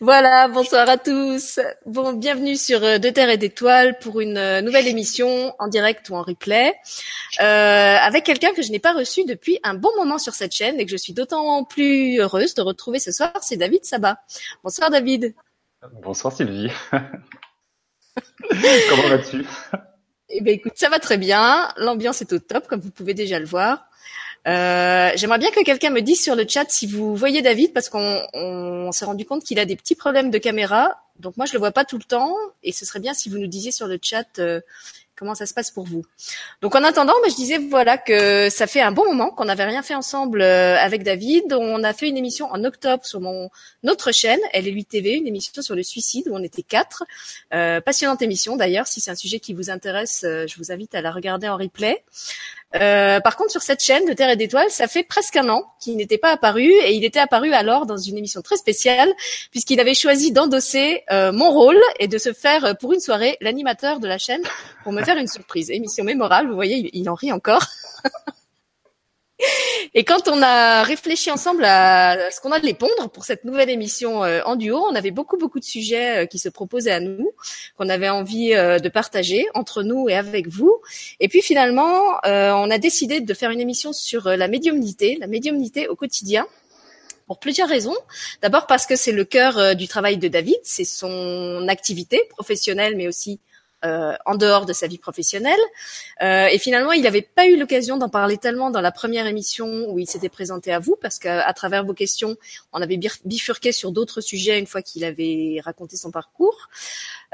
Voilà, bonsoir à tous. Bon, bienvenue sur euh, De Terre et d'Étoiles pour une euh, nouvelle émission en direct ou en replay euh, avec quelqu'un que je n'ai pas reçu depuis un bon moment sur cette chaîne et que je suis d'autant plus heureuse de retrouver ce soir, c'est David Sabat. Bonsoir David. Bonsoir Sylvie. Comment vas-tu? Eh bien écoute, ça va très bien. L'ambiance est au top, comme vous pouvez déjà le voir. Euh, J'aimerais bien que quelqu'un me dise sur le chat si vous voyez David, parce qu'on on, s'est rendu compte qu'il a des petits problèmes de caméra. Donc moi, je le vois pas tout le temps, et ce serait bien si vous nous disiez sur le chat euh, comment ça se passe pour vous. Donc en attendant, bah, je disais voilà que ça fait un bon moment qu'on n'avait rien fait ensemble euh, avec David. On a fait une émission en octobre sur mon notre chaîne, lui TV, une émission sur le suicide où on était quatre. Euh, passionnante émission d'ailleurs. Si c'est un sujet qui vous intéresse, euh, je vous invite à la regarder en replay. Euh, par contre, sur cette chaîne de Terre et d'Étoiles, ça fait presque un an qu'il n'était pas apparu et il était apparu alors dans une émission très spéciale puisqu'il avait choisi d'endosser euh, mon rôle et de se faire euh, pour une soirée l'animateur de la chaîne pour me faire une surprise. Émission mémorable, vous voyez, il en rit encore. Et quand on a réfléchi ensemble à ce qu'on allait pondre pour cette nouvelle émission euh, en duo, on avait beaucoup beaucoup de sujets euh, qui se proposaient à nous, qu'on avait envie euh, de partager entre nous et avec vous. Et puis finalement, on a décidé de faire une émission sur la médiumnité, la médiumnité au quotidien pour plusieurs raisons. D'abord parce que c'est le cœur du travail de David, c'est son activité professionnelle mais aussi euh, en dehors de sa vie professionnelle. Euh, et finalement, il n'avait pas eu l'occasion d'en parler tellement dans la première émission où il s'était présenté à vous, parce qu'à travers vos questions, on avait bifurqué sur d'autres sujets une fois qu'il avait raconté son parcours.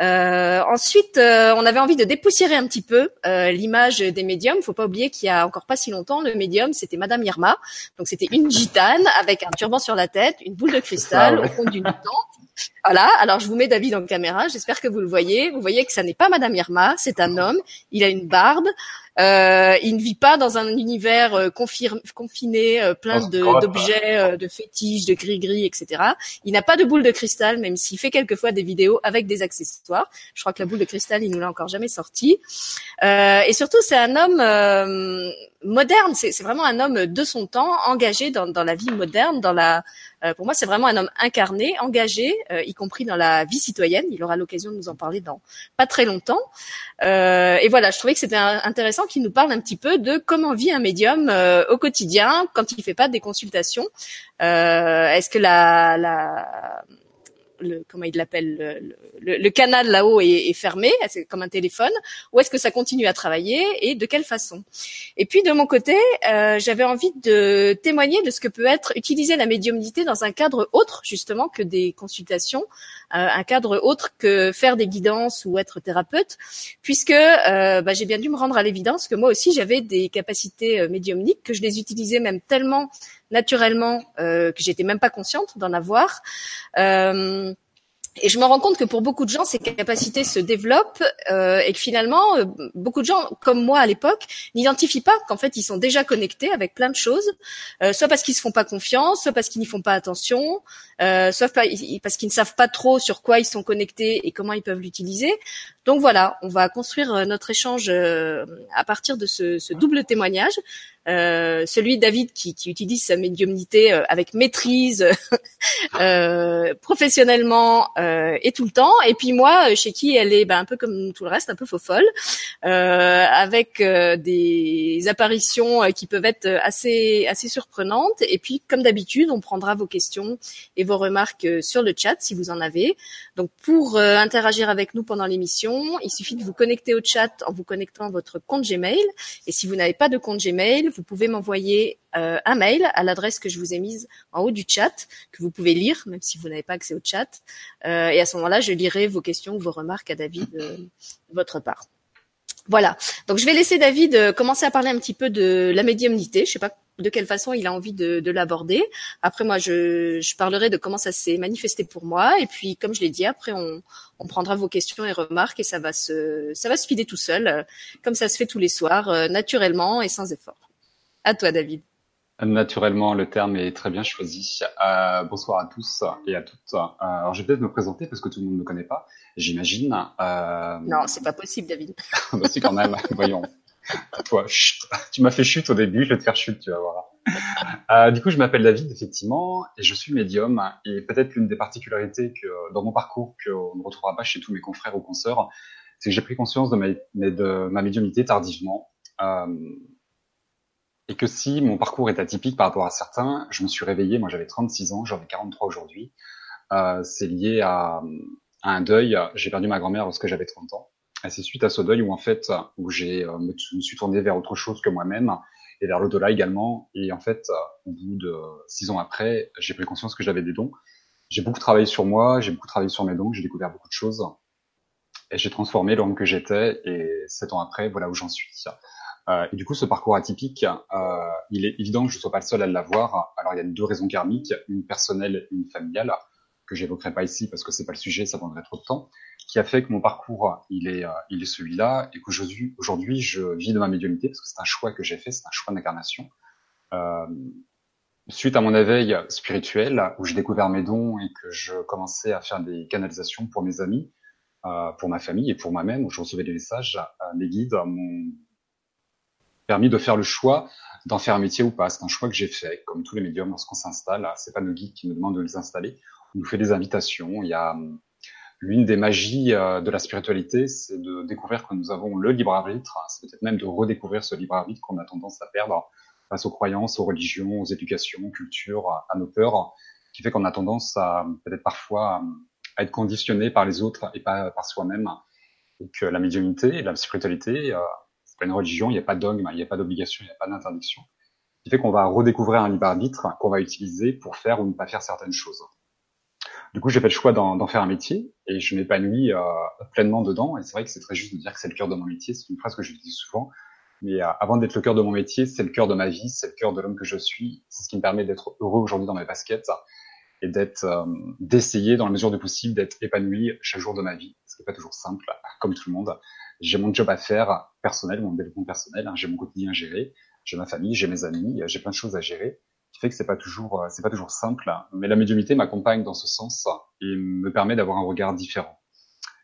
Euh, ensuite, euh, on avait envie de dépoussiérer un petit peu euh, l'image des médiums. Faut pas oublier qu'il y a encore pas si longtemps, le médium, c'était Madame Irma. Donc c'était une gitane avec un turban sur la tête, une boule de cristal au fond d'une tente voilà, alors je vous mets David en caméra, j'espère que vous le voyez. Vous voyez que ça n'est pas Madame Irma, c'est un homme, il a une barbe, euh, il ne vit pas dans un univers euh, confiné, euh, plein d'objets, euh, de, fétiches, de gris-gris, etc. Il n'a pas de boule de cristal, même s'il fait quelquefois des vidéos avec des accessoires. Je crois que la boule de cristal, il nous l'a encore jamais sorti. et surtout, c'est un homme moderne. C'est vraiment un homme de son temps, engagé dans, dans la vie moderne, dans la pour moi, c'est vraiment un homme incarné, engagé, y compris dans la vie citoyenne. Il aura l'occasion de nous en parler dans pas très longtemps. Euh, et voilà, je trouvais que c'était intéressant qu'il nous parle un petit peu de comment vit un médium euh, au quotidien quand il fait pas des consultations. Euh, est-ce que la, la le, comment il l'appelle, le, canal là-haut est, est, fermé, c'est comme un téléphone, ou est-ce que ça continue à travailler et de quelle façon? Et puis de mon côté, euh, j'avais envie de témoigner de ce que peut être utiliser la médiumnité dans un cadre autre justement que des consultations, euh, un cadre autre que faire des guidances ou être thérapeute, puisque euh, bah, j'ai bien dû me rendre à l'évidence que moi aussi j'avais des capacités euh, médiumniques, que je les utilisais même tellement naturellement euh, que j'étais même pas consciente d'en avoir. Euh, et je me rends compte que pour beaucoup de gens, ces capacités se développent euh, et que finalement, euh, beaucoup de gens, comme moi à l'époque, n'identifient pas qu'en fait, ils sont déjà connectés avec plein de choses, euh, soit parce qu'ils se font pas confiance, soit parce qu'ils n'y font pas attention, euh, soit parce qu'ils ne savent pas trop sur quoi ils sont connectés et comment ils peuvent l'utiliser. Donc voilà, on va construire euh, notre échange euh, à partir de ce, double témoignage. Euh, celui de David qui, utilise sa médiumnité avec maîtrise, euh, professionnellement et tout le temps. Et puis moi, chez qui elle est ben, un peu comme tout le reste, un peu faux folle, avec des apparitions qui peuvent être assez assez surprenantes. Et puis, comme d'habitude, on prendra vos questions et vos remarques sur le chat si vous en avez. Donc, pour interagir avec nous pendant l'émission il suffit de vous connecter au chat en vous connectant à votre compte Gmail. Et si vous n'avez pas de compte Gmail, vous pouvez m'envoyer euh, un mail à l'adresse que je vous ai mise en haut du chat, que vous pouvez lire, même si vous n'avez pas accès au chat. Euh, et à ce moment-là, je lirai vos questions ou vos remarques à David euh, de votre part. Voilà. Donc je vais laisser David commencer à parler un petit peu de la médiumnité. Je sais pas de quelle façon il a envie de, de l'aborder. Après, moi, je, je, parlerai de comment ça s'est manifesté pour moi. Et puis, comme je l'ai dit, après, on, on, prendra vos questions et remarques et ça va se, ça va se filer tout seul, euh, comme ça se fait tous les soirs, euh, naturellement et sans effort. À toi, David. Naturellement, le terme est très bien choisi. Euh, bonsoir à tous et à toutes. Euh, alors, je vais peut-être me présenter parce que tout le monde ne me connaît pas, j'imagine. Euh... Non, c'est pas possible, David. bah, si, quand même. Voyons. Toi, chut. tu m'as fait chute au début, je vais te faire chute, tu vas voir. euh, du coup, je m'appelle David, effectivement, et je suis médium. Et peut-être l'une des particularités que dans mon parcours qu'on ne retrouvera pas chez tous mes confrères ou consoeurs, c'est que j'ai pris conscience de ma, de ma médiumnité tardivement. Euh, et que si mon parcours est atypique par rapport à certains, je me suis réveillé, moi j'avais 36 ans, j'en ai 43 aujourd'hui. Euh, c'est lié à, à, un deuil. J'ai perdu ma grand-mère lorsque j'avais 30 ans. Et c'est suite à ce deuil où en fait, où j'ai euh, me, suis tourné vers autre chose que moi-même et vers l'au-delà également. Et en fait, au bout de six ans après, j'ai pris conscience que j'avais des dons. J'ai beaucoup travaillé sur moi, j'ai beaucoup travaillé sur mes dons, j'ai découvert beaucoup de choses. Et j'ai transformé l'homme que j'étais. Et sept ans après, voilà où j'en suis. Euh, et du coup, ce parcours atypique, euh, il est évident que je ne sois pas le seul à l'avoir. Alors, il y a deux raisons karmiques, une personnelle et une familiale, que j'évoquerai pas ici parce que c'est pas le sujet, ça prendrait trop de temps, qui a fait que mon parcours, il est, euh, il est celui-là, et qu'aujourd'hui, aujourd'hui, je vis de ma médiumnité parce que c'est un choix que j'ai fait, c'est un choix d'incarnation. Euh, suite à mon éveil spirituel, où j'ai découvert mes dons et que je commençais à faire des canalisations pour mes amis, euh, pour ma famille et pour moi-même, où je recevais des messages, euh, mes guides m'ont permis de faire le choix d'en faire un métier ou pas. C'est un choix que j'ai fait, comme tous les médiums lorsqu'on s'installe. C'est pas nos guides qui nous demandent de les installer. On nous fait des invitations. Il y a l'une des magies euh, de la spiritualité, c'est de découvrir que nous avons le libre arbitre. C'est peut-être même de redécouvrir ce libre arbitre qu'on a tendance à perdre face aux croyances, aux religions, aux éducations, cultures, à nos peurs, qui fait qu'on a tendance à peut-être parfois à être conditionné par les autres et pas par soi-même. Et que la médiumnité la spiritualité, euh, c'est pas une religion, il n'y a pas de dogme, il n'y a pas d'obligation, il n'y a pas d'interdiction. Qui fait qu'on va redécouvrir un libre arbitre qu'on va utiliser pour faire ou ne pas faire certaines choses. Du coup, j'ai fait le choix d'en faire un métier et je m'épanouis euh, pleinement dedans. Et c'est vrai que c'est très juste de dire que c'est le cœur de mon métier. C'est une phrase que j'utilise souvent. Mais euh, avant d'être le cœur de mon métier, c'est le cœur de ma vie, c'est le cœur de l'homme que je suis. C'est ce qui me permet d'être heureux aujourd'hui dans mes baskets et d'être, euh, d'essayer dans la mesure du possible d'être épanoui chaque jour de ma vie. Ce qui n'est pas toujours simple, comme tout le monde j'ai mon job à faire personnel, mon développement personnel, j'ai mon quotidien à gérer, j'ai ma famille, j'ai mes amis, j'ai plein de choses à gérer, qui fait que c'est pas toujours euh, c'est pas toujours simple, mais la médiumité m'accompagne dans ce sens et me permet d'avoir un regard différent.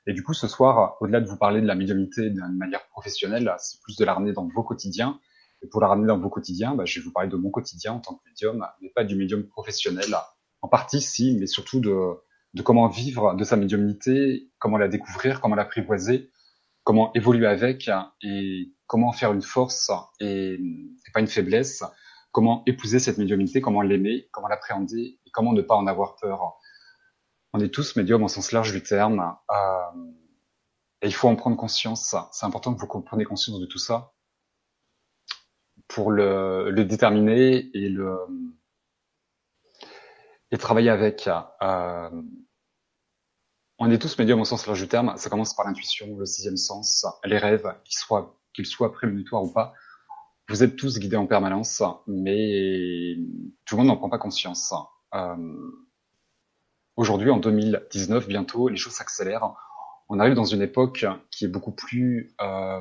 Et du coup, ce soir, au-delà de vous parler de la médiumité d'une manière professionnelle, c'est plus de la ramener dans vos quotidiens. Et pour la ramener dans vos quotidiens, bah, je vais vous parler de mon quotidien en tant que médium, mais pas du médium professionnel. En partie, si, mais surtout de, de comment vivre de sa médiumnité, comment la découvrir, comment l'apprivoiser, comment évoluer avec et comment faire une force et, pas une faiblesse, comment épouser cette médiumnité, comment l'aimer, comment l'appréhender et comment ne pas en avoir peur. On est tous médiums en sens large du terme euh, et il faut en prendre conscience. C'est important que vous preniez conscience de tout ça pour le, le déterminer et le et travailler avec. Euh, on est tous médiums au sens large du terme. Ça commence par l'intuition, le sixième sens, les rêves, qu'ils soient, qu'ils soient prémonitoires ou pas. Vous êtes tous guidés en permanence, mais tout le monde n'en prend pas conscience. Euh, aujourd'hui, en 2019, bientôt, les choses s'accélèrent. On arrive dans une époque qui est beaucoup plus, euh,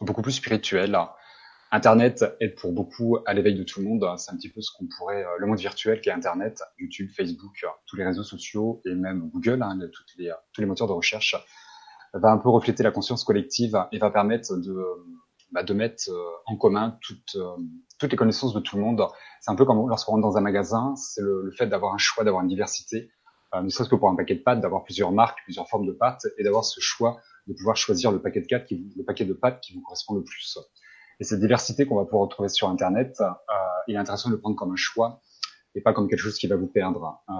beaucoup plus spirituelle. Internet aide pour beaucoup à l'éveil de tout le monde. C'est un petit peu ce qu'on pourrait, euh, le monde virtuel qui est Internet, YouTube, Facebook, tous les réseaux sociaux et même Google, hein, toutes tous les moteurs de recherche, va un peu refléter la conscience collective et va permettre de, bah, de mettre euh, en commun toutes, euh, toutes les connaissances de tout le monde. C'est un peu comme lorsqu'on rentre dans un magasin, c'est le, le, fait d'avoir un choix, d'avoir une diversité, euh, ne serait-ce que pour un paquet de pâtes, d'avoir plusieurs marques, plusieurs formes de pâtes et d'avoir ce choix de pouvoir choisir le paquet de qui, le paquet de pâtes qui vous correspond le plus. Et cette diversité qu'on va pouvoir retrouver sur Internet, euh, il est intéressant de le prendre comme un choix et pas comme quelque chose qui va vous perdre. Euh,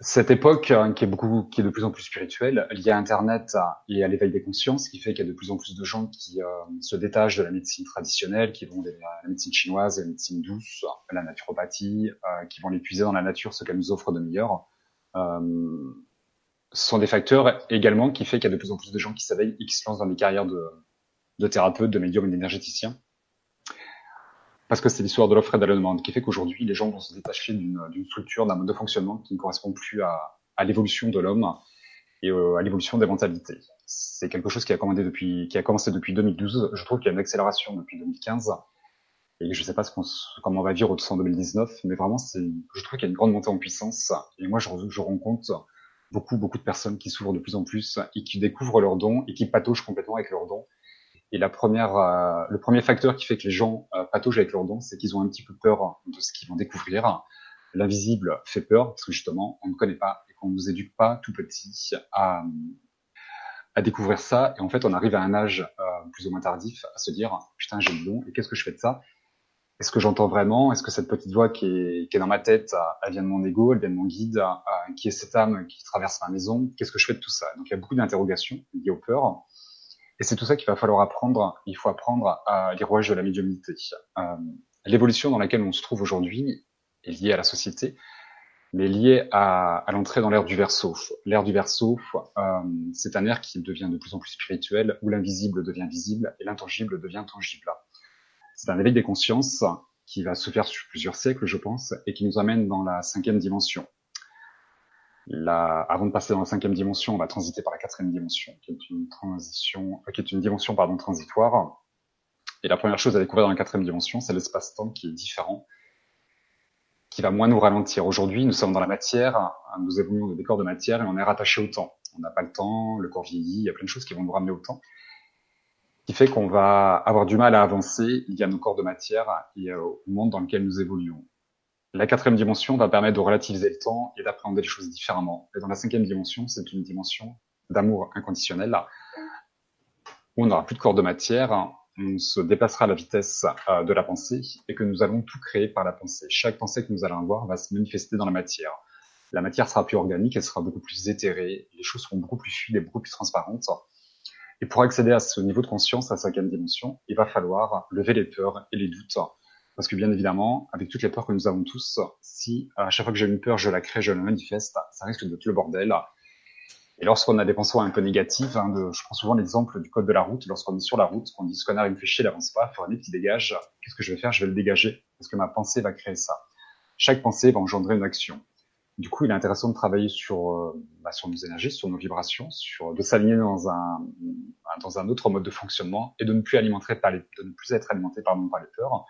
cette époque euh, qui est beaucoup, qui est de plus en plus spirituelle, liée à Internet et à l'éveil des consciences, qui fait qu'il y a de plus en plus de gens qui euh, se détachent de la médecine traditionnelle, qui vont de la médecine chinoise, la médecine douce, la naturopathie, euh, qui vont l'épuiser dans la nature ce qu'elle nous offre de meilleur. Euh, sont des facteurs également qui fait qu'il y a de plus en plus de gens qui s'éveillent et qui se lancent dans des carrières de, de thérapeutes, de médiums et d'énergéticiens. Parce que c'est l'histoire de l'offre et de la demande qui fait qu'aujourd'hui, les gens vont se détacher d'une structure, d'un mode de fonctionnement qui ne correspond plus à, à l'évolution de l'homme et euh, à l'évolution des mentalités. C'est quelque chose qui a, commandé depuis, qui a commencé depuis 2012. Je trouve qu'il y a une accélération depuis 2015. Et je ne sais pas ce comment on va vivre au-dessus en 2019, mais vraiment, je trouve qu'il y a une grande montée en puissance. Et moi, je, je rencontre beaucoup, beaucoup de personnes qui s'ouvrent de plus en plus et qui découvrent leurs dons et qui patauchent complètement avec leurs dons Et la première, euh, le premier facteur qui fait que les gens euh, pataugent avec leurs dons, c'est qu'ils ont un petit peu peur de ce qu'ils vont découvrir. L'invisible fait peur parce que justement, on ne connaît pas et qu'on ne nous éduque pas tout petit à, à découvrir ça. Et en fait, on arrive à un âge euh, plus ou moins tardif à se dire putain, j'ai le don et qu'est-ce que je fais de ça? Est-ce que j'entends vraiment? Est-ce que cette petite voix qui est, qui est dans ma tête, elle vient de mon ego, elle vient de mon guide Qui est cette âme qui traverse ma maison? Qu'est-ce que je fais de tout ça? Donc il y a beaucoup d'interrogations liées aux peurs. Et c'est tout ça qu'il va falloir apprendre. Il faut apprendre à les rouages de la médiumnité. Euh, L'évolution dans laquelle on se trouve aujourd'hui est liée à la société, mais liée à, à l'entrée dans l'ère du verso. L'ère du verso, euh, c'est un ère qui devient de plus en plus spirituel, où l'invisible devient visible et l'intangible devient tangible. C'est un éveil des consciences qui va se faire sur plusieurs siècles, je pense, et qui nous amène dans la cinquième dimension avant de passer dans la cinquième dimension, on va transiter par la quatrième dimension, qui est une transition, euh, qui est une dimension pardon transitoire. Et la première chose à découvrir dans la quatrième dimension, c'est l'espace-temps qui est différent, qui va moins nous ralentir. Aujourd'hui, nous sommes dans la matière, nous évoluons dans des corps de matière et on est rattaché au temps. On n'a pas le temps, le corps vieillit, il y a plein de choses qui vont nous ramener au temps, qui fait qu'on va avoir du mal à avancer y a nos corps de matière et euh, au monde dans lequel nous évoluons. La quatrième dimension va permettre de relativiser le temps et d'appréhender les choses différemment. Et dans la cinquième dimension, c'est une dimension d'amour inconditionnel, où on n'aura plus de corps de matière, on se déplacera à la vitesse euh, de la pensée et que nous allons tout créer par la pensée. Chaque pensée que nous allons avoir va se manifester dans la matière. La matière sera plus organique, elle sera beaucoup plus éthérée, les choses seront beaucoup plus fluides et beaucoup plus transparentes. Et pour accéder à ce niveau de conscience, à la cinquième dimension, il va falloir lever les peurs et les doutes parce que bien évidemment, avec toutes les peurs que nous avons tous, si à chaque fois que j'ai une peur, je la crée, je la manifeste, ça risque d'être le bordel. Et lorsqu'on a des pensées un peu négatives, hein, de, je prends souvent l'exemple du code de la route, lorsqu'on est sur la route, qu'on dit ce connard il me fait chier, il avance pas, faudrait qu'il dégage, qu'est-ce que je vais faire? Je vais le dégager, parce que ma pensée va créer ça. Chaque pensée va engendrer une action. Du coup, il est intéressant de travailler sur, euh, bah, nos énergies, sur nos vibrations, de s'aligner dans un, autre mode de fonctionnement et de de ne plus être alimenté par les peurs,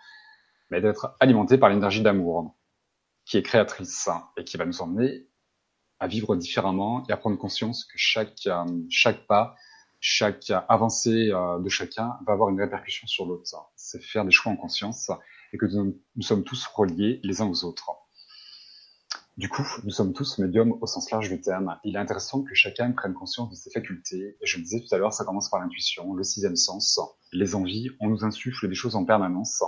mais d'être alimenté par l'énergie d'amour, qui est créatrice et qui va nous emmener à vivre différemment et à prendre conscience que chaque, euh, chaque pas, chaque avancée euh, de chacun va avoir une répercussion sur l'autre. C'est faire des choix en conscience et que nous, sommes tous reliés les uns aux autres. Du coup, nous sommes tous médiums au sens large du terme. Il est intéressant que chacun prenne conscience de ses facultés. Je le disais tout à l'heure, ça commence par l'intuition, le sixième sens, les envies. On nous insuffle des choses en permanence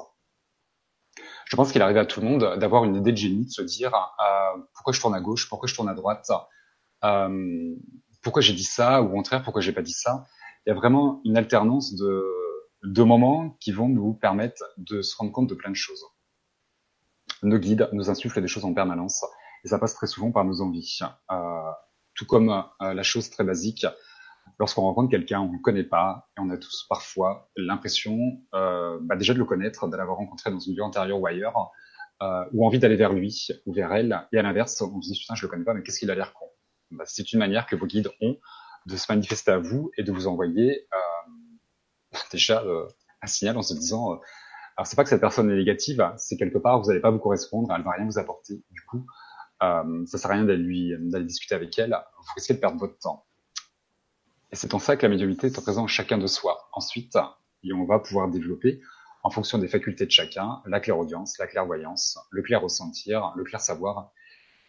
je pense qu'il arrive à tout le monde d'avoir une idée de génie, de se dire euh, pourquoi je tourne à gauche, pourquoi je tourne à droite, euh, pourquoi j'ai dit ça, ou au contraire pourquoi j'ai pas dit ça. Il y a vraiment une alternance de, moments qui vont nous permettre de se rendre compte de plein de choses. Nos guides nous insufflent des choses en permanence, et ça passe très souvent par nos envies. Euh, tout comme euh, la chose très basique, lorsqu'on rencontre quelqu'un, on ne le connaît pas, et on a tous parfois l'impression euh, bah déjà de le connaître, de l'avoir rencontré dans une vie antérieure ou ailleurs, euh, ou envie d'aller vers lui ou vers elle, et à l'inverse, on se dit putain je le connais pas, mais qu'est-ce qu'il a l'air con? Bah, C'est une manière que vos guides ont de se manifester à vous et de vous envoyer euh, déjà euh, un signal en se disant euh, alors c'est pas que cette personne est négative, c'est quelque part vous n'allez pas vous correspondre, elle va rien vous apporter. Du coup, euh, ça sert à rien d'aller discuter avec elle, vous risquez de perdre votre temps. Et c'est en ça que la médiumnité est présente chacun de soi. Ensuite, on va pouvoir développer, en fonction des facultés de chacun, la clairaudience, la clairvoyance, le clair ressentir, le clair savoir.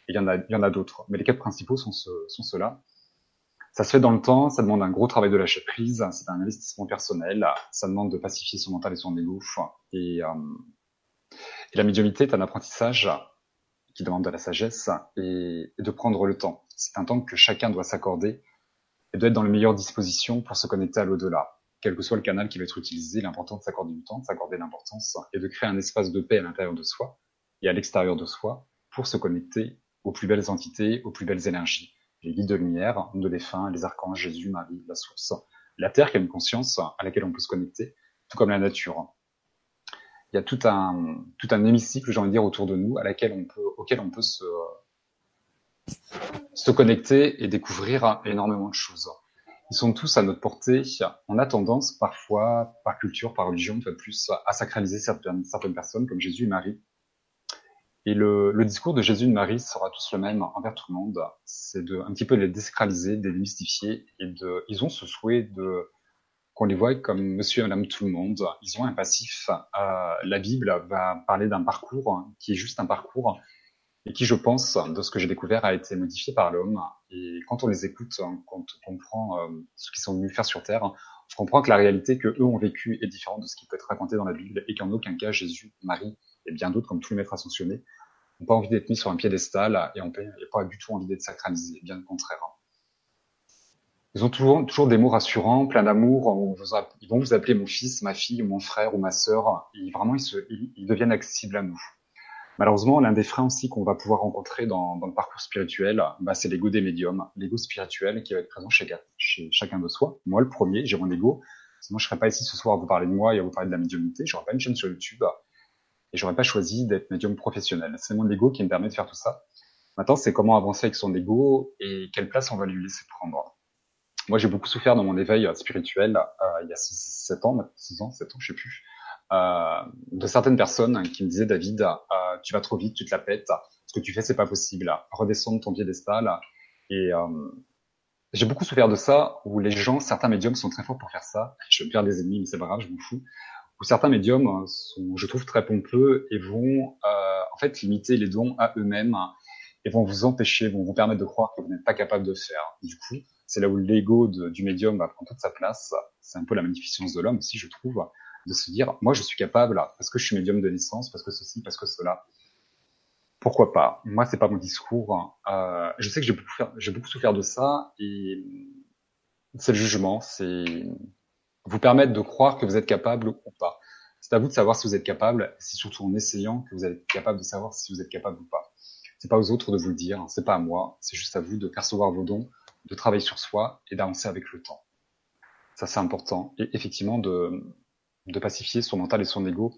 il y en a, d'autres. Mais les quatre principaux sont, ce, sont ceux-là. Ça se fait dans le temps, ça demande un gros travail de lâcher prise, c'est un investissement personnel, ça demande de pacifier son mental et son égo. Et, euh, la médiumité est un apprentissage qui demande de la sagesse et de prendre le temps. C'est un temps que chacun doit s'accorder et doit être dans les meilleures dispositions pour se connecter à l'au-delà. Quel que soit le canal qui va être utilisé, l'important de s'accorder du temps, de s'accorder l'importance et de créer un espace de paix à l'intérieur de soi et à l'extérieur de soi pour se connecter aux plus belles entités, aux plus belles énergies. Les guides de lumière, de défunts, les archanges, Jésus, Marie, la source, la Terre qui a une conscience à laquelle on peut se connecter, tout comme la nature. Il y a tout un, tout un hémicycle, j'ai envie de dire, autour de nous, auquel on peut se, se connecter et découvrir énormément de choses. Ils sont tous à notre portée. On a tendance parfois, par culture, par religion, de plus, à sacraliser certaines, personnes comme Jésus et Marie. Et le, discours de Jésus et de Marie sera tous le même envers tout le monde. C'est de un petit peu les désacraliser, de les démystifier et ils ont ce souhait de, qu'on les voit comme monsieur et madame tout le monde. Ils ont un passif. Euh, la Bible va parler d'un parcours qui est juste un parcours et qui, je pense, de ce que j'ai découvert, a été modifié par l'homme. Et quand on les écoute, quand on comprend euh, ce qu'ils sont venus faire sur Terre, on comprend que la réalité que eux ont vécu est différente de ce qui peut être raconté dans la Bible et qu'en aucun cas Jésus, Marie et bien d'autres, comme tous les maîtres ascensionnés, n'ont pas envie d'être mis sur un piédestal et n'ont pas du tout envie d'être sacralisés, bien le contraire. Ils ont toujours, des mots rassurants, plein d'amour. Ils vont vous appeler mon fils, ma fille, mon frère ou ma sœur. Et vraiment, ils, deviennent accessibles à nous. Malheureusement, l'un des freins aussi qu'on va pouvoir rencontrer dans, dans le parcours spirituel, bah, c'est l'ego des médiums, l'ego spirituel qui va être présent chez, chez, chacun de soi. Moi, le premier, j'ai mon ego. Sinon, je serais pas ici ce soir à vous parler de moi et à vous parler de la médiumnité. J'aurais pas une chaîne sur YouTube et j'aurais pas choisi d'être médium professionnel. C'est mon ego qui me permet de faire tout ça. Maintenant, c'est comment avancer avec son ego et quelle place on va lui laisser prendre. Moi, j'ai beaucoup souffert dans mon éveil spirituel euh, il y a 6, 7 ans, 6 ans, 7 ans, je sais plus, de certaines personnes qui me disaient, David, euh, tu vas trop vite, tu te la pètes, ce que tu fais, c'est pas possible, redescendre ton piédestal. Et euh, j'ai beaucoup souffert de ça, où les gens, certains médiums sont très forts pour faire ça. Je faire des ennemis, mais c'est pas grave, je m'en fous. Où certains médiums sont, je trouve, très pompeux et vont en fait limiter les dons à eux-mêmes et vont vous empêcher, vont vous permettre de croire que vous n'êtes pas capable de faire. Du coup, c'est là où l'ego du médium va prendre toute sa place. C'est un peu la magnificence de l'homme aussi, je trouve, de se dire, moi je suis capable, parce que je suis médium de naissance, parce que ceci, parce que cela. Pourquoi pas? Moi, c'est pas mon discours. Euh, je sais que j'ai beaucoup, beaucoup souffert de ça, et c'est le jugement, c'est vous permettre de croire que vous êtes capable ou pas. C'est à vous de savoir si vous êtes capable, c'est surtout en essayant que vous êtes capable de savoir si vous êtes capable ou pas. C'est pas aux autres de vous le dire, c'est pas à moi, c'est juste à vous de percevoir vos dons, de travailler sur soi et d'avancer avec le temps. Ça, c'est important. Et effectivement, de, de pacifier son mental et son ego.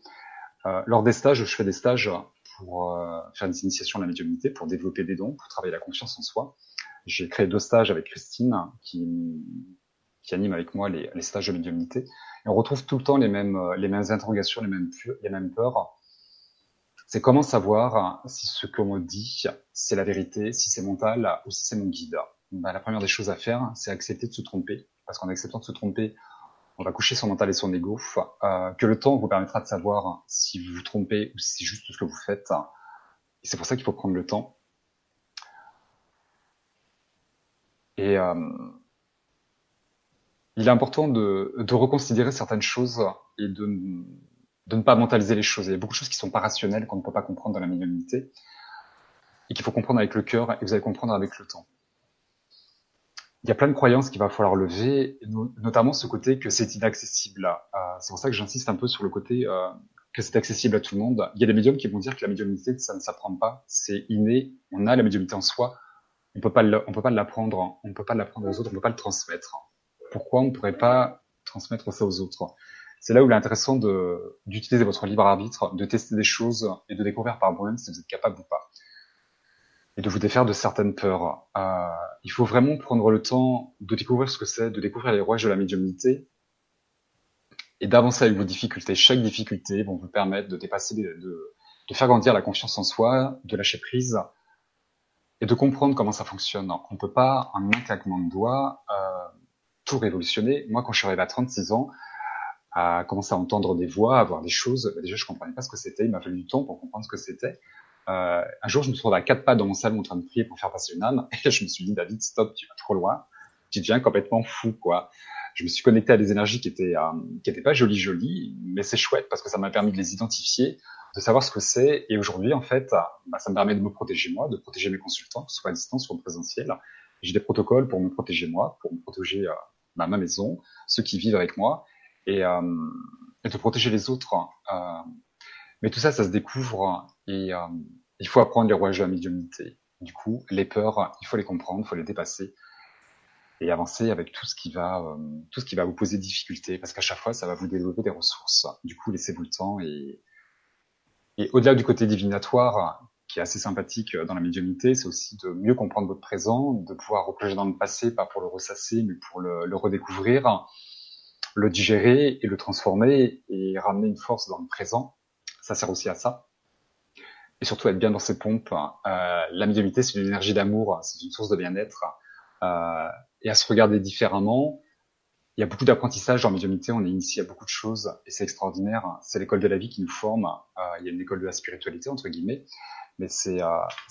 Euh, lors des stages, je fais des stages pour euh, faire des initiations à la médiumnité, pour développer des dons, pour travailler la confiance en soi. J'ai créé deux stages avec Christine, qui, qui anime avec moi les, les, stages de médiumnité. Et on retrouve tout le temps les mêmes, les mêmes interrogations, les mêmes, les mêmes peurs. C'est comment savoir si ce qu'on me dit, c'est la vérité, si c'est mental ou si c'est mon guide? Bah, la première des choses à faire, c'est accepter de se tromper, parce qu'en acceptant de se tromper, on va coucher son mental et son ego, euh, que le temps vous permettra de savoir si vous vous trompez ou si c'est juste ce que vous faites. Et c'est pour ça qu'il faut prendre le temps. Et euh, il est important de, de, reconsidérer certaines choses et de, ne pas mentaliser les choses. Il y a beaucoup de choses qui sont pas rationnelles qu'on ne peut pas comprendre dans la médiumnité et qu'il faut comprendre avec le cœur et vous allez comprendre avec le temps il y a plein de croyances qu'il va falloir lever, notamment ce côté que c'est inaccessible. Euh, c'est pour ça que j'insiste un peu sur le côté euh, que c'est accessible à tout le monde. Il y a des médiums qui vont dire que la médiumnité, ça ne s'apprend pas, c'est inné. On a la médiumnité en soi, on peut pas, peut pas l'apprendre, on ne peut pas l'apprendre aux autres, on ne peut pas le transmettre. Pourquoi on ne pourrait pas transmettre ça aux autres? C'est là où il est intéressant d'utiliser votre libre arbitre, de tester des choses et de découvrir par vous-même si vous êtes capable ou pas et de vous défaire de certaines peurs. Euh, il faut vraiment prendre le temps de découvrir ce que c'est, de découvrir les rouages de la médiumnité et d'avancer avec vos difficultés. Chaque difficulté vont vous permettre de dépasser, de, de, faire grandir la confiance en soi, de lâcher prise et de comprendre comment ça fonctionne. On ne peut pas, en un claquement de doigts, euh, tout révolutionner. Moi, quand je suis arrivé à 36 ans, à commencer à entendre des voix, à voir des choses, déjà je comprenais pas ce que c'était. Il m'a fallu du temps pour comprendre ce que c'était. Euh, un jour, je me suis à quatre pas dans mon salon en train de prier pour faire passer une âme, et je me suis dit, David, stop, tu vas trop loin, tu deviens complètement fou, quoi. Je me suis connecté à des énergies qui étaient, euh, qui étaient pas jolies, jolies, mais c'est chouette parce que ça m'a permis de les identifier, de savoir ce que c'est, et aujourd'hui, en fait, bah, ça me permet de me protéger moi, de protéger mes consultants, que ce soit à distance ou en présentiel. J'ai des protocoles pour me protéger moi, pour me protéger euh, ma maison, ceux qui vivent avec moi, et, euh, et de protéger les autres. Euh, mais tout ça, ça se découvre et euh, il faut apprendre les rouages de la médiumnité. Du coup, les peurs, il faut les comprendre, il faut les dépasser et avancer avec tout ce qui va, euh, tout ce qui va vous poser difficulté, parce qu'à chaque fois, ça va vous développer des ressources. Du coup, laissez-vous le temps et, et au-delà du côté divinatoire, qui est assez sympathique dans la médiumnité, c'est aussi de mieux comprendre votre présent, de pouvoir replonger dans le passé, pas pour le ressasser, mais pour le, le redécouvrir, le digérer et le transformer et ramener une force dans le présent ça sert aussi à ça. Et surtout être bien dans ses pompes. Euh, la médiumité, c'est une énergie d'amour, c'est une source de bien-être. Euh, et à se regarder différemment, il y a beaucoup d'apprentissage en médiumnité, on est initié à beaucoup de choses et c'est extraordinaire. C'est l'école de la vie qui nous forme. Euh, il y a une école de la spiritualité entre guillemets, mais c'est euh,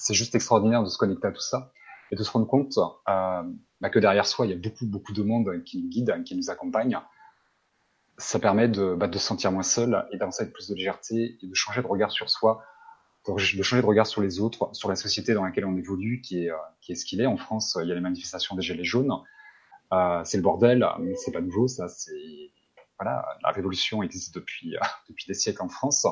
juste extraordinaire de se connecter à tout ça et de se rendre compte euh, bah, que derrière soi il y a beaucoup beaucoup de monde qui nous guide, qui nous accompagne. Ça permet de, bah, de se sentir moins seul et d'avancer avec plus de légèreté et de changer de regard sur soi, de changer de regard sur les autres, sur la société dans laquelle on évolue, qui est euh, qui est ce qu'il est. En France, il y a les manifestations des gilets jaunes euh, c'est le bordel, mais c'est pas nouveau, ça. C'est voilà, la révolution existe depuis euh, depuis des siècles en France.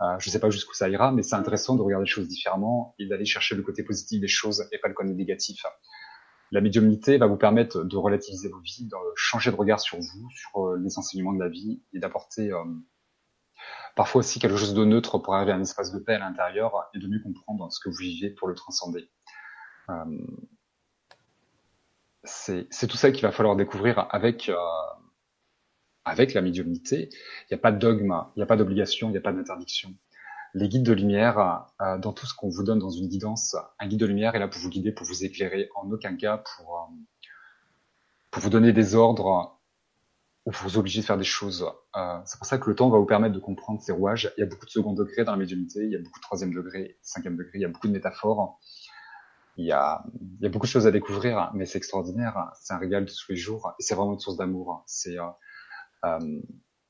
Euh, je sais pas jusqu'où ça ira, mais c'est intéressant de regarder les choses différemment et d'aller chercher le côté positif des choses et pas le côté négatif. La médiumnité va vous permettre de relativiser vos vies, de changer de regard sur vous, sur les enseignements de la vie et d'apporter parfois aussi quelque chose de neutre pour arriver à un espace de paix à l'intérieur et de mieux comprendre ce que vous vivez pour le transcender. Euh, c'est tout ça qu'il va falloir découvrir avec euh, avec la médiumnité. Il n'y a pas de dogme, il n'y a pas d'obligation, il n'y a pas d'interdiction. Les guides de lumière, euh, dans tout ce qu'on vous donne dans une guidance, un guide de lumière est là pour vous guider, pour vous éclairer, en aucun cas pour euh, vous donner des ordres ou pour vous obliger de faire des choses. c'est pour ça que le temps va vous permettre de comprendre ces rouages. Il y a beaucoup de second degré dans la médiumnité, il y a beaucoup de troisième degré, cinquième degré, il y a beaucoup de métaphores il y a, beaucoup de choses à découvrir, mais c'est extraordinaire. C'est un régal de tous les jours et c'est vraiment une source d'amour. Euh, euh,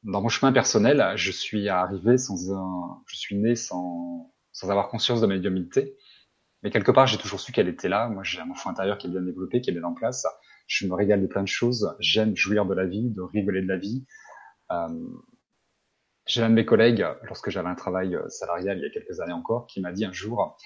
dans mon chemin personnel, je suis arrivé sans un, je suis né sans sans avoir conscience de ma médiumnité, mais quelque part j'ai toujours su qu'elle était là. Moi, j'ai un enfant intérieur qui est bien développé, qui est bien en place. Je me régale de plein de choses. J'aime jouir de la vie, de rigoler de la vie. Euh, j'ai l'un de mes collègues, lorsque j'avais un travail salarial il y a quelques années encore, qui m'a dit un jour,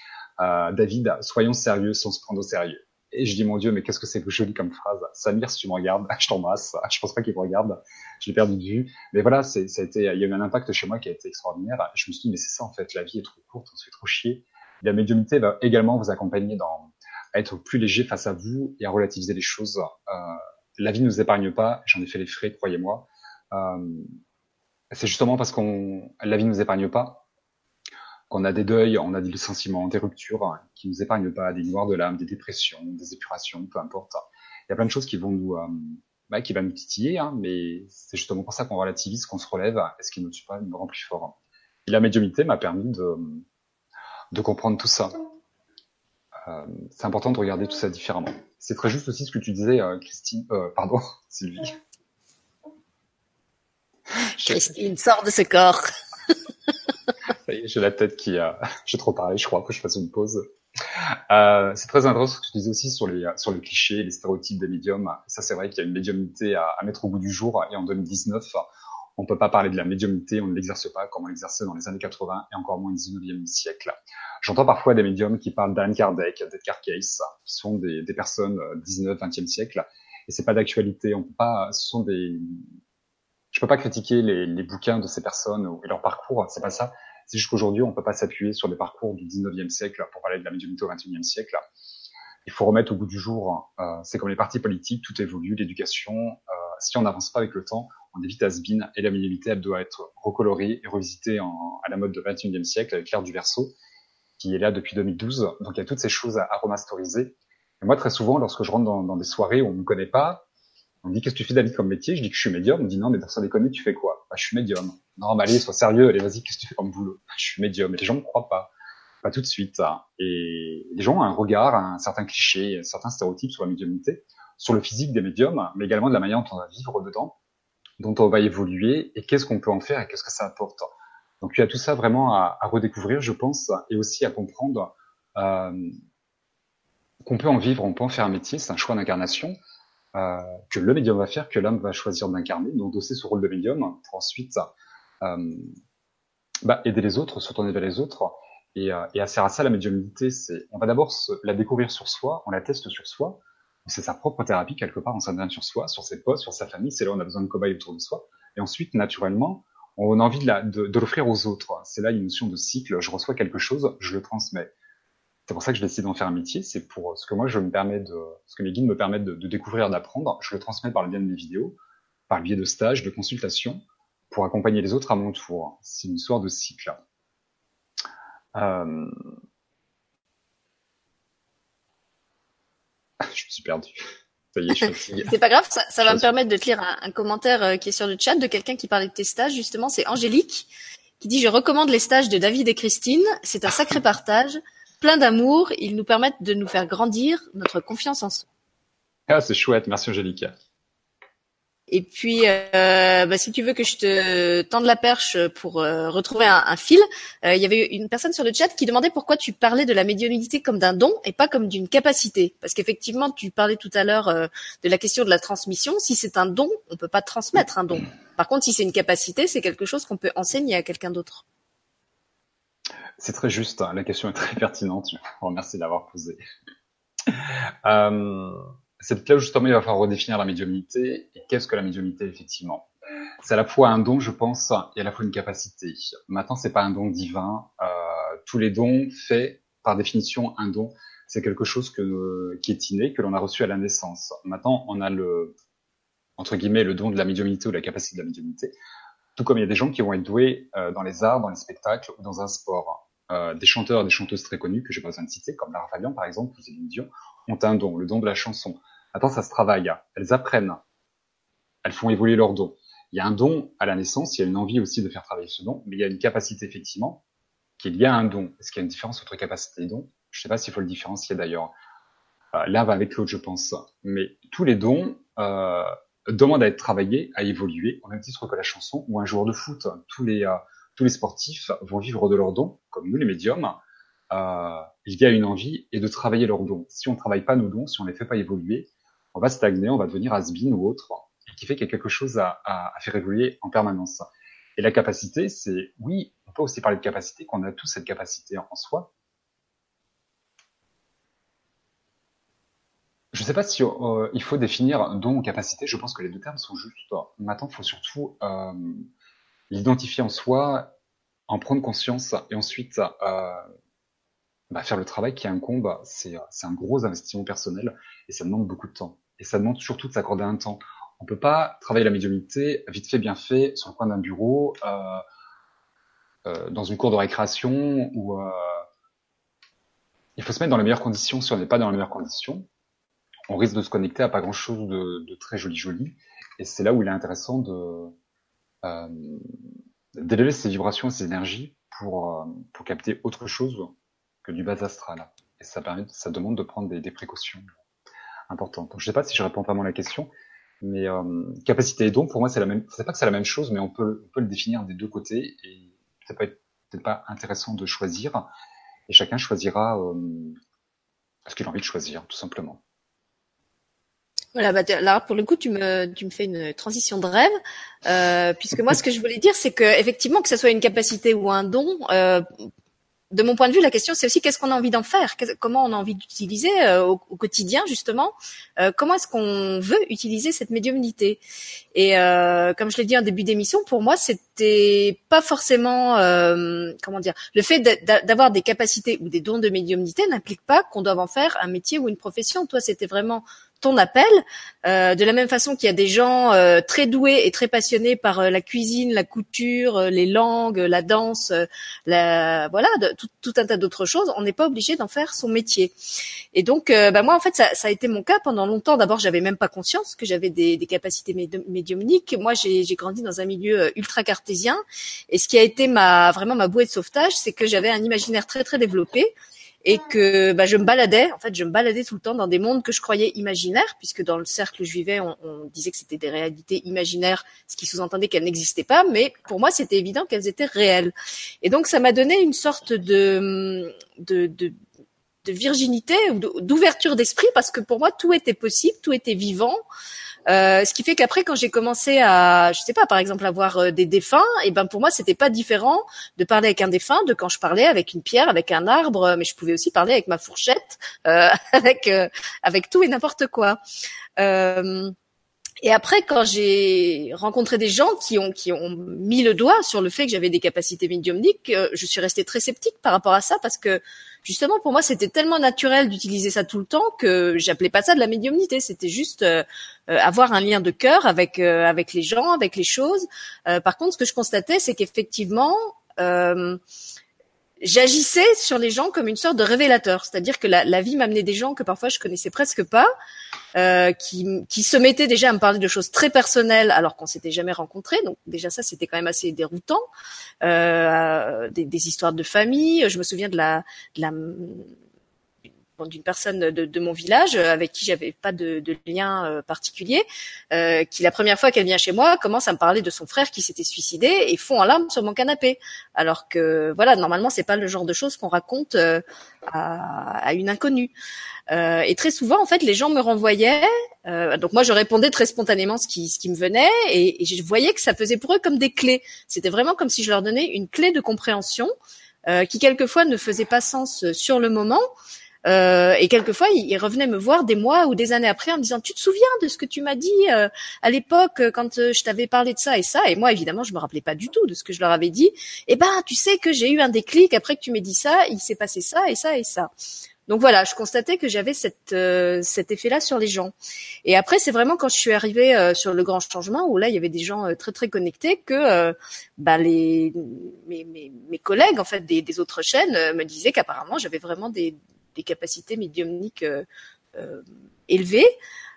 euh, David, soyons sérieux sans se prendre au sérieux. Et je dis, mon Dieu, mais qu'est-ce que c'est joli comme phrase. Samir, si tu me regardes, je t'embrasse. Je pense pas qu'il me regarde. Je l'ai perdu de vue. Mais voilà, c'est, ça a été, il y a eu un impact chez moi qui a été extraordinaire. Je me suis dit, mais c'est ça, en fait. La vie est trop courte, on se fait trop chier. La médiumnité va également vous accompagner dans, à être plus léger face à vous et à relativiser les choses. Euh, la vie ne nous épargne pas. J'en ai fait les frais, croyez-moi. Euh, c'est justement parce qu'on, la vie ne nous épargne pas on a des deuils, on a des licenciements, des ruptures hein, qui nous épargnent pas, des noirs de l'âme, des dépressions, des épurations, peu importe. Il y a plein de choses qui vont nous, euh, bah, qui va nous titiller, hein, mais c'est justement pour ça qu'on relativise, qu'on se relève, et ce qui nous tue pas nous rend plus fort. Et la médiumité m'a permis de, de comprendre tout ça. Euh, c'est important de regarder tout ça différemment. C'est très juste aussi ce que tu disais, euh, Christine, euh, pardon, Sylvie. Christine, sort de ce corps. J'ai la tête qui a, j'ai trop parlé, je crois que je fasse une pause. Euh, c'est très intéressant ce que tu disais aussi sur les sur les clichés, les stéréotypes des médiums. Ça, c'est vrai qu'il y a une médiumnité à, à, mettre au bout du jour. Et en 2019, on peut pas parler de la médiumnité, on ne l'exerce pas comme on l'exerçait dans les années 80 et encore moins au 19e siècle. J'entends parfois des médiums qui parlent d'Anne Kardec, d'Edgar Cayce, qui sont des, des personnes 19, 20e siècle. Et c'est pas d'actualité. On peut pas, ce sont des, je peux pas critiquer les, les bouquins de ces personnes et leur parcours. C'est pas ça c'est juste qu'aujourd'hui, on ne peut pas s'appuyer sur des parcours du 19e siècle pour parler de la médiumnité au 21e siècle. Il faut remettre au bout du jour, euh, c'est comme les partis politiques, tout évolue, l'éducation. Euh, si on n'avance pas avec le temps, on évite has-been et la médiumnité, elle doit être recolorée et revisitée en, à la mode du 21e siècle avec l'ère du verso, qui est là depuis 2012. Donc il y a toutes ces choses à, à remasteriser. Et moi, très souvent, lorsque je rentre dans, dans des soirées où on ne me connaît pas, on me dit qu'est-ce que tu fais David comme métier? Je dis que je suis médium. On me dit non mais personne déconne, tu fais quoi? Bah, Je suis médium. Non mais allez, sois sérieux, allez vas-y, qu'est-ce que tu fais comme boulot? Je suis médium. Et les gens ne croient pas, pas tout de suite. Hein. Et les gens ont un regard, un certain cliché, certains stéréotypes sur la médiumnité, sur le physique des médiums, mais également de la manière dont on va vivre dedans, dont on va évoluer et qu'est-ce qu'on peut en faire et qu'est-ce que ça apporte. Donc il y a tout ça vraiment à, à redécouvrir, je pense, et aussi à comprendre euh, qu'on peut en vivre, on peut en faire un métier, c'est un choix d'incarnation euh, que le médium va faire, que l'homme va choisir d'incarner, d'endosser ce rôle de médium pour ensuite euh, bah, aider les autres, se tourner vers les autres. Et, euh, et à ça, la médiumnité, c'est, on va d'abord la découvrir sur soi, on la teste sur soi. C'est sa propre thérapie quelque part, on s'entraîne sur soi, sur ses potes, sur sa famille. C'est là où on a besoin de cobayes autour de soi. Et ensuite, naturellement, on a envie de, la, de, de l'offrir aux autres. C'est là une notion de cycle. Je reçois quelque chose, je le transmets. C'est pour ça que je décide d'en faire un métier. C'est pour ce que moi je me permets de, ce que mes guides me permettent de, de découvrir, d'apprendre. Je le transmets par le biais de mes vidéos, par le biais de stages, de consultations, pour accompagner les autres à mon tour. C'est une histoire de cycle. Euh... je me suis perdu. Ça y est, je suis C'est pas grave, ça, ça va me permettre de te lire un, un, commentaire qui est sur le chat de quelqu'un qui parlait de tes stages. Justement, c'est Angélique qui dit je recommande les stages de David et Christine. C'est un sacré partage, plein d'amour. Ils nous permettent de nous faire grandir notre confiance en soi. Ah, c'est chouette. Merci Angélique. Et puis, euh, bah, si tu veux que je te tende la perche pour euh, retrouver un, un fil, euh, il y avait une personne sur le chat qui demandait pourquoi tu parlais de la médiumnité comme d'un don et pas comme d'une capacité. Parce qu'effectivement, tu parlais tout à l'heure euh, de la question de la transmission. Si c'est un don, on peut pas transmettre un don. Par contre, si c'est une capacité, c'est quelque chose qu'on peut enseigner à quelqu'un d'autre. C'est très juste. Hein. La question est très pertinente. Je vous remercie d'avoir posé. Euh, c'est là où justement il va falloir redéfinir la médiumnité et qu'est-ce que la médiumnité effectivement? C'est à la fois un don, je pense, et à la fois une capacité. Maintenant, c'est pas un don divin. Euh, tous les dons faits, par définition, un don, c'est quelque chose que, qui est inné, que l'on a reçu à la naissance. Maintenant, on a le, entre guillemets, le don de la médiumnité ou la capacité de la médiumnité. Tout comme il y a des gens qui vont être doués euh, dans les arts, dans les spectacles ou dans un sport. Euh, des chanteurs et des chanteuses très connus que j'ai besoin de citer, comme Lara Fabian par exemple, ou Céline Dion, ont un don, le don de la chanson. Attends, ça se travaille. Elles apprennent. Elles font évoluer leur don. Il y a un don à la naissance, il y a une envie aussi de faire travailler ce don, mais il y a une capacité effectivement qui est liée à un don. Est-ce qu'il y a une différence entre capacité et don? Je ne sais pas s'il faut le différencier d'ailleurs. Euh, L'un va avec l'autre, je pense. Mais tous les dons euh, demandent à être travaillés, à évoluer, au même titre que la chanson ou un joueur de foot. Tous les, tous les sportifs vont vivre de leurs dons, comme nous les médiums. Euh, il y a une envie et de travailler leurs dons. Si on ne travaille pas nos dons, si on ne les fait pas évoluer, on va stagner, on va devenir has ou autre, qui fait qu'il y a quelque chose à, à, à, faire évoluer en permanence. Et la capacité, c'est, oui, on peut aussi parler de capacité, qu'on a tous cette capacité en soi. Je ne sais pas si euh, il faut définir don ou capacité. Je pense que les deux termes sont justes. Maintenant, il faut surtout euh, l'identifier en soi, en prendre conscience et ensuite euh, bah, faire le travail qui incombe. C'est un gros investissement personnel et ça demande beaucoup de temps et ça demande surtout de s'accorder un temps. On peut pas travailler la médiumnité vite fait, bien fait, sur le coin d'un bureau, euh, euh, dans une cour de récréation, ou euh... il faut se mettre dans les meilleures conditions. Si on n'est pas dans les meilleures conditions, on risque de se connecter à pas grand-chose de, de, très joli joli. Et c'est là où il est intéressant de d'élever ses vibrations et ses énergies pour euh, pour capter autre chose que du bas astral. Et ça permet, ça demande de prendre des, des précautions importante. Donc, je sais pas si je réponds vraiment à la question, mais euh, capacité et don, pour moi, c'est la même. C'est pas que c'est la même chose, mais on peut, on peut le définir des deux côtés et ça peut être peut-être pas intéressant de choisir. Et chacun choisira euh, ce qu'il a envie de choisir, tout simplement. Voilà, bah, là pour le coup, tu me, tu me fais une transition de rêve, euh, puisque moi, ce que je voulais dire, c'est que effectivement, que ce soit une capacité ou un don, euh, de mon point de vue, la question c'est aussi qu'est-ce qu'on a envie d'en faire, comment on a envie d'utiliser euh, au, au, quotidien justement, euh, comment est-ce qu'on veut utiliser cette médiumnité. Et euh, comme je l'ai dit en début d'émission, pour moi c'était pas forcément euh, comment dire, le fait d'avoir des capacités ou des dons de médiumnité n'implique pas qu'on doive en faire un métier ou une profession. Toi, c'était vraiment ton appel. Euh, de la même façon qu'il y a des gens euh, très doués et très passionnés par euh, la cuisine, la couture, euh, les langues, la danse, euh, la, voilà, tout, tout, un tas d'autres choses, on n'est pas obligé d'en faire son métier. Et donc, bah moi, en fait, ça, ça, a été mon cas pendant longtemps. D'abord, j'avais même pas conscience que j'avais des, des, capacités médiumniques. Moi, j'ai grandi dans un milieu ultra cartésien, et ce qui a été ma vraiment ma bouée de sauvetage, c'est que j'avais un imaginaire très très développé et que bah, je me baladais, en fait, je me baladais tout le temps dans des mondes que je croyais imaginaires, puisque dans le cercle où je vivais, on, disait que c'était des réalités imaginaires, ce qui sous-entendait qu'elles n'existaient pas, mais pour moi, c'était évident qu'elles étaient réelles. Et donc, ça m'a donné une sorte de, de, de de virginité ou d'ouverture d'esprit parce que pour moi tout était possible, tout était vivant. Euh, ce qui fait qu'après, quand j'ai commencé à, je sais pas, par exemple, avoir euh, des défunts, et ben pour moi, c'était pas différent de parler avec un défunt de quand je parlais avec une pierre, avec un arbre, mais je pouvais aussi parler avec ma fourchette, euh, avec euh, avec tout et n'importe quoi. Euh, et après, quand j'ai rencontré des gens qui ont qui ont mis le doigt sur le fait que j'avais des capacités médiumniques, je suis restée très sceptique par rapport à ça parce que justement pour moi c'était tellement naturel d'utiliser ça tout le temps que j'appelais pas ça de la médiumnité. C'était juste euh, avoir un lien de cœur avec euh, avec les gens, avec les choses. Euh, par contre, ce que je constatais, c'est qu'effectivement j'agissais sur les gens comme une sorte de révélateur, c'est-à-dire que la, la vie m'amenait des gens que parfois je connaissais presque pas euh, qui, qui se mettait déjà à me parler de choses très personnelles alors qu'on s'était jamais rencontrés. Donc déjà ça, c'était quand même assez déroutant. Euh, des, des, histoires de famille. Je me souviens de la, de la d'une personne de, de, mon village euh, avec qui j'avais pas de, de lien euh, particulier, euh, qui la première fois qu'elle vient chez moi commence à me parler de son frère qui s'était suicidé et fond en larmes sur mon canapé. Alors que voilà, normalement c'est pas le genre de choses qu'on raconte euh, à, à, une inconnue. Euh, et très souvent en fait les gens me renvoyaient, donc moi je répondais très spontanément ce qui ce qui me venait et, et, je voyais que ça faisait pour eux comme des clés. C'était vraiment comme si je leur donnais une clé de compréhension qui quelquefois ne faisait pas sens sur le moment. Euh, et quelquefois, il, revenait me voir des mois ou des années après en me disant "Tu te souviens de ce que tu m'as dit euh, à l'époque euh, quand je t'avais parlé de ça et ça? Et moi, évidemment, je me rappelais pas du tout de ce que je leur avais dit. Eh ben, tu sais que j'ai eu un déclic après que tu m'aies dit ça. Il s'est passé ça et ça et ça. Donc voilà, je constatais que j'avais cette, cet effet-là sur les gens. Et après, c'est vraiment quand je suis arrivée sur le grand changement où là, il y avait des gens très très connectés que bah, les mes, mes, collègues en fait des autres chaînes me disaient qu'apparemment j'avais vraiment des, des capacités médiumniques euh, euh, élevées.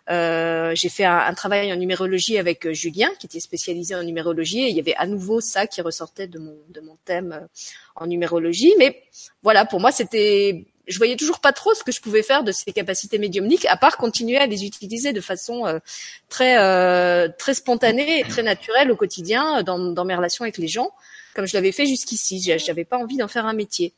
Euh, j'ai fait un, travail en numérologie avec Julien, qui était spécialisé en numérologie, et il y avait à nouveau ça qui ressortait de mon de mon thème en numérologie. Mais voilà, pour moi, c'était, je voyais toujours pas trop ce que je pouvais faire de ces capacités médiumniques, à part continuer à les utiliser de façon très très spontanée et très naturelle au quotidien dans, dans mes relations avec les gens, comme je l'avais fait jusqu'ici. J'avais pas envie d'en faire un métier.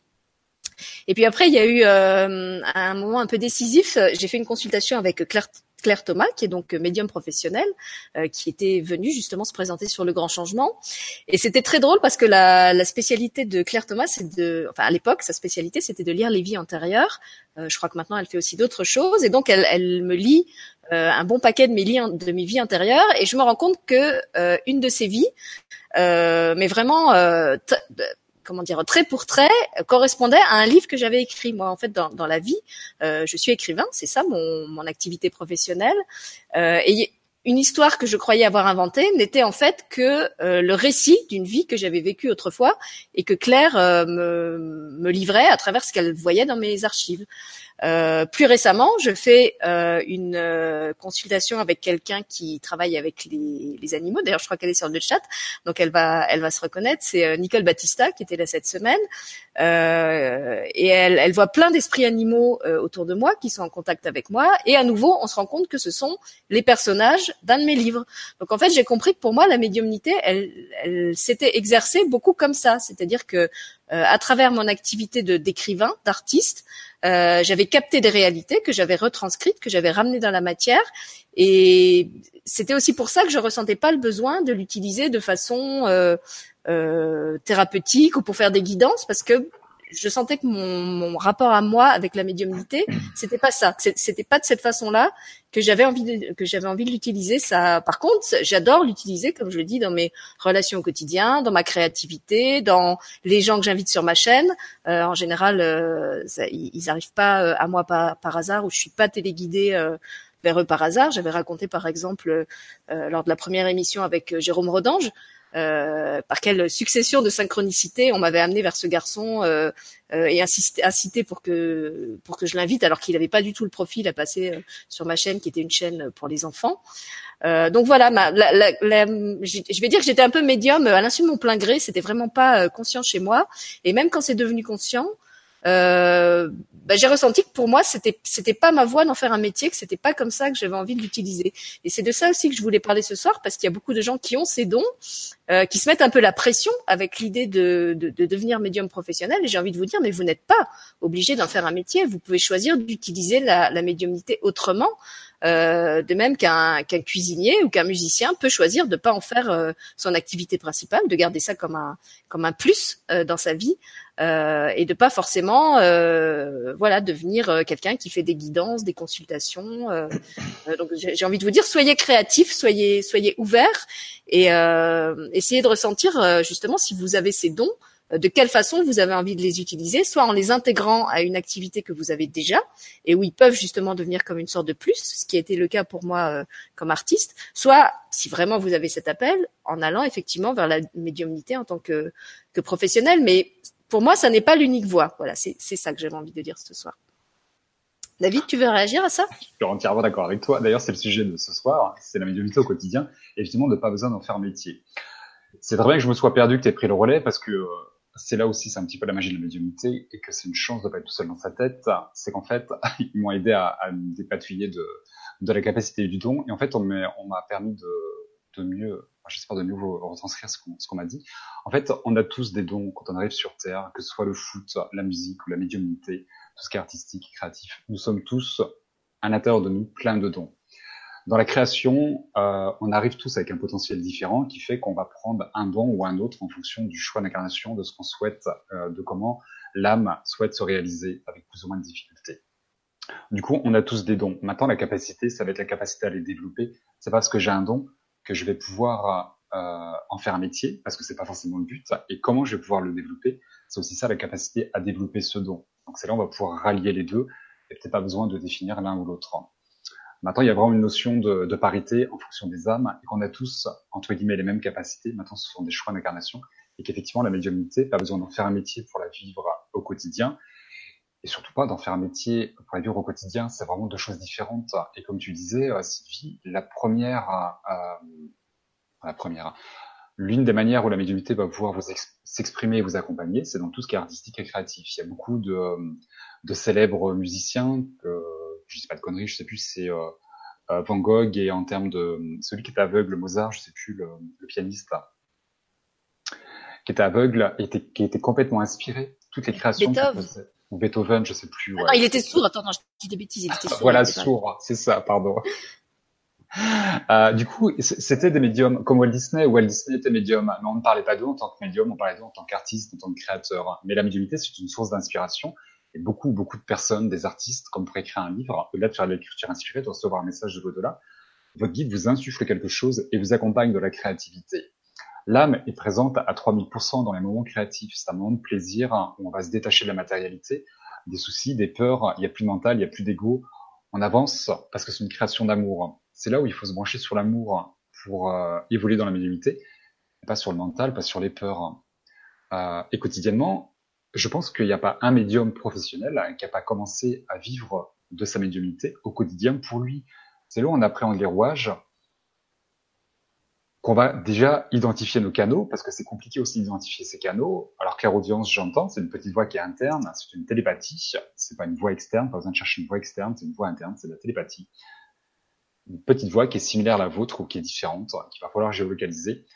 Et puis après, il y a eu euh, un moment un peu décisif. J'ai fait une consultation avec Claire, Claire Thomas, qui est donc médium professionnel, euh, qui était venue justement se présenter sur le grand changement. Et c'était très drôle parce que la, la spécialité de Claire Thomas, c'est de, enfin à l'époque, sa spécialité, c'était de lire les vies antérieures. Euh, je crois que maintenant, elle fait aussi d'autres choses. Et donc, elle, elle me lit euh, un bon paquet de mes, de mes vies antérieures. Et je me rends compte que euh, une de ces vies, mais vraiment comment dire, trait pour trait, correspondait à un livre que j'avais écrit. Moi, en fait, dans, la vie, euh, je suis écrivain, c'est ça mon, activité professionnelle. Euh, et une histoire que je croyais avoir inventée n'était en fait que euh, le récit d'une vie que j'avais vécue autrefois et que Claire euh, me, livrait à travers ce qu'elle voyait dans mes archives. Euh, plus récemment, je fais euh, une euh, consultation avec quelqu'un qui travaille avec les, les animaux. D'ailleurs, je crois qu'elle est sur le chat, donc elle va, elle va se reconnaître. C'est euh, Nicole Battista qui était là cette semaine, et elle, elle voit plein d'esprits animaux autour de moi qui sont en contact avec moi. Et à nouveau, on se rend compte que ce sont les personnages d'un de mes livres. Donc en fait, j'ai compris que pour moi, la médiumnité, elle, elle s'était exercée beaucoup comme ça, c'est-à-dire que à travers mon activité de d'écrivain, d'artiste, euh, j'avais capté des réalités que j'avais retranscrites, que j'avais ramenées dans la matière, et c'était aussi pour ça que je ressentais pas le besoin de l'utiliser de façon euh, euh, thérapeutique ou pour faire des guidances, parce que je sentais que mon, rapport à moi avec la médiumnité, c'était pas ça. C'était pas de cette façon-là que j'avais envie de, que j'avais envie de l'utiliser. Ça, par contre, j'adore l'utiliser, comme je le dis, dans mes relations au quotidien, dans ma créativité, dans les gens que j'invite sur ma chaîne. Euh, en général, euh, ils n'arrivent pas euh, à moi par, hasard ou je suis pas téléguidée. Euh, vers eux par hasard. J'avais raconté par exemple euh, lors de la première émission avec Jérôme Rodange euh, par quelle succession de synchronicité on m'avait amené vers ce garçon euh, euh, et insisté, incité pour que pour que je l'invite alors qu'il n'avait pas du tout le profil à passer euh, sur ma chaîne qui était une chaîne pour les enfants. Euh, donc voilà, ma, la, la, la, je vais dire que j'étais un peu médium à l'insu de mon plein gré, c'était vraiment pas conscient chez moi et même quand c'est devenu conscient, euh, bah, j'ai ressenti que pour moi c'était c'était pas ma voie d'en faire un métier, que c'était pas comme ça que j'avais envie de l'utiliser. Et c'est de ça aussi que je voulais parler ce soir parce qu'il y a beaucoup de gens qui ont ces dons, euh, qui se mettent un peu la pression avec l'idée de, de, de, devenir médium professionnel. Et j'ai envie de vous dire, mais vous n'êtes pas obligé d'en faire un métier. Vous pouvez choisir d'utiliser la, la médiumnité autrement. Euh, de même qu'un qu'un cuisinier ou qu'un musicien peut choisir de pas en faire euh, son activité principale, de garder ça comme un comme un plus euh, dans sa vie euh, et de pas forcément voilà devenir quelqu'un qui fait des guidances, des consultations. donc j'ai envie de vous dire soyez créatifs, soyez soyez ouverts et essayez de ressentir justement si vous avez ces dons euh, de quelle façon vous avez envie de les utiliser, soit en les intégrant à une activité que vous avez déjà et où ils peuvent justement devenir comme une sorte de plus, ce qui a été le cas pour moi euh, comme artiste, soit si vraiment vous avez cet appel, en allant effectivement vers la médiumnité en tant que, que professionnel. Mais pour moi, ça n'est pas l'unique voie. Voilà, c'est ça que j'avais envie de dire ce soir. David, tu veux réagir à ça? Je suis entièrement d'accord avec toi. D'ailleurs, c'est le sujet de ce soir, c'est la médiumnité au quotidien, et justement de pas besoin d'en faire métier. C'est très bien que je me sois perdu, que tu aies pris le relais, parce que euh, c'est là aussi, c'est un petit peu la magie de la médiumnité, et que c'est une chance de pas être tout seul dans sa tête. C'est qu'en fait, ils m'ont aidé à, à me dépatouiller de, de la capacité du don, et en fait, on m'a permis de, de mieux, j'espère de nouveau retranscrire ce qu'on m'a dit. En fait, on a tous des dons quand on arrive sur Terre, que ce soit le foot, la musique ou la médiumnité, tout ce qui est artistique et créatif. Nous sommes tous, à l'intérieur de nous, plein de dons. Dans la création, euh, on arrive tous avec un potentiel différent qui fait qu'on va prendre un don ou un autre en fonction du choix d'incarnation, de ce qu'on souhaite, euh, de comment l'âme souhaite se réaliser avec plus ou moins de difficultés. Du coup, on a tous des dons. Maintenant, la capacité, ça va être la capacité à les développer. C'est parce que j'ai un don que je vais pouvoir euh, en faire un métier, parce que c'est pas forcément le but. Et comment je vais pouvoir le développer, c'est aussi ça la capacité à développer ce don. Donc c'est là on va pouvoir rallier les deux, et peut-être pas besoin de définir l'un ou l'autre. Maintenant, il y a vraiment une notion de, de parité en fonction des âmes, et qu'on a tous, entre guillemets, les mêmes capacités. Maintenant, ce sont des choix d'incarnation, et qu'effectivement, la médiumnité, pas besoin d'en faire un métier pour la vivre au quotidien, et surtout pas d'en faire un métier pour la vivre au quotidien. C'est vraiment deux choses différentes. Et comme tu disais, euh, Sylvie, la première, euh, la première, l'une des manières où la médiumnité va pouvoir vous s'exprimer et vous accompagner, c'est dans tout ce qui est artistique et créatif. Il y a beaucoup de, de célèbres musiciens, que, je sais pas de conneries, je sais plus, c'est euh, euh, Van Gogh et en termes de celui qui est aveugle, Mozart, je sais plus le, le pianiste qui était aveugle, était, qui était complètement inspiré. Toutes les créations Beethoven ou Beethoven, je sais plus. Ouais. Ah, il était sourd. Attends, non, je dis des bêtises. Il était sourd. voilà, sourd, c'est ça, pardon. Euh, du coup, c'était des médiums comme Walt Disney. Walt Disney était médium, mais on ne parlait pas d'eux en tant que médium, on parlait d'eux en tant qu'artiste, en tant que créateur. Mais la médiumité, c'est une source d'inspiration. Et beaucoup, beaucoup de personnes, des artistes, comme pour écrire un livre, au-delà de faire de l'écriture inspirée, de recevoir un message de l'au-delà, votre guide vous insuffle quelque chose et vous accompagne de la créativité. L'âme est présente à 3000% dans les moments créatifs. C'est un moment de plaisir où on va se détacher de la matérialité, des soucis, des peurs. Il n'y a plus de mental, il n'y a plus d'ego. On avance parce que c'est une création d'amour. C'est là où il faut se brancher sur l'amour pour euh, évoluer dans la médiumnité, pas sur le mental, pas sur les peurs. Euh, et quotidiennement, je pense qu'il n'y a pas un médium professionnel qui n'a pas commencé à vivre de sa médiumnité au quotidien pour lui. C'est là où on appréhende les rouages, qu'on va déjà identifier nos canaux, parce que c'est compliqué aussi d'identifier ces canaux. Alors audience, j'entends, c'est une petite voix qui est interne, c'est une télépathie, c'est pas une voix externe, pas besoin de chercher une voix externe, c'est une voix interne, c'est de la télépathie. Une petite voix qui est similaire à la vôtre ou qui est différente, qu'il va falloir géolocaliser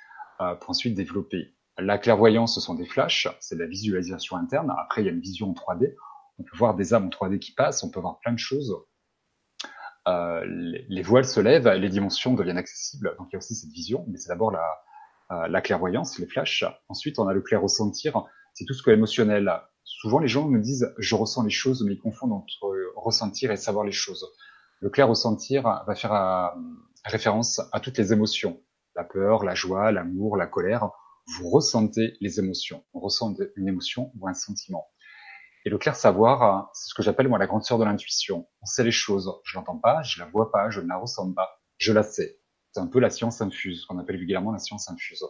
euh, pour ensuite développer. La clairvoyance, ce sont des flashs, c'est de la visualisation interne. Après, il y a une vision en 3D. On peut voir des âmes en 3D qui passent, on peut voir plein de choses euh, les, voiles se lèvent, les dimensions deviennent accessibles. Donc il y a aussi cette vision, mais c'est d'abord la, euh, la clairvoyance, les flashs. Ensuite, on a le clair ressentir, c'est tout ce qui est émotionnel. Souvent, les gens nous disent je ressens les choses, mais ils confondent entre ressentir et savoir les choses. Le clair ressentir va faire euh, référence à toutes les émotions, la peur, la joie, l'amour, la colère. Vous ressentez les émotions. On ressent une émotion ou un sentiment. Et le clair savoir, c'est ce que j'appelle moi la grande sœur de l'intuition. On sait les choses. Je l'entends pas, je la vois pas, je ne la ressens pas, je la sais. C'est un peu la science infuse, qu'on appelle vulgairement la science infuse.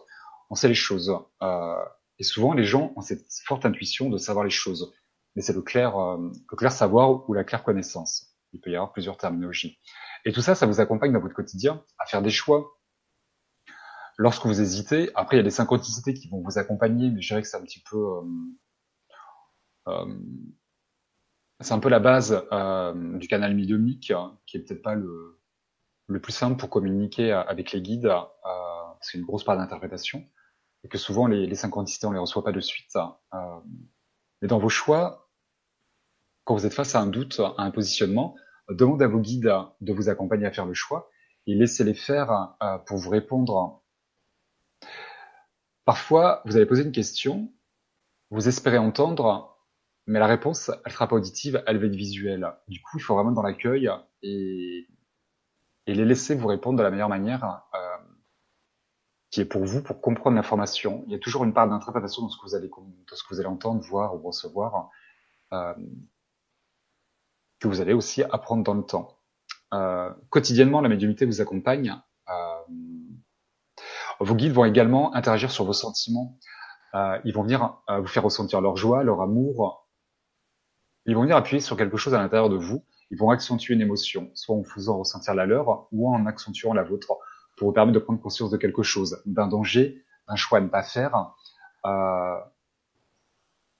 On sait les choses. Euh, et souvent, les gens ont cette forte intuition de savoir les choses. Mais c'est le clair, euh, le clair savoir ou la claire connaissance. Il peut y avoir plusieurs terminologies. Et tout ça, ça vous accompagne dans votre quotidien à faire des choix. Lorsque vous hésitez, après il y a des synchronicités qui vont vous accompagner, mais je dirais que c'est un petit peu euh, euh, c'est un peu la base euh, du canal médiumnique, hein, qui est peut-être pas le, le plus simple pour communiquer avec les guides, euh, c'est une grosse part d'interprétation, et que souvent les, les synchronicités on les reçoit pas de suite. Euh, mais dans vos choix, quand vous êtes face à un doute, à un positionnement, demandez à vos guides de vous accompagner à faire le choix et laissez-les faire euh, pour vous répondre. Parfois, vous allez poser une question, vous espérez entendre mais la réponse, elle sera pas auditive, elle va être visuelle. Du coup, il faut vraiment dans l'accueil et, et les laisser vous répondre de la meilleure manière euh, qui est pour vous, pour comprendre l'information. Il y a toujours une part d'interprétation dans ce que vous allez, dans ce que vous allez entendre, voir ou recevoir, euh, que vous allez aussi apprendre dans le temps. Euh, quotidiennement, la médiumité vous accompagne. Euh, vos guides vont également interagir sur vos sentiments. Euh, ils vont venir vous faire ressentir leur joie, leur amour, ils vont venir appuyer sur quelque chose à l'intérieur de vous. ils vont accentuer une émotion, soit en faisant ressentir la leur, ou en accentuant la vôtre, pour vous permettre de prendre conscience de quelque chose, d'un danger, d'un choix à ne pas faire. Euh...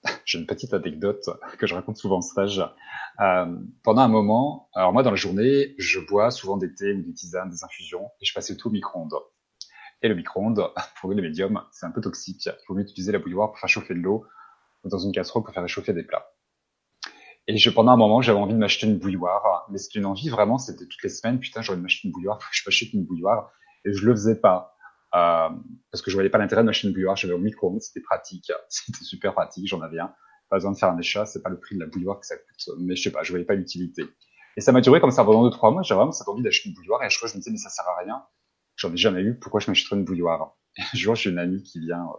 J'ai une petite anecdote que je raconte souvent en stage. Euh, pendant un moment, alors moi dans la journée, je bois souvent des thés ou des tisanes, des infusions, et je passais tout au micro-ondes. Et le micro-ondes, pour les médiums, c'est un peu toxique. Il faut mieux utiliser la bouilloire pour faire chauffer de l'eau, ou dans une casserole pour faire réchauffer des plats. Et je, pendant un moment, j'avais envie de m'acheter une bouilloire, mais c'était une envie vraiment, c'était toutes les semaines, putain, de m'acheter une bouilloire, je m'achète une bouilloire, et je le faisais pas, euh, parce que je voyais pas l'intérêt de m'acheter une bouilloire, j'avais au micro-ondes, c'était pratique, c'était super pratique, j'en avais un, pas besoin de faire un achat, c'est pas le prix de la bouilloire que ça coûte, mais je sais pas, je voyais pas l'utilité. Et ça m'a duré comme ça pendant deux, trois mois, j'avais vraiment cette envie d'acheter une bouilloire, et à chaque fois, je me disais, mais ça sert à rien, j'en ai jamais eu, pourquoi je m'achèterais une bouilloire? Un jour, j'ai une amie qui vient euh,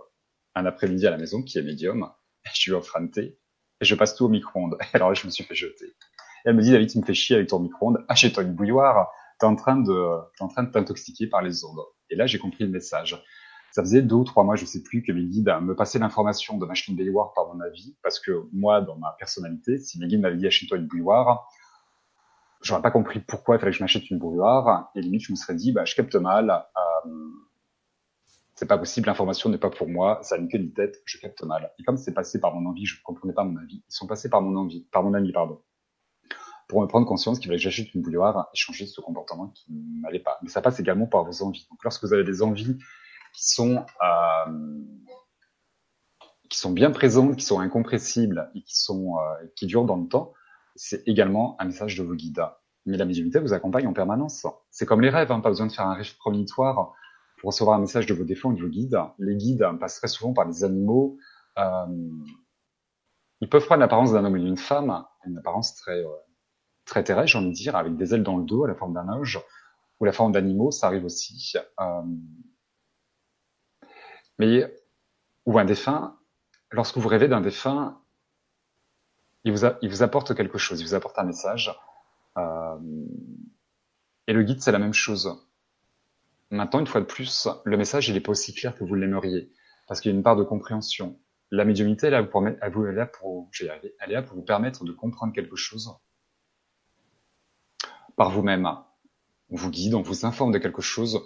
un après-midi à la maison, qui est médium, je lui offre un thé, je passe tout au micro-ondes. Alors là, je me suis fait jeter. Et elle me dit, David, tu me fais chier avec ton micro-ondes, achète-toi une bouilloire, t'es en train de, en train de t'intoxiquer par les ondes. Et là, j'ai compris le message. Ça faisait deux ou trois mois, je sais plus, que mes guides me passaient l'information de m'acheter une bouilloire par mon avis, parce que moi, dans ma personnalité, si mes guides m'avaient dit achète-toi une bouilloire, j'aurais pas compris pourquoi il fallait que je m'achète une bouilloire, et limite, je me serais dit, bah, je capte mal, euh, c'est pas possible, l'information n'est pas pour moi, ça n'a que ni tête, je capte mal. Et comme c'est passé par mon envie, je ne comprenais pas mon avis, ils sont passés par mon envie, par mon ami, pardon, pour me prendre conscience qu'il fallait que j'achète une bouilloire et changer ce comportement qui n'allait pas. Mais ça passe également par vos envies. Donc lorsque vous avez des envies qui sont euh, qui sont bien présentes, qui sont incompressibles et qui sont euh, qui durent dans le temps, c'est également un message de vos guides. Mais la médiumnité vous accompagne en permanence. C'est comme les rêves, hein, pas besoin de faire un rêve promonitoire recevoir un message de vos défunts ou de vos guides. Les guides passent très souvent par des animaux. Euh, ils peuvent prendre l'apparence d'un homme et d'une femme, une apparence très euh, très terrestre, j'ai envie de dire, avec des ailes dans le dos, à la forme d'un ange, ou la forme d'animaux, ça arrive aussi. Euh, mais ou un défunt, lorsque vous rêvez d'un défunt, il vous, a, il vous apporte quelque chose, il vous apporte un message. Et le guide, c'est la même chose. Maintenant, une fois de plus, le message, il n'est pas aussi clair que vous l'aimeriez, parce qu'il y a une part de compréhension. La médiumnité, elle est là pour, là pour vous permettre de comprendre quelque chose par vous-même. On vous guide, on vous informe de quelque chose.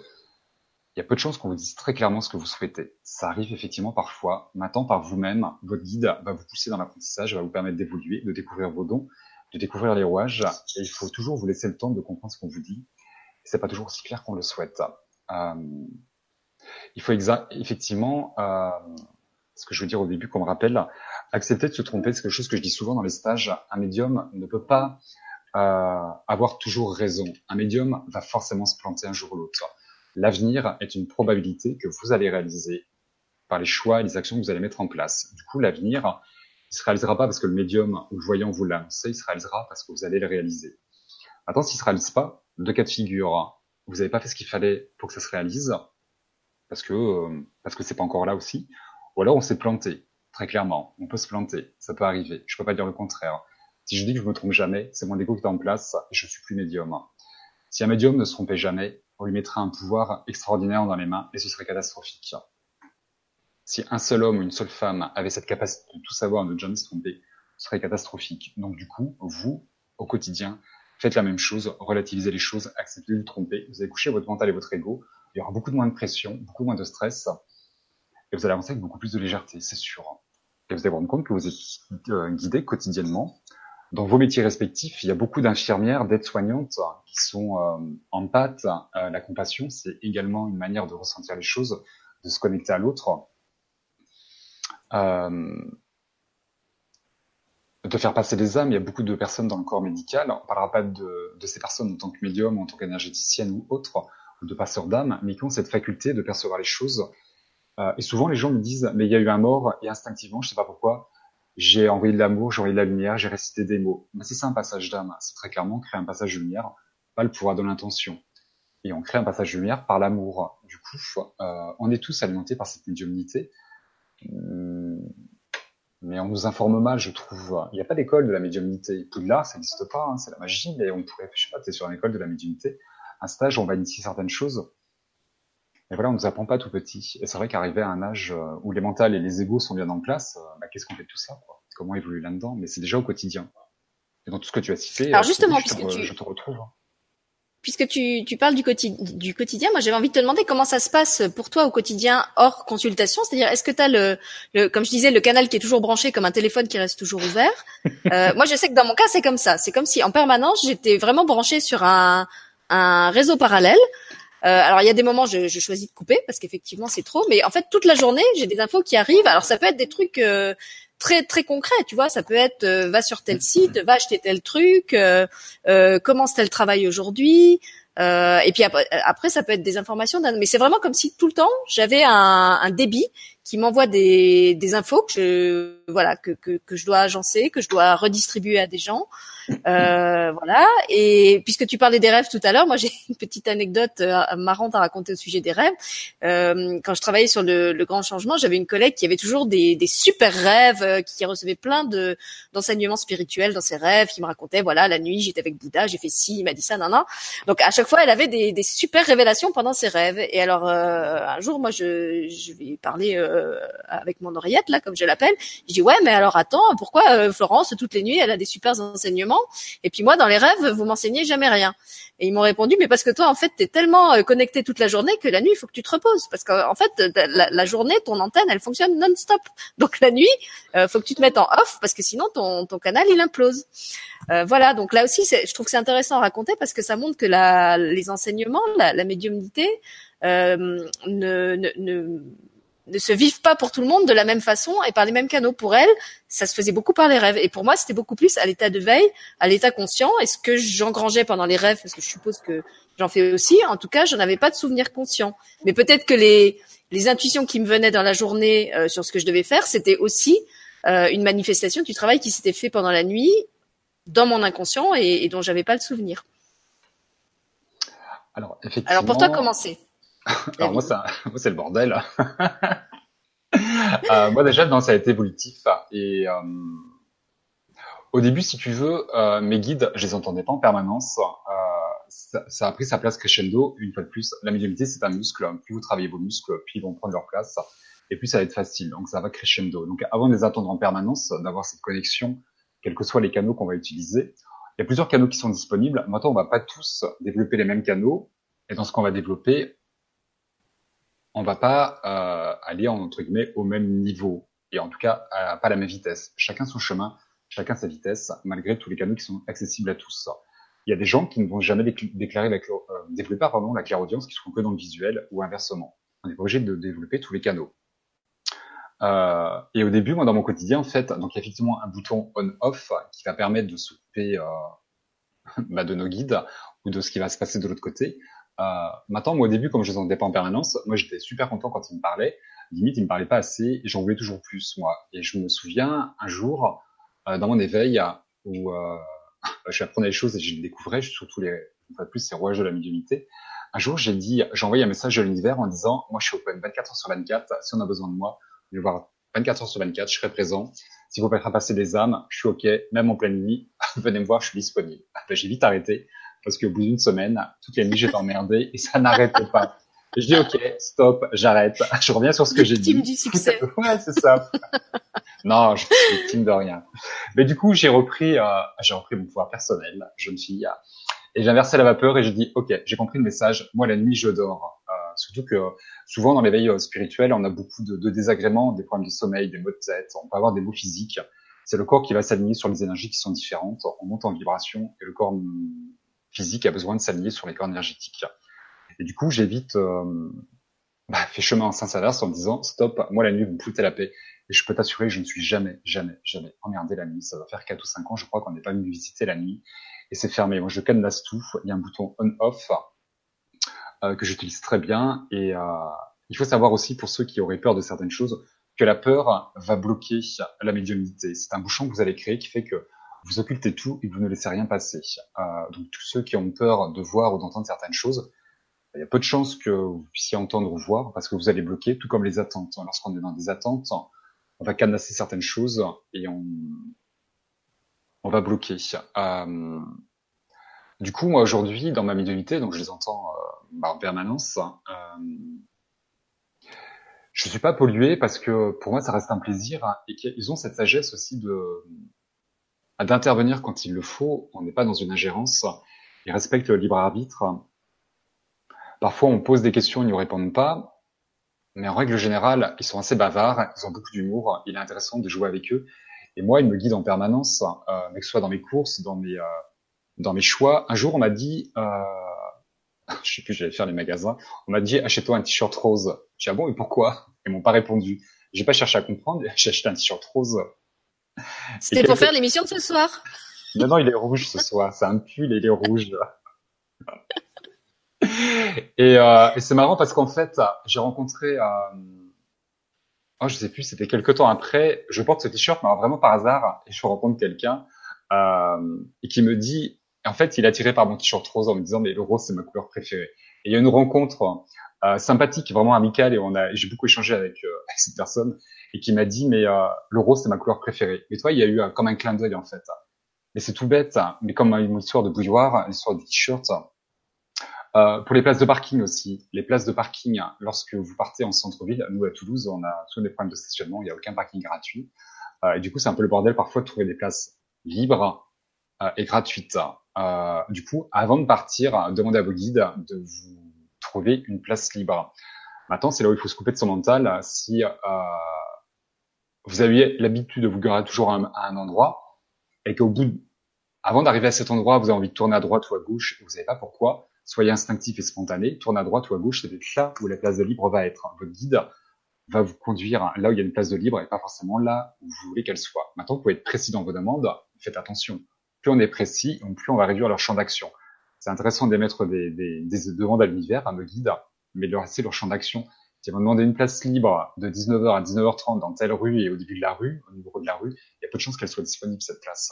Il y a peu de chances qu'on vous dise très clairement ce que vous souhaitez. Ça arrive effectivement parfois. Maintenant, par vous-même, votre guide va vous pousser dans l'apprentissage, va vous permettre d'évoluer, de découvrir vos dons, de découvrir les rouages. Et il faut toujours vous laisser le temps de comprendre ce qu'on vous dit. C'est pas toujours aussi clair qu'on le souhaite. Euh, il faut effectivement, euh, ce que je veux dire au début qu'on me rappelle, accepter de se tromper, c'est quelque chose que je dis souvent dans les stages. Un médium ne peut pas euh, avoir toujours raison. Un médium va forcément se planter un jour ou l'autre. L'avenir est une probabilité que vous allez réaliser par les choix et les actions que vous allez mettre en place. Du coup, l'avenir, il se réalisera pas parce que le médium ou le voyant vous l'annonce, il se réalisera parce que vous allez le réaliser. Maintenant, s'il se réalise pas, deux cas de figure vous n'avez pas fait ce qu'il fallait pour que ça se réalise, parce que euh, parce que c'est pas encore là aussi, ou alors on s'est planté, très clairement. On peut se planter, ça peut arriver. Je peux pas dire le contraire. Si je dis que je me trompe jamais, c'est mon égo qui est en place et je suis plus médium. Si un médium ne se trompait jamais, on lui mettrait un pouvoir extraordinaire dans les mains et ce serait catastrophique. Si un seul homme ou une seule femme avait cette capacité de tout savoir et de ne jamais se tromper, ce serait catastrophique. Donc du coup, vous, au quotidien, Faites la même chose, relativisez les choses, acceptez de vous tromper. Vous allez coucher votre mental et votre ego. Il y aura beaucoup moins de pression, beaucoup moins de stress. Et vous allez avancer avec beaucoup plus de légèreté, c'est sûr. Et vous allez vous rendre compte que vous êtes euh, guidé quotidiennement. Dans vos métiers respectifs, il y a beaucoup d'infirmières, d'aides-soignantes qui sont euh, en pâte. Euh, la compassion, c'est également une manière de ressentir les choses, de se connecter à l'autre. Euh, de faire passer les âmes. Il y a beaucoup de personnes dans le corps médical. On parlera pas de, de ces personnes en tant que médium, en tant qu'énergéticienne ou autre, ou de passeurs d'âme, mais qui ont cette faculté de percevoir les choses. Euh, et souvent, les gens me disent, mais il y a eu un mort, et instinctivement, je sais pas pourquoi, j'ai envoyé de l'amour, j'ai envoyé de la lumière, j'ai récité des mots. Mais c'est ça un passage d'âme. C'est très clairement créer un passage de lumière, pas le pouvoir de l'intention. Et on crée un passage de lumière par l'amour. Du coup, euh, on est tous alimentés par cette médiumnité. Hum, mais on nous informe mal, je trouve. Il n'y a pas d'école de la médiumnité. Poudlard, ça n'existe pas, hein, c'est la magie, mais on pourrait, je sais pas, es sur une école de la médiumnité, un stage, on va initier certaines choses. Et voilà, on nous apprend pas tout petit. Et c'est vrai qu'arriver à un âge euh, où les mentales et les égaux sont bien en place, euh, bah, qu'est-ce qu'on fait de tout ça quoi? Comment évoluer là-dedans? Mais c'est déjà au quotidien. Et dans tout ce que tu as cité, Alors justement, je, puisque te, tu... je te retrouve. Puisque tu, tu parles du, quotidien, du quotidien, moi j'avais envie de te demander comment ça se passe pour toi au quotidien hors consultation. C'est-à-dire, est-ce que tu as le, le, comme je disais, le canal qui est toujours branché comme un téléphone qui reste toujours ouvert euh, Moi je sais que dans mon cas c'est comme ça. C'est comme si en permanence j'étais vraiment branché sur un, un réseau parallèle. Euh, alors il y a des moments je, je choisis de couper parce qu'effectivement c'est trop, mais en fait toute la journée j'ai des infos qui arrivent. Alors ça peut être des trucs euh, très très concrets, tu vois. Ça peut être euh, va sur tel site, va acheter tel truc, euh, euh, commence tel travail aujourd'hui. et puis après, ça peut être des informations. Mais c'est vraiment comme si tout le temps j'avais un, débit qui m'envoie des, des infos que voilà que, que je dois agencer, que je dois redistribuer à des gens. Euh, voilà. Et puisque tu parlais des rêves tout à l'heure, moi j'ai une petite anecdote euh, marrante à raconter au sujet des rêves. Euh, quand je travaillais sur le, le grand changement, j'avais une collègue qui avait toujours des, des super rêves, euh, qui recevait plein de d'enseignements spirituels dans ses rêves, qui me racontait voilà la nuit j'étais avec Bouddha, j'ai fait ci, il m'a dit ça, non non. Donc à chaque fois elle avait des, des super révélations pendant ses rêves. Et alors euh, un jour moi je je vais parler avec mon oreillette là comme je l'appelle. Je dis ouais mais alors attends pourquoi Florence toutes les nuits elle a des super enseignements? Et puis moi, dans les rêves, vous m'enseignez jamais rien. Et ils m'ont répondu, mais parce que toi, en fait, t'es tellement euh, connecté toute la journée que la nuit, il faut que tu te reposes. Parce qu'en fait, la, journée, ton antenne, elle fonctionne non-stop. Donc la nuit, euh, faut que tu te mettes en off parce que sinon, ton, ton canal, il implose. Euh, voilà. Donc là aussi, je trouve que c'est intéressant à raconter parce que ça montre que la, les enseignements, la, la médiumnité, euh, ne, ne, ne ne se vivent pas pour tout le monde de la même façon et par les mêmes canaux. Pour elle, ça se faisait beaucoup par les rêves. Et pour moi, c'était beaucoup plus à l'état de veille, à l'état conscient. Et ce que j'engrangeais pendant les rêves, parce que je suppose que j'en fais aussi, en tout cas, je n'avais pas de souvenir conscient. Mais peut-être que les, les intuitions qui me venaient dans la journée euh, sur ce que je devais faire, c'était aussi euh, une manifestation du travail qui s'était fait pendant la nuit dans mon inconscient et, et dont j'avais pas le souvenir. Alors, effectivement. Alors pour toi, comment c'est? Alors moi, ça, moi c'est le bordel. euh, moi déjà, non, ça a été évolutif. Et euh, au début, si tu veux, euh, mes guides, je les entendais pas en permanence. Ça, ça, a pris sa place crescendo. Une fois de plus, la médiumnité, c'est un muscle. Plus vous travaillez vos muscles, plus ils vont prendre leur place. Et puis ça va être facile. Donc ça va crescendo. Donc avant de les attendre en permanence, d'avoir cette connexion, quels que soient les canaux qu'on va utiliser, il y a plusieurs canaux qui sont disponibles. Maintenant, on va pas tous développer les mêmes canaux. Et dans ce qu'on va développer, on va pas euh, aller entre guillemets au même niveau et en tout cas à, pas à la même vitesse. Chacun son chemin, chacun sa vitesse, malgré tous les canaux qui sont accessibles à tous. Il y a des gens qui ne vont jamais déclarer la, euh, développer pardon, la clairaudience, qui seront que dans le visuel ou inversement. On n'est pas obligé de développer tous les canaux. Euh, et au début, moi, dans mon quotidien, en fait, donc il y a effectivement un bouton on/off qui va permettre de s'occuper euh, bah, de nos guides ou de ce qui va se passer de l'autre côté. Euh, maintenant, moi, au début, comme je les entendais pas en permanence, moi, j'étais super content quand ils me parlaient. Limite, ils me parlaient pas assez et j'en voulais toujours plus, moi. Et je me souviens, un jour, euh, dans mon éveil, où euh, je apprenais les choses et je les découvrais, surtout les, une plus, ces rouages de la médiumnité. Un jour, j'ai dit, j'ai envoyé un message à l'univers en disant, moi, je suis open 24 heures sur 24. Si on a besoin de moi, je voir 24 heures sur 24, je serai présent. Si vous faire passer des âmes, je suis OK, même en pleine nuit, venez me voir, je suis disponible. j'ai vite arrêté parce qu'au bout d'une semaine, toutes les nuits, j'étais emmerdé et ça n'arrêtait pas. je dis ok, stop, j'arrête. Je reviens sur ce que j'ai dit. Victime du succès. ouais, c'est ça. non, je suis victime de rien. Mais du coup, j'ai repris, euh, j'ai repris mon pouvoir personnel, jeune fille, et j'ai inversé la vapeur et j'ai dit ok, j'ai compris le message. Moi, la nuit, je dors. Euh, surtout que souvent dans l'éveil euh, spirituel, on a beaucoup de, de, désagréments, des problèmes de sommeil, des maux de tête. On peut avoir des maux physiques. C'est le corps qui va s'aligner sur les énergies qui sont différentes. On monte en vibration et le corps physique a besoin de s'aligner sur les corps énergétiques. Et du coup, j'ai vite euh, bah, fait chemin en sens inverse en disant stop, moi la nuit vous me foutez la paix. Et je peux t'assurer que je ne suis jamais, jamais, jamais emmerdé la nuit. Ça va faire 4 ou 5 ans, je crois qu'on n'est pas venu visiter la nuit. Et c'est fermé. Moi, je cadenasse tout. Il y a un bouton on-off euh, que j'utilise très bien. Et euh, il faut savoir aussi, pour ceux qui auraient peur de certaines choses, que la peur va bloquer la médiumnité. C'est un bouchon que vous allez créer qui fait que vous occultez tout et vous ne laissez rien passer. Euh, donc tous ceux qui ont peur de voir ou d'entendre certaines choses, il y a peu de chances que vous puissiez entendre ou voir parce que vous allez bloquer, tout comme les attentes. Lorsqu'on est dans des attentes, on va cadenasser certaines choses et on, on va bloquer. Euh, du coup, moi aujourd'hui, dans ma médiumnité, donc je les entends euh, en permanence, euh, je suis pas pollué parce que pour moi ça reste un plaisir et qu'ils ont cette sagesse aussi de d'intervenir quand il le faut. On n'est pas dans une ingérence. Ils respectent le libre arbitre. Parfois, on pose des questions, ils ne répondent pas. Mais en règle générale, ils sont assez bavards, ils ont beaucoup d'humour. Il est intéressant de jouer avec eux. Et moi, ils me guident en permanence, euh, que ce soit dans mes courses, dans mes, euh, dans mes choix. Un jour, on m'a dit, euh, je sais plus, j'allais faire les magasins. On m'a dit, achète-toi un t-shirt rose. J'ai dit, ah bon, et pourquoi? Ils m'ont pas répondu. J'ai pas cherché à comprendre, j'ai acheté un t-shirt rose. C'était pour faire l'émission de ce soir. Non, non, il est rouge ce soir. C'est un pull et il est rouge. et, euh, et c'est marrant parce qu'en fait, j'ai rencontré, euh, oh, je sais plus, c'était quelques temps après, je porte ce t-shirt, mais vraiment par hasard, et je rencontre quelqu'un euh, et qui me dit, en fait, il est attiré par mon t-shirt rose en me disant, mais le rose, c'est ma couleur préférée. Et il y a une rencontre euh, sympathique, vraiment amicale, et on a, j'ai beaucoup échangé avec, euh, avec, cette personne, et qui m'a dit, mais euh, le rose, c'est ma couleur préférée. Et toi, il y a eu comme un clin d'œil, en fait. Mais c'est tout bête, mais comme une histoire de bouilloire, l'histoire du t-shirt, euh, pour les places de parking aussi, les places de parking, lorsque vous partez en centre-ville, nous à Toulouse, on a tous des problèmes de stationnement, il n'y a aucun parking gratuit. Euh, et du coup, c'est un peu le bordel parfois de trouver des places libres euh, et gratuites. Euh, du coup, avant de partir, demandez à vos guides de vous trouver une place libre. Maintenant, c'est là où il faut se couper de son mental. Si euh, vous avez l'habitude de vous garer toujours à un, endroit et qu'au bout, de, avant d'arriver à cet endroit, vous avez envie de tourner à droite ou à gauche, vous ne savez pas pourquoi, soyez instinctif et spontané, tournez à droite ou à gauche, c'est là où la place de libre va être. Votre guide va vous conduire là où il y a une place de libre et pas forcément là où vous voulez qu'elle soit. Maintenant, vous pouvez être précis dans vos demandes, faites attention. Plus on est précis, plus on va réduire leur champ d'action. C'est intéressant d'émettre des, des, des, demandes à l'univers, à nos guides, mais de leur laisser leur champ d'action. Si vous demandez une place libre de 19h à 19h30 dans telle rue et au début de la rue, au niveau de la rue, il y a peu de chances qu'elle soit disponible, cette place.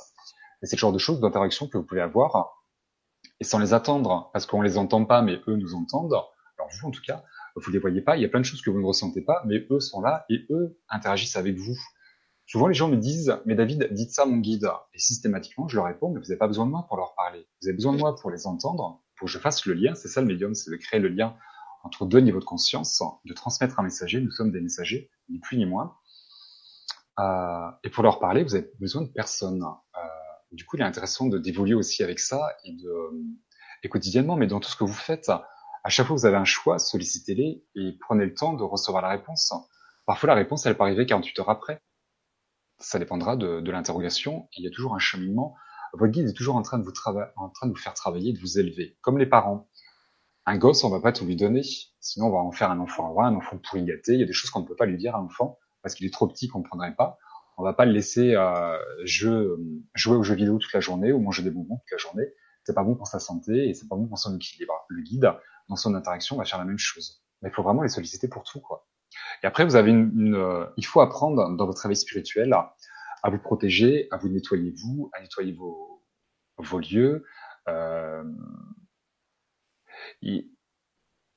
Et c'est le genre de choses, d'interaction que vous pouvez avoir et sans les attendre, parce qu'on les entend pas, mais eux nous entendent. Alors vous, en tout cas, vous les voyez pas. Il y a plein de choses que vous ne ressentez pas, mais eux sont là et eux interagissent avec vous. Souvent, les gens me disent, mais David, dites ça mon guide. Et systématiquement, je leur réponds, mais vous n'avez pas besoin de moi pour leur parler. Vous avez besoin de moi pour les entendre, pour que je fasse le lien. C'est ça le médium, c'est de créer le lien entre deux niveaux de conscience, de transmettre un messager. Nous sommes des messagers, ni plus ni moins. Euh, et pour leur parler, vous avez besoin de personne. Euh, du coup, il est intéressant de d'évoluer aussi avec ça et de et quotidiennement, mais dans tout ce que vous faites, à chaque fois que vous avez un choix, sollicitez-les et prenez le temps de recevoir la réponse. Parfois, la réponse, elle peut arriver 48 heures après. Ça dépendra de, de l'interrogation. Il y a toujours un cheminement. Votre guide est toujours en train de vous en train de vous faire travailler, de vous élever, comme les parents. Un gosse, on va pas tout lui donner, sinon on va en faire un enfant roi, un enfant pourri gâté. Il y a des choses qu'on ne peut pas lui dire à l'enfant parce qu'il est trop petit, qu'on ne comprendrait pas on va pas le laisser euh, jouer aux jeux vidéo toute la journée ou manger des bonbons toute la journée. C'est pas bon pour sa santé et c'est pas bon pour son équilibre. Le guide, dans son interaction, va faire la même chose. Mais il faut vraiment les solliciter pour tout, quoi. Et après, vous avez une, une euh, il faut apprendre dans votre travail spirituel à, à, vous protéger, à vous nettoyer vous, à nettoyer vos, vos lieux, euh, et,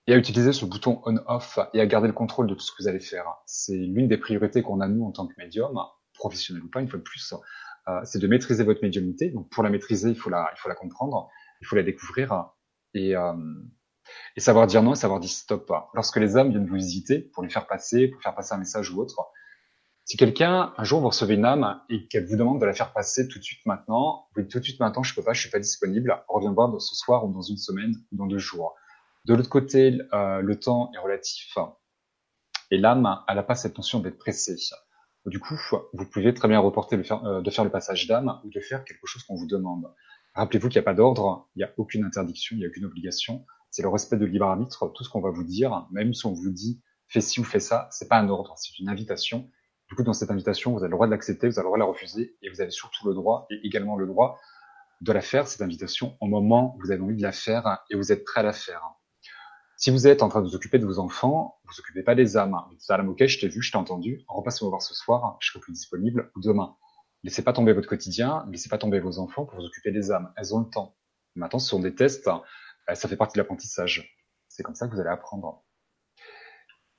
à utiliser ce bouton on-off et à garder le contrôle de tout ce que vous allez faire. C'est l'une des priorités qu'on a nous en tant que médium professionnel ou pas, une fois de plus, euh, c'est de maîtriser votre médiumnité. Donc pour la maîtriser, il faut la, comprendre, il faut la découvrir et, euh, et savoir dire non et savoir dire stop. Lorsque les âmes viennent vous visiter pour lui faire passer, pour faire passer un message ou autre, si quelqu'un, un jour, vous recevez une âme et qu'elle vous demande de la faire passer tout de suite maintenant, vous dites tout de suite maintenant, je peux pas, je suis pas disponible, reviens voir ce soir ou dans une semaine ou dans deux jours. De l'autre côté, euh, le temps est relatif et l'âme, elle n'a pas cette notion d'être pressée. Du coup, vous pouvez très bien reporter le faire, euh, de faire le passage d'âme ou de faire quelque chose qu'on vous demande. Rappelez-vous qu'il n'y a pas d'ordre, il n'y a aucune interdiction, il n'y a aucune obligation. C'est le respect de libre arbitre. Tout ce qu'on va vous dire, même si on vous dit fais ci ou fais ça, c'est pas un ordre, c'est une invitation. Du coup, dans cette invitation, vous avez le droit de l'accepter, vous avez le droit de la refuser, et vous avez surtout le droit, et également le droit, de la faire, cette invitation, au moment où vous avez envie de la faire et vous êtes prêt à la faire. Si vous êtes en train de vous occuper de vos enfants, vous occupez pas des âmes. Vous dites, ok, je t'ai vu, je t'ai entendu, repasse-moi voir ce soir, je serai plus disponible, demain. Laissez pas tomber votre quotidien, laissez pas tomber vos enfants pour vous occuper des âmes. Elles ont le temps. Maintenant, ce sont des tests, ça fait partie de l'apprentissage. C'est comme ça que vous allez apprendre.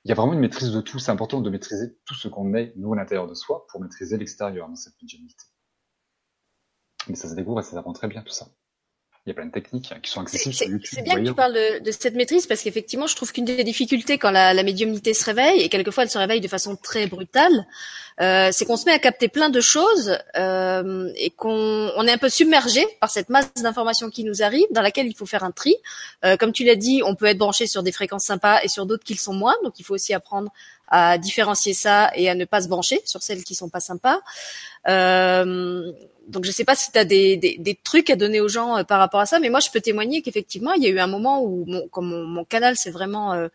Il y a vraiment une maîtrise de tout. C'est important de maîtriser tout ce qu'on est, nous, à l'intérieur de soi, pour maîtriser l'extérieur dans cette médiumnité. Mais ça se découvre et ça s'apprend très bien, tout ça. Il y a plein de techniques qui sont accessibles sur YouTube. C'est bien que tu parles de, de cette maîtrise parce qu'effectivement, je trouve qu'une des difficultés quand la, la, médiumnité se réveille, et quelquefois elle se réveille de façon très brutale, euh, c'est qu'on se met à capter plein de choses euh, et qu'on on est un peu submergé par cette masse d'informations qui nous arrive, dans laquelle il faut faire un tri. Euh, comme tu l'as dit, on peut être branché sur des fréquences sympas et sur d'autres qui le sont moins, donc il faut aussi apprendre à différencier ça et à ne pas se brancher sur celles qui sont pas sympas. Euh, donc je sais pas si tu as des, des, des, trucs à donner aux gens euh, par rapport à ça, mais moi je peux témoigner qu'effectivement il y a eu un moment où mon, comme mon, mon canal s'est vraiment euh,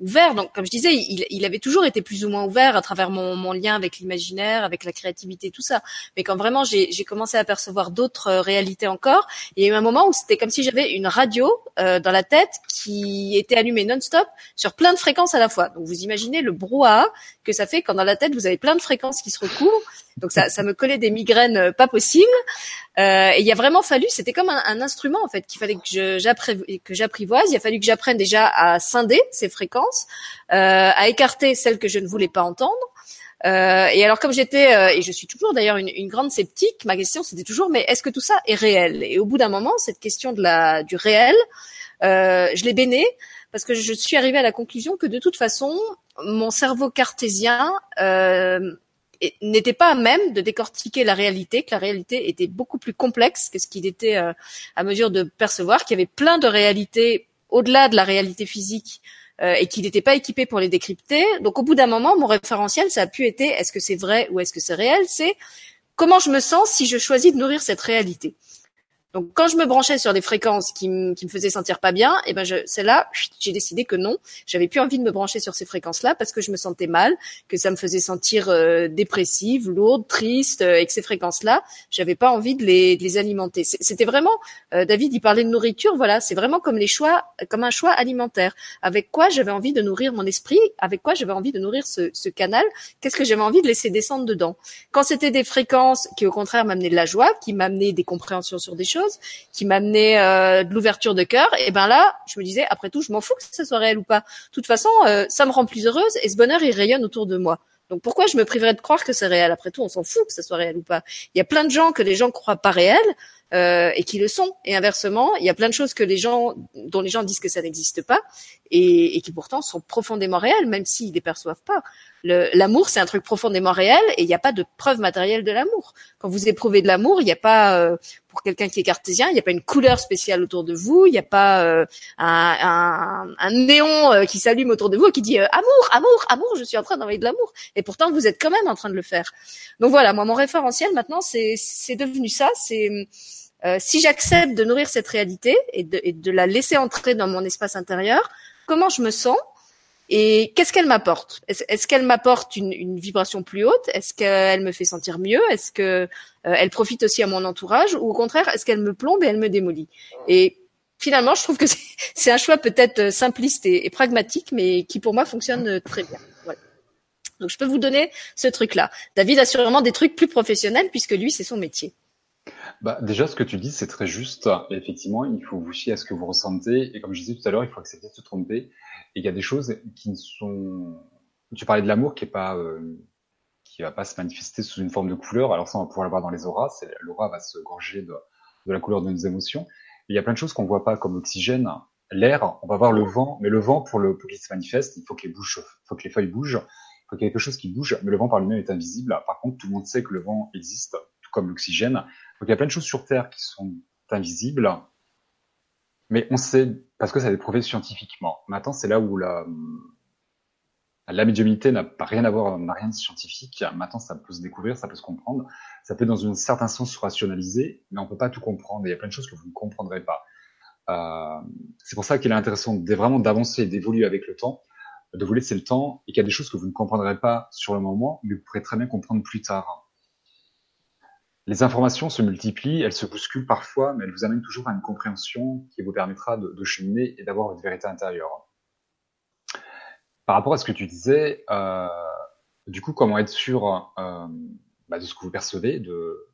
ouvert. Donc, comme je disais, il, il, avait toujours été plus ou moins ouvert à travers mon, mon lien avec l'imaginaire, avec la créativité, tout ça. Mais quand vraiment j'ai commencé à percevoir d'autres euh, réalités encore, il y a eu un moment où c'était comme si j'avais une radio euh, dans la tête qui était allumée non-stop sur plein de fréquences à la fois. Donc, vous imaginez le brouhaha que ça fait quand dans la tête vous avez plein de fréquences qui se recouvrent. Donc ça, ça me collait des migraines euh, pas possibles. Euh, et il a vraiment fallu, c'était comme un, un, instrument en fait qu'il fallait que j'apprivoise. Il a fallu que j'apprenne déjà à scinder ces fréquences, euh, à écarter celles que je ne voulais pas entendre. Euh, et alors comme j'étais euh, et je suis toujours d'ailleurs une, une, grande sceptique, ma question c'était toujours mais est-ce que tout ça est réel? Et au bout d'un moment, cette question de la du réel, euh, je l'ai béné parce que je suis arrivée à la conclusion que de toute façon, mon cerveau cartésien n'était pas à même de décortiquer la réalité, que la réalité était beaucoup plus complexe que ce qu'il était euh, à mesure de percevoir, qu'il y avait plein de réalités au-delà de la réalité physique euh, et qu'il n'était pas équipé pour les décrypter. Donc au bout d'un moment, mon référentiel, ça a pu être est-ce que c'est vrai ou est-ce que c'est réel? C'est comment je me sens si je choisis de nourrir cette réalité? Donc quand je me branchais sur des fréquences qui, me faisaient sentir pas bien, et eh ben c'est là j'ai décidé que non, j'avais plus envie de me brancher sur ces fréquences-là parce que je me sentais mal, que ça me faisait sentir euh, dépressive, lourde, triste, euh, et que ces fréquences-là, j'avais pas envie de les, de les alimenter. C'était vraiment, euh, David, il parlait de nourriture, voilà, c'est vraiment comme les choix, comme un choix alimentaire. Avec quoi j'avais envie de nourrir mon esprit, avec quoi j'avais envie de nourrir ce, ce canal, qu'est-ce que j'avais envie de laisser descendre dedans? Quand c'était des fréquences qui au contraire m'amenaient de la joie, qui m'amenaient des compréhensions sur des choses qui m'amenait euh, de l'ouverture de cœur, et ben là, je me disais, après tout, je m'en fous que ça soit réel ou pas. De toute façon, euh, ça me rend plus heureuse et ce bonheur, il rayonne autour de moi. Donc pourquoi je me priverais de croire que c'est réel? Après tout, on s'en fout que ça soit réel ou pas. Il y a plein de gens que les gens croient pas réels euh, et qui le sont. Et inversement, il y a plein de choses que les gens, dont les gens disent que ça n'existe pas et, et, qui pourtant sont profondément réelles, même s'ils les perçoivent pas. L'amour, c'est un truc profondément réel et il n'y a pas de preuve matérielle de l'amour. Quand vous éprouvez de l'amour, il n'y a pas, euh, pour quelqu'un qui est cartésien, il n'y a pas une couleur spéciale autour de vous, il n'y a pas euh, un, un, un, néon euh, qui s'allume autour de vous qui dit amour, amour, amour, je suis en train d'envoyer de l'amour. Et pourtant, vous êtes quand même en train de le faire. Donc voilà, moi, mon référentiel maintenant, c'est devenu ça. C'est si j'accepte de nourrir cette réalité et de, et de la laisser entrer dans mon espace intérieur, comment je me sens et qu'est-ce qu'elle m'apporte? Est-ce qu'elle m'apporte une, une, vibration plus haute? Est-ce qu'elle me fait sentir mieux? Est-ce que euh, elle profite aussi à mon entourage? Ou au contraire, est-ce qu'elle me plombe et elle me démolit? Et finalement, je trouve que c'est un choix peut-être euh, simpliste et, et, pragmatique, mais qui pour moi fonctionne euh, très bien. Voilà. Donc je peux vous donner ce truc-là. David a sûrement des trucs plus professionnels puisque lui, c'est son métier. Bah, déjà, ce que tu dis, c'est très juste. Effectivement, il faut vous fier à ce que vous ressentez. Et comme je disais tout à l'heure, il faut accepter de se tromper. Et il y a des choses qui ne sont. Tu parlais de l'amour qui est pas, euh, qui va pas se manifester sous une forme de couleur. Alors ça, on va pouvoir le voir dans les auras. L'aura va se gorger de, la couleur de nos émotions. il y a plein de choses qu'on voit pas, comme l'oxygène, l'air. On va voir le vent, mais le vent, pour qu'il se manifeste, il faut que les faut que les feuilles bougent. Il faut qu'il y ait quelque chose qui bouge, mais le vent par lui-même est invisible. Par contre, tout le monde sait que le vent existe, tout comme l'oxygène. Donc il y a plein de choses sur Terre qui sont invisibles, mais on sait parce que ça a été prouvé scientifiquement. Maintenant, c'est là où la la médiumnité n'a rien à voir, n'a rien de scientifique. Maintenant, ça peut se découvrir, ça peut se comprendre. Ça peut, dans un certain sens, se rationaliser, mais on peut pas tout comprendre. il y a plein de choses que vous ne comprendrez pas. Euh, c'est pour ça qu'il est intéressant de, vraiment d'avancer, d'évoluer avec le temps, de vous laisser le temps, et qu'il y a des choses que vous ne comprendrez pas sur le moment, mais vous pourrez très bien comprendre plus tard. Les informations se multiplient, elles se bousculent parfois, mais elles vous amènent toujours à une compréhension qui vous permettra de, cheminer et d'avoir votre vérité intérieure. Par rapport à ce que tu disais, euh, du coup, comment être sûr euh, bah, de ce que vous percevez, de,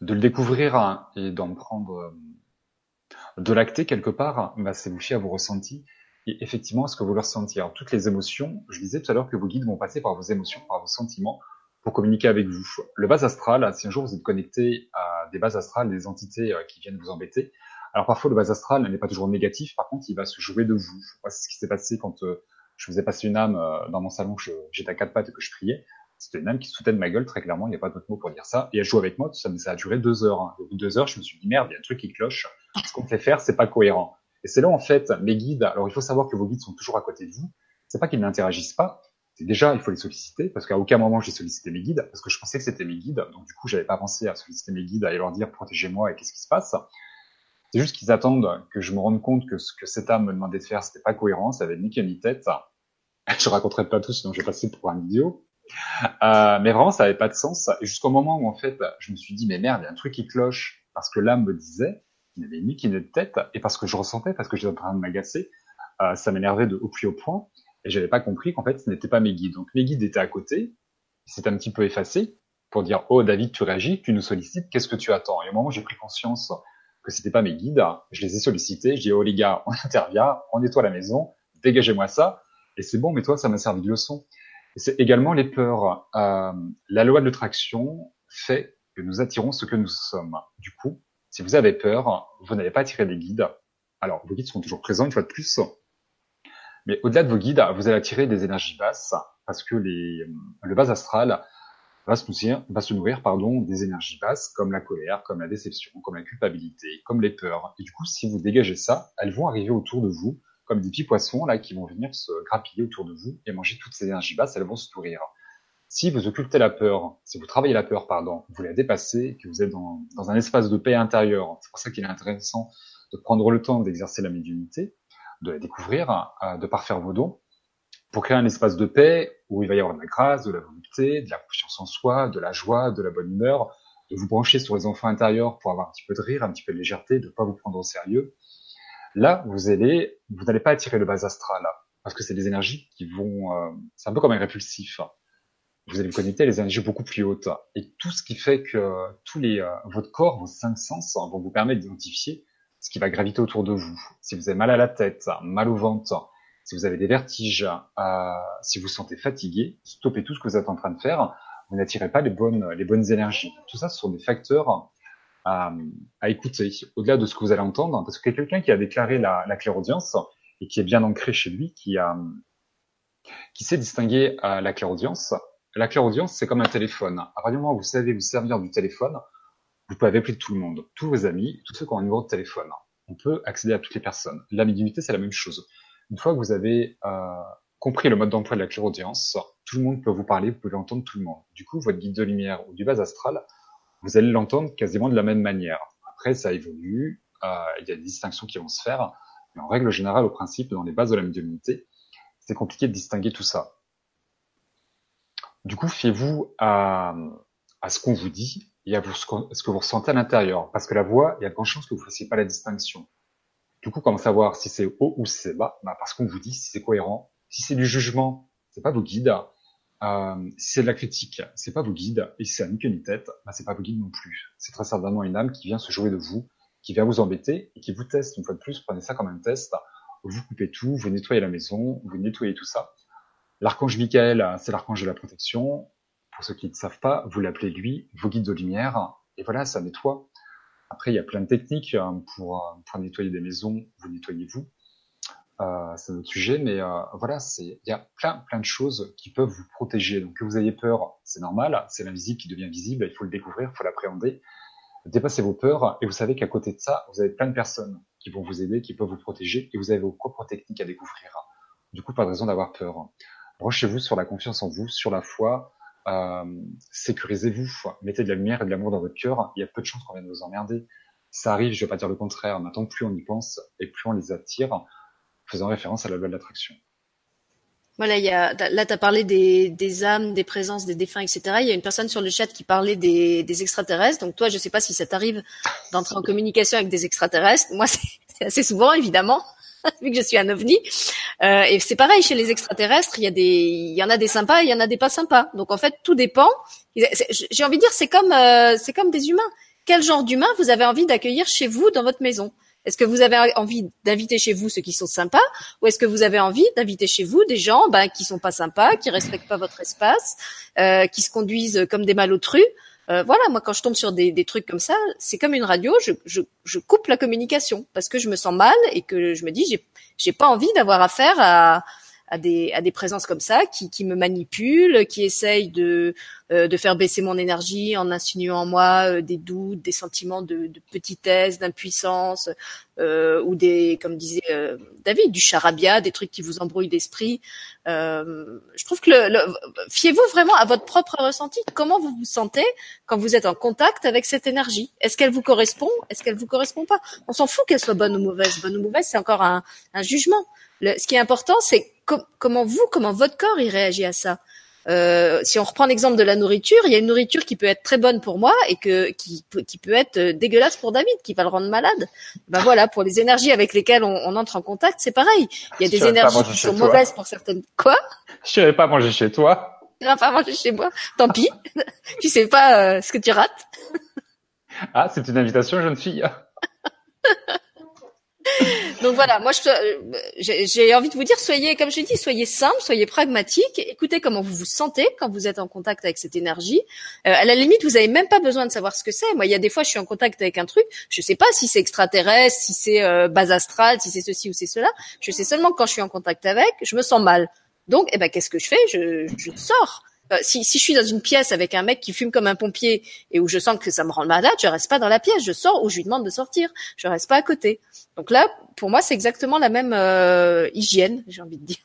le découvrir hein, et d'en prendre, euh, de l'acter quelque part, bah, c'est vous fier à vos ressentis et effectivement à ce que vous le ressentiez. Alors toutes les émotions, je disais tout à l'heure que vos guides vont passer par vos émotions, par vos sentiments, pour communiquer avec vous. Le base astral, si un jour vous êtes connecté à des bases astrales, des entités qui viennent vous embêter, alors parfois le base astral n'est pas toujours négatif, par contre il va se jouer de vous. C'est ce qui s'est passé quand je faisais passer une âme dans mon salon, j'étais à quatre pattes et que je priais. C'était une âme qui de ma gueule, très clairement, il n'y a pas d'autre mot pour dire ça. Et elle joue avec moi, ça, ça a duré deux heures. Hein. Au bout de deux heures, je me suis dit, merde, il y a un truc qui cloche. Ce qu'on fait faire, c'est pas cohérent. Et c'est là, en fait, mes guides, alors il faut savoir que vos guides sont toujours à côté de vous. C'est pas qu'ils n'interagissent pas. C'est déjà, il faut les solliciter, parce qu'à aucun moment j'ai sollicité mes guides, parce que je pensais que c'était mes guides. Donc du coup, j'avais pas pensé à solliciter mes guides, à leur dire, protégez-moi et qu'est-ce qui se passe. C'est juste qu'ils attendent que je me rende compte que ce que cette âme me demandait de faire, c'était pas cohérent, ça avait ni queue ni tête. Je raconterai pas tout, sinon je vais passer pour un idiot. Euh, mais vraiment, ça avait pas de sens. Jusqu'au moment où, en fait, je me suis dit, mais merde, il y a un truc qui cloche, parce que l'âme me disait, il n'avait ni qui de tête, et parce que je ressentais, parce que j'étais en train de m'agacer, euh, ça m'énervait de au plus haut point, et j'avais pas compris qu'en fait, ce n'était pas mes guides. Donc, mes guides étaient à côté, c'était un petit peu effacé, pour dire, oh, David, tu réagis, tu nous sollicites, qu'est-ce que tu attends? Et au moment où j'ai pris conscience que c'était pas mes guides, je les ai sollicités, je dis, oh, les gars, on intervient, on nettoie la maison, dégagez-moi ça, et c'est bon, mais toi, ça m'a servi de leçon. C'est également les peurs. Euh, la loi de l'attraction fait que nous attirons ce que nous sommes. Du coup, si vous avez peur, vous n'allez pas attirer des guides. Alors, vos guides sont toujours présents une fois de plus. Mais au-delà de vos guides, vous allez attirer des énergies basses parce que les, le bas astral va se nourrir, pardon, des énergies basses comme la colère, comme la déception, comme la culpabilité, comme les peurs. Et du coup, si vous dégagez ça, elles vont arriver autour de vous comme des petits poissons là qui vont venir se grappiller autour de vous et manger toutes ces énergies basses, elles vont se nourrir. Si vous occultez la peur, si vous travaillez la peur, pardon, vous la dépassez, que vous êtes dans, dans un espace de paix intérieur, c'est pour ça qu'il est intéressant de prendre le temps d'exercer la médiumnité, de la découvrir, euh, de parfaire vos dons, pour créer un espace de paix où il va y avoir de la grâce, de la volonté, de la confiance en soi, de la joie, de la bonne humeur, de vous brancher sur les enfants intérieurs pour avoir un petit peu de rire, un petit peu de légèreté, de ne pas vous prendre au sérieux, Là, vous allez, vous n'allez pas attirer le bas astral, parce que c'est des énergies qui vont, euh, c'est un peu comme un répulsif. Vous allez vous connecter à des énergies beaucoup plus hautes, et tout ce qui fait que tous les, euh, votre corps, vos cinq sens, vont vous permettre d'identifier ce qui va graviter autour de vous. Si vous avez mal à la tête, mal au ventre, si vous avez des vertiges, euh, si vous sentez fatigué, stoppez tout ce que vous êtes en train de faire. Vous n'attirez pas les bonnes, les bonnes énergies. Tout ça, ce sont des facteurs à, à écouter, au-delà de ce que vous allez entendre, parce que quelqu'un qui a déclaré la, la clairaudience et qui est bien ancré chez lui, qui a qui sait distinguer euh, la clairaudience. La clairaudience, c'est comme un téléphone. À partir du moment où vous savez vous servir du téléphone, vous pouvez appeler tout le monde, tous vos amis, tous ceux qui ont un numéro de téléphone. On peut accéder à toutes les personnes. La médiumnité, c'est la même chose. Une fois que vous avez euh, compris le mode d'emploi de la clairaudience, tout le monde peut vous parler, vous pouvez entendre tout le monde. Du coup, votre guide de lumière ou du base astral vous allez l'entendre quasiment de la même manière. Après, ça évolue, euh, il y a des distinctions qui vont se faire, mais en règle générale, au principe, dans les bases de la médiumnité, c'est compliqué de distinguer tout ça. Du coup, fiez-vous à ce qu'on vous dit et à, ce que vous ressentez à l'intérieur, parce que la voix, il y a grande chance que vous ne fassiez pas la distinction. Du coup, comment savoir si c'est haut ou si c'est bas? Bah, Parce qu'on vous dit si c'est cohérent. Si c'est du jugement, c'est pas vos guides. Euh, si c'est de la critique, c'est pas vos guides, et si c'est un ni tête, bah, c'est pas vos guides non plus. C'est très certainement une âme qui vient se jouer de vous, qui vient vous embêter et qui vous teste une fois de plus. Prenez ça comme un test. Vous coupez tout, vous nettoyez la maison, vous nettoyez tout ça. L'archange Michael, c'est l'archange de la protection. Pour ceux qui ne savent pas, vous l'appelez lui, vos guides de lumière. Et voilà, ça nettoie. Après, il y a plein de techniques hein, pour, pour nettoyer des maisons. Vous nettoyez vous. Euh, c'est notre sujet, mais euh, voilà, il y a plein plein de choses qui peuvent vous protéger. Donc que vous ayez peur, c'est normal, c'est l'invisible qui devient visible, il faut le découvrir, il faut l'appréhender. Dépassez vos peurs et vous savez qu'à côté de ça, vous avez plein de personnes qui vont vous aider, qui peuvent vous protéger et vous avez vos propres techniques à découvrir. Du coup, pas de raison d'avoir peur. Brochez-vous sur la confiance en vous, sur la foi, euh, sécurisez-vous, mettez de la lumière et de l'amour dans votre cœur. Il y a peu de chances qu'on vienne vous emmerder. Ça arrive, je vais pas dire le contraire. Maintenant, plus on y pense et plus on les attire, faisant référence à la loi de l'attraction. Voilà, il y a, là, tu as parlé des, des, âmes, des présences, des défunts, etc. Il y a une personne sur le chat qui parlait des, des extraterrestres. Donc toi, je sais pas si ça t'arrive d'entrer en communication avec des extraterrestres. Moi, c'est assez souvent, évidemment, vu que je suis un ovni. Euh, et c'est pareil chez les extraterrestres. Il y a des, il y en a des sympas, il y en a des pas sympas. Donc en fait, tout dépend. J'ai envie de dire, c'est comme, euh, c'est comme des humains. Quel genre d'humain vous avez envie d'accueillir chez vous dans votre maison? Est-ce que vous avez envie d'inviter chez vous ceux qui sont sympas, ou est-ce que vous avez envie d'inviter chez vous des gens ben, qui sont pas sympas, qui respectent pas votre espace, euh, qui se conduisent comme des malotrus euh, voilà, moi quand je tombe sur des, des trucs comme ça, c'est comme une radio, je, coupe la communication parce que je me sens mal et que je me dis j'ai j'ai pas envie d'avoir affaire à, à des, à des présences comme ça qui, qui me manipulent, qui essayent de, euh, de faire baisser mon énergie en insinuant en moi euh, des doutes, des sentiments de, de petitesse, d'impuissance, euh, ou des, comme disait euh, David, du charabia, des trucs qui vous embrouillent l'esprit. je trouve que le, le fiez-vous vraiment à votre propre ressenti. Comment vous vous sentez quand vous êtes en contact avec cette énergie? Est-ce qu'elle vous correspond? Est-ce qu'elle vous correspond pas? On s'en fout qu'elle soit bonne ou mauvaise. Bonne ou mauvaise, c'est encore un, un jugement. Le, ce qui est important, c'est comment vous, comment votre corps il réagit à ça. Euh, si on reprend l'exemple de la nourriture, il y a une nourriture qui peut être très bonne pour moi et que qui, qui peut être euh, dégueulasse pour David, qui va le rendre malade. Ben voilà, pour les énergies avec lesquelles on, on entre en contact, c'est pareil. Il y a des énergies qui sont mauvaises pour certaines. Quoi? Je n'irai pas manger chez toi. Tu n'irai pas manger chez moi. Tant pis. tu sais pas euh, ce que tu rates. ah, c'est une invitation, jeune fille. Donc voilà, moi j'ai envie de vous dire, soyez, comme je dit, soyez simple, soyez pragmatique, écoutez comment vous vous sentez quand vous êtes en contact avec cette énergie. Euh, à la limite, vous avez même pas besoin de savoir ce que c'est. Moi, il y a des fois, je suis en contact avec un truc, je sais pas si c'est extraterrestre, si c'est euh, base astrale, si c'est ceci ou c'est cela. Je sais seulement que quand je suis en contact avec, je me sens mal. Donc, eh ben, qu'est-ce que je fais? Je, je sors. Euh, si, je suis dans une pièce avec un mec qui fume comme un pompier et où je sens que ça me rend malade, je reste pas dans la pièce, je sors ou je lui demande de sortir. Je reste pas à côté. Donc là, pour moi, c'est exactement la même euh, hygiène, j'ai envie de dire.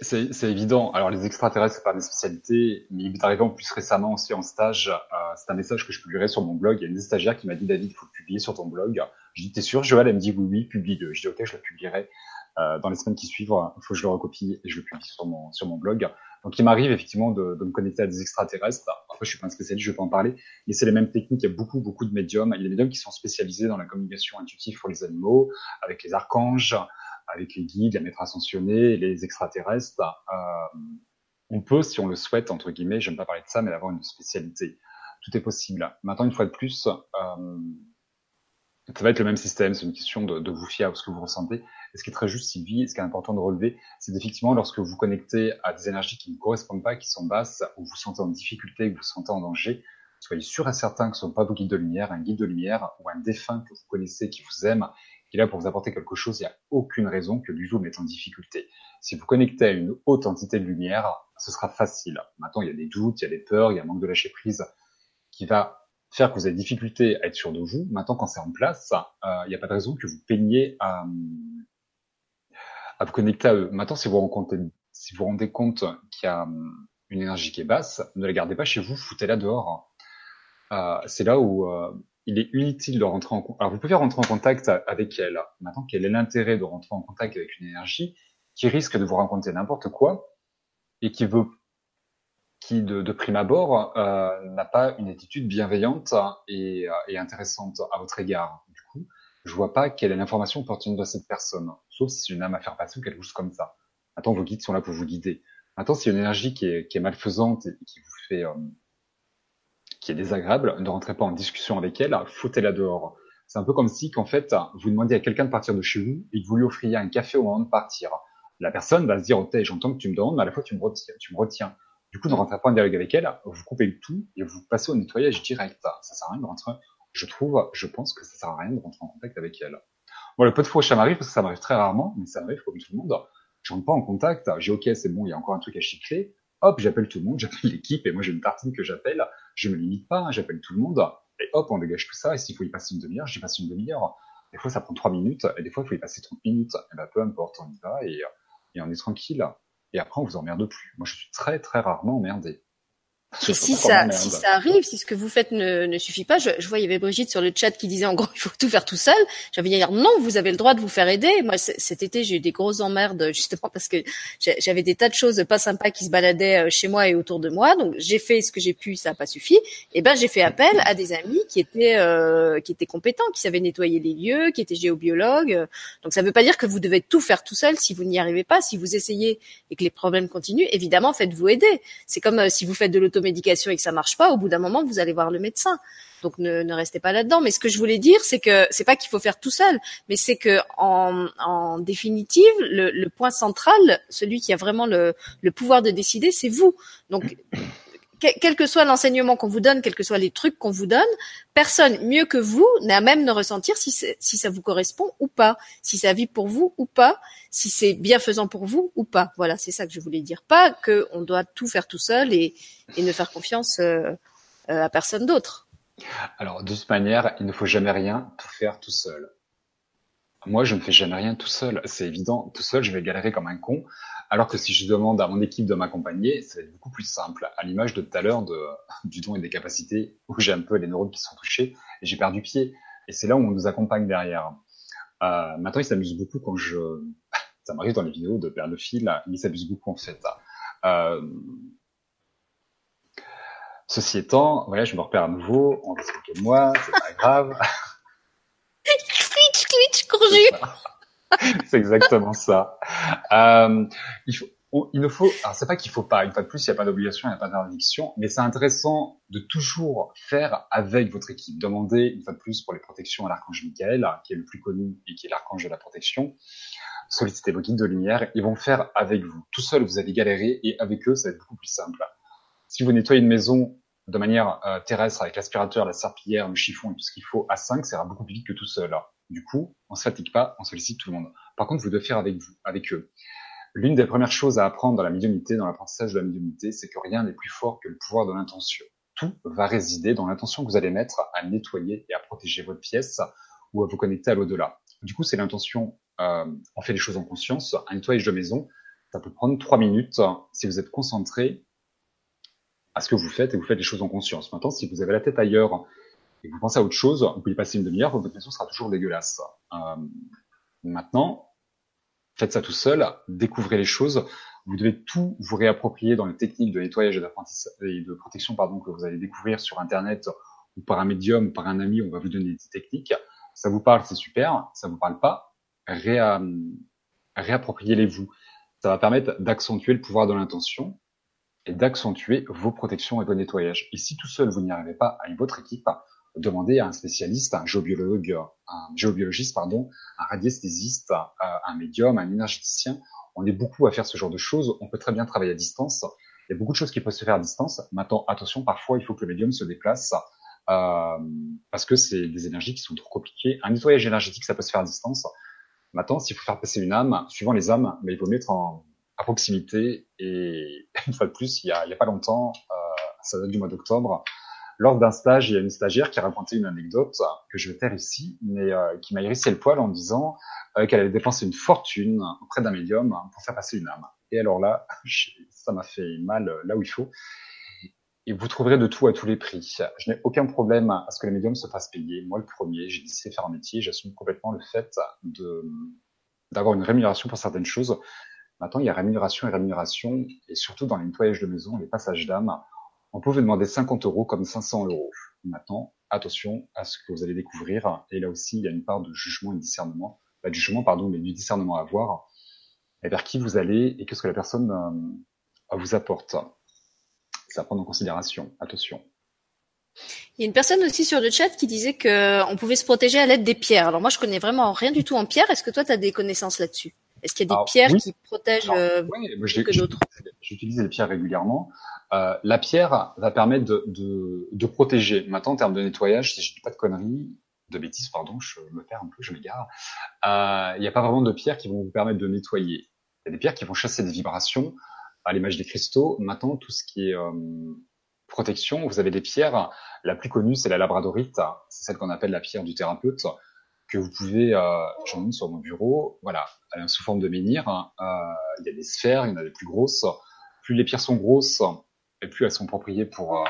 C'est évident. Alors les extraterrestres, c'est pas mes spécialités, mais il m'est arrivé en plus récemment aussi en stage. Euh, c'est un message que je publierai sur mon blog. Il y a une stagiaire qui m'a dit David, il faut le publier sur ton blog. Je dis t'es sûr? Joël Elle me dit oui, oui, publie-le. Je dis ok, je le publierai. Dans les semaines qui suivent, il faut que je le recopie et je le publie sur mon blog. Donc, il m'arrive effectivement de, de, me connecter à des extraterrestres. Après, je suis pas un spécialiste, je pas en parler, mais c'est les mêmes techniques. Il y a beaucoup, beaucoup de médiums. Il y a des médiums qui sont spécialisés dans la communication intuitive pour les animaux, avec les archanges, avec les guides, les maîtres ascensionnés, les extraterrestres. Euh, on peut, si on le souhaite, entre guillemets, j'aime pas parler de ça, mais d'avoir une spécialité. Tout est possible. Maintenant, une fois de plus, euh, ça va être le même système. C'est une question de, de vous fier à ce que vous ressentez. Et ce qui est très juste, Sylvie, ce qui est important de relever, c'est effectivement lorsque vous connectez à des énergies qui ne correspondent pas, qui sont basses, ou vous vous sentez en difficulté, vous vous sentez en danger, soyez sûr et certain que ce ne sont pas vos guides de lumière, un guide de lumière ou un défunt que vous connaissez, qui vous aime, qui est là pour vous apporter quelque chose. Il n'y a aucune raison que tout vous en difficulté. Si vous connectez à une haute entité de lumière, ce sera facile. Maintenant, il y a des doutes, il y a des peurs, il y a un manque de lâcher prise qui va faire que vous avez difficulté à être sûr de vous. Maintenant, quand c'est en place, euh, il n'y a pas de raison que vous peigniez à, vous connecter à eux. Maintenant, si vous rencontrez, si vous rendez compte qu'il y a hum, une énergie qui est basse, ne la gardez pas chez vous, foutez-la dehors. Euh, c'est là où euh, il est inutile de rentrer en contact. Alors, vous pouvez rentrer en contact avec elle. Maintenant, quel est l'intérêt de rentrer en contact avec une énergie qui risque de vous raconter n'importe quoi et qui veut, qui de, de prime abord euh, n'a pas une attitude bienveillante et, euh, et intéressante à votre égard? Je vois pas quelle est l'information pertinente de cette personne, sauf si c'est une âme à faire passer ou quelque chose comme ça. Attends, vos guides sont là pour vous guider. Maintenant, s'il y a une énergie qui est, qui est malfaisante et qui vous fait, euh, qui est désagréable, ne rentrez pas en discussion avec elle, foutez-la dehors. C'est un peu comme si, qu'en fait, vous demandiez à quelqu'un de partir de chez vous et que vous lui offriez un café au moment de partir. La personne va se dire, ok, j'entends que tu me demandes, mais à la fois tu me retiens. Tu me retiens. Du coup, ne rentrez pas en dialogue avec elle, vous coupez le tout et vous passez au nettoyage direct. Ça sert à rien de rentrer je trouve, je pense que ça sert à rien de rentrer en contact avec elle. Bon, le peu de fois ça m'arrive, parce que ça m'arrive très rarement, mais ça m'arrive comme tout le monde. Je rentre pas en contact, j'ai ok, c'est bon, il y a encore un truc à chicler. Hop, j'appelle tout le monde, j'appelle l'équipe, et moi j'ai une tartine que j'appelle. Je me limite pas, j'appelle tout le monde, et hop, on dégage tout ça. Et s'il faut y passer une demi-heure, j'y passe une demi-heure. Des fois, ça prend trois minutes, et des fois, il faut y passer 30 minutes. Et ben, peu importe, on y va, et, et on est tranquille. Et après, on vous emmerde plus. Moi, je suis très, très rarement emmerdé. Et si ça, si ça arrive, si ce que vous faites ne, ne suffit pas, je, je vois il y avait Brigitte sur le chat qui disait en gros il faut tout faire tout seul. J'avais dire non, vous avez le droit de vous faire aider. Moi cet été j'ai eu des grosses emmerdes justement parce que j'avais des tas de choses pas sympas qui se baladaient euh, chez moi et autour de moi. Donc j'ai fait ce que j'ai pu, ça n'a pas suffi. Et ben j'ai fait appel à des amis qui étaient euh, qui étaient compétents, qui savaient nettoyer les lieux, qui étaient géobiologues. Donc ça ne veut pas dire que vous devez tout faire tout seul si vous n'y arrivez pas. Si vous essayez et que les problèmes continuent, évidemment faites-vous aider. C'est comme euh, si vous faites de l'automobile l'automédication et que ça marche pas, au bout d'un moment, vous allez voir le médecin. Donc ne, restez pas là-dedans. Mais ce que je voulais dire, c'est que c'est pas qu'il faut faire tout seul, mais c'est que en, définitive, le, le, point central, celui qui a vraiment le, le pouvoir de décider, c'est vous. Donc quel que soit l'enseignement qu'on vous donne, quels que soient les trucs qu'on vous donne, personne mieux que vous n'a même de ressentir si, ça vous correspond ou pas, si ça vit pour vous ou pas, si c'est bienfaisant pour vous ou pas. Voilà, c'est ça que je voulais dire. Pas qu'on doit tout faire tout seul et, et ne faire confiance euh, euh, à personne d'autre. Alors, de toute manière, il ne faut jamais rien tout faire tout seul. Moi, je ne fais jamais rien tout seul. C'est évident. Tout seul, je vais galérer comme un con. Alors que si je demande à mon équipe de m'accompagner, ça va être beaucoup plus simple. À l'image de tout à l'heure de, du don et des capacités, où j'ai un peu les neurones qui sont touchés et j'ai perdu pied. Et c'est là où on nous accompagne derrière. Euh, maintenant, ils s'amusent beaucoup quand je... Ça m'arrive dans les vidéos de perdre le fil, ils s'amusent beaucoup en fait. Euh, ceci étant, voilà, je me repère à nouveau, on va se de moi, c'est pas grave. Twitch, Twitch, courju c'est exactement ça. Euh, il, faut, il ne faut, alors c'est pas qu'il faut pas, une fois de plus, il n'y a pas d'obligation, il n'y a pas d'interdiction, mais c'est intéressant de toujours faire avec votre équipe. Demandez, une fois de plus, pour les protections à l'archange Michael, qui est le plus connu et qui est l'archange de la protection. Sollicitez vos guides de lumière, ils vont faire avec vous. Tout seul, vous allez galérer et avec eux, ça va être beaucoup plus simple. Si vous nettoyez une maison de manière euh, terrestre avec l'aspirateur, la serpillière, le chiffon et tout ce qu'il faut à 5, ça ira beaucoup plus vite que tout seul. Du coup, on se fatigue pas, on sollicite tout le monde. Par contre, vous devez faire avec vous, avec eux. L'une des premières choses à apprendre dans la médiumnité, dans l'apprentissage de la médiumnité, c'est que rien n'est plus fort que le pouvoir de l'intention. Tout va résider dans l'intention que vous allez mettre à nettoyer et à protéger votre pièce ou à vous connecter à l'au-delà. Du coup, c'est l'intention, euh, on fait les choses en conscience. Un nettoyage de maison, ça peut prendre trois minutes si vous êtes concentré à ce que vous faites et vous faites les choses en conscience. Maintenant, si vous avez la tête ailleurs et vous pensez à autre chose, vous pouvez passer une demi-heure, votre maison sera toujours dégueulasse. Euh, maintenant, faites ça tout seul, découvrez les choses. Vous devez tout vous réapproprier dans les techniques de nettoyage et, de protection pardon, que vous allez découvrir sur Internet ou par un médium par un ami, on va vous donner des techniques. Ça vous parle, c'est super. Ça vous parle pas, réa, réappropriez-les-vous. Ça va permettre d'accentuer le pouvoir de l'intention et d'accentuer vos protections et vos nettoyages. Et si tout seul vous n'y arrivez pas avec votre équipe, demander à un spécialiste, un géobiologue, un géobiologiste, pardon, un radiesthésiste, un médium, un énergéticien. On est beaucoup à faire ce genre de choses. On peut très bien travailler à distance. Il y a beaucoup de choses qui peuvent se faire à distance. Maintenant, attention, parfois, il faut que le médium se déplace euh, parce que c'est des énergies qui sont trop compliquées. Un nettoyage énergétique, ça peut se faire à distance. Maintenant, s'il faut faire passer une âme, suivant les âmes, mais il faut mettre en, à proximité. Et une fois de plus, il y a, il y a pas longtemps, euh, ça date du mois d'octobre, lors d'un stage, il y a une stagiaire qui a raconté une anecdote que je vais taire ici, mais euh, qui m'a hérissé le poil en disant euh, qu'elle avait dépensé une fortune auprès d'un médium pour faire passer une âme. Et alors là, ça m'a fait mal euh, là où il faut. Et vous trouverez de tout à tous les prix. Je n'ai aucun problème à ce que les médiums se fassent payer. Moi, le premier, j'ai décidé de faire un métier. J'assume complètement le fait d'avoir une rémunération pour certaines choses. Maintenant, il y a rémunération et rémunération, et surtout dans les nettoyages de maison, les passages d'âme on pouvait demander 50 euros comme 500 euros. Maintenant, attention à ce que vous allez découvrir. Et là aussi, il y a une part de jugement et de discernement. Pas de jugement, pardon, mais du discernement à avoir. Et vers qui vous allez et qu'est-ce que la personne euh, vous apporte. C'est à prendre en considération. Attention. Il y a une personne aussi sur le chat qui disait qu'on pouvait se protéger à l'aide des pierres. Alors moi, je connais vraiment rien du tout en pierre. Est-ce que toi, tu as des connaissances là-dessus? Est-ce qu'il y a des pierres qui protègent euh, plus que d'autres? J'utilise les pierres régulièrement. Euh, la pierre va permettre de, de, de, protéger. Maintenant, en termes de nettoyage, si je dis pas de conneries, de bêtises, pardon, je me perds un peu, je m'égare. Euh, il n'y a pas vraiment de pierres qui vont vous permettre de nettoyer. Il y a des pierres qui vont chasser des vibrations, à l'image des cristaux. Maintenant, tout ce qui est euh, protection, vous avez des pierres. La plus connue, c'est la labradorite. C'est celle qu'on appelle la pierre du thérapeute que vous pouvez, euh, j'en ai sur mon bureau. Voilà, sous forme de menhir. Euh, il y a des sphères, il y en a des plus grosses. Plus les pierres sont grosses, et plus elles sont appropriées pour euh,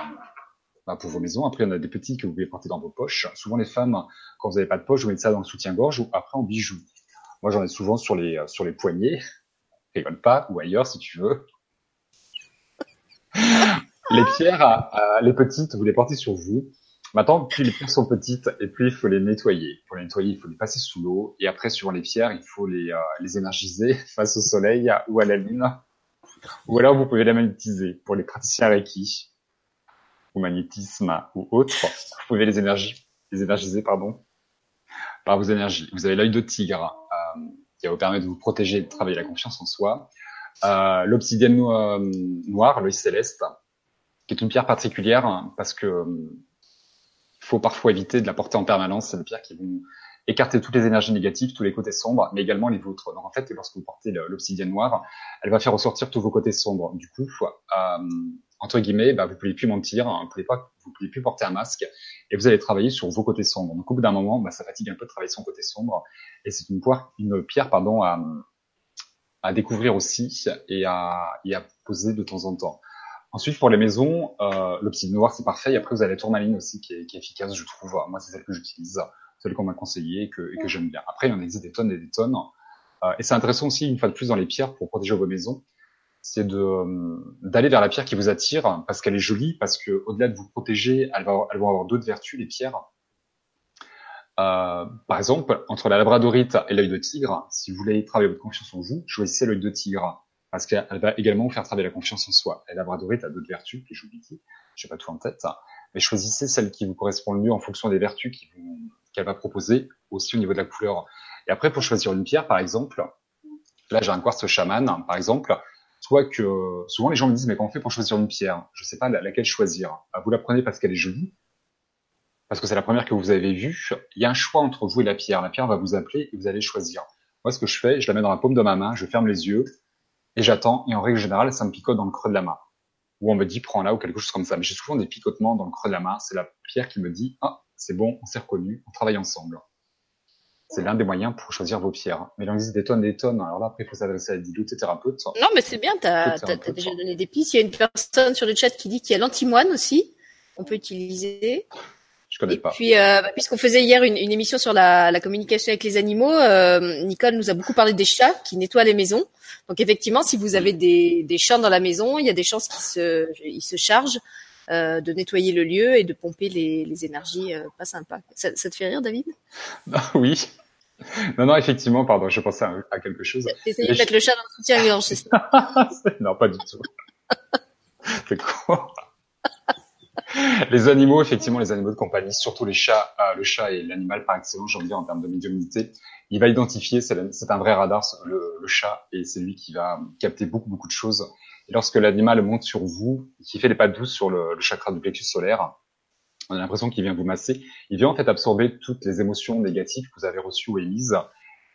bah, pour vos maisons. Après, il y en a des petits que vous pouvez porter dans vos poches. Souvent, les femmes, quand vous n'avez pas de poche, vous mettez ça dans le soutien-gorge ou après en bijoux. Moi, j'en ai souvent sur les euh, sur les poignets. Rigole pas, ou ailleurs si tu veux. les pierres, euh, les petites, vous les portez sur vous. Maintenant, plus les pierres sont petites et plus il faut les nettoyer. Pour les nettoyer, il faut les passer sous l'eau. Et après, suivant les pierres, il faut les, les énergiser face au soleil ou à la lune. Ou alors vous pouvez la magnétiser pour les praticiens Reiki. ou magnétisme ou autre, vous pouvez les énergies, les énergiser, pardon, par vos énergies. Vous avez l'œil de tigre, euh, qui va vous permettre de vous protéger et de travailler la confiance en soi. Euh, L'obsidienne no noire, l'œil céleste, qui est une pierre particulière hein, parce que euh, faut parfois éviter de la porter en permanence. C'est une pierre qui vont écarter toutes les énergies négatives, tous les côtés sombres, mais également les vôtres. Donc en fait, lorsque vous portez l'obsidienne noire, elle va faire ressortir tous vos côtés sombres. Du coup, euh, entre guillemets, bah, vous pouvez plus mentir, hein, vous pouvez pas, vous pouvez plus porter un masque, et vous allez travailler sur vos côtés sombres. Donc au bout d'un moment, bah, ça fatigue un peu de travailler son côté sombre, et c'est une, une pierre, pardon, à, à découvrir aussi et à, et à poser de temps en temps. Ensuite, pour les maisons, euh, l'obsidienne noire, c'est parfait. Et après, vous avez la tourmaline aussi, qui est, qui est efficace, je trouve. Moi, c'est celle que j'utilise, celle qu'on m'a conseillée et que, et que j'aime bien. Après, il y en existe des tonnes et des tonnes. Euh, et c'est intéressant aussi, une fois de plus, dans les pierres, pour protéger vos maisons, c'est de euh, d'aller vers la pierre qui vous attire, parce qu'elle est jolie, parce que au-delà de vous protéger, elles vont avoir d'autres vertus, les pierres. Euh, par exemple, entre la labradorite et l'œil de tigre, si vous voulez travailler votre confiance en vous, choisissez l'œil de tigre, parce qu'elle va également vous faire travailler la confiance en soi. Et la labradorite a d'autres vertus que j'oublie, j'ai pas tout en tête, mais choisissez celle qui vous correspond le mieux en fonction des vertus qu'elle va proposer, aussi au niveau de la couleur. Et après, pour choisir une pierre, par exemple, là j'ai un quartz chaman, par exemple, soit que souvent les gens me disent mais comment on fait pour choisir une pierre Je sais pas laquelle choisir. Bah, vous la prenez parce qu'elle est jolie, parce que c'est la première que vous avez vue, il y a un choix entre vous et la pierre. La pierre va vous appeler et vous allez choisir. Moi, ce que je fais, je la mets dans la paume de ma main, je ferme les yeux et j'attends. Et en règle générale, ça me picote dans le creux de la main. Ou on me dit prends-la ou quelque chose comme ça. Mais j'ai souvent des picotements dans le creux de la main. C'est la pierre qui me dit ah c'est bon, on s'est reconnu, on travaille ensemble. C'est l'un des moyens pour choisir vos pierres. Mais il existe des tonnes et des tonnes. Alors là, après, il faut s'adresser à des thérapeutes. Non, mais c'est bien, tu as, déjà donné des pistes. Il y a une personne sur le chat qui dit qu'il y a l'antimoine aussi. On peut utiliser. Je connais et pas. puis, euh, bah, puisqu'on faisait hier une, une, émission sur la, la, communication avec les animaux, euh, Nicole nous a beaucoup parlé des chats qui nettoient les maisons. Donc effectivement, si vous avez des, des chats dans la maison, il y a des chances qu'ils se, ils se chargent euh, de nettoyer le lieu et de pomper les, les énergies euh, pas sympas. Ça, ça, te fait rire, David? Oui. Non, non, effectivement, pardon, je pensais à, à quelque chose. T'essayais de mettre le chat dans le soutien-gorge, c'est ça? Non, pas du tout. c'est quoi les animaux, effectivement, les animaux de compagnie, surtout les chats, euh, le chat est l'animal par excellence, j'ai dire, en termes de médiumnité. Il va identifier, c'est un vrai radar, le, le chat, et c'est lui qui va capter beaucoup, beaucoup de choses. Et lorsque l'animal monte sur vous, qui fait les pas douces sur le, le chakra du plexus solaire, on a l'impression qu'il vient vous masser. Il vient en fait absorber toutes les émotions négatives que vous avez reçues ou émises,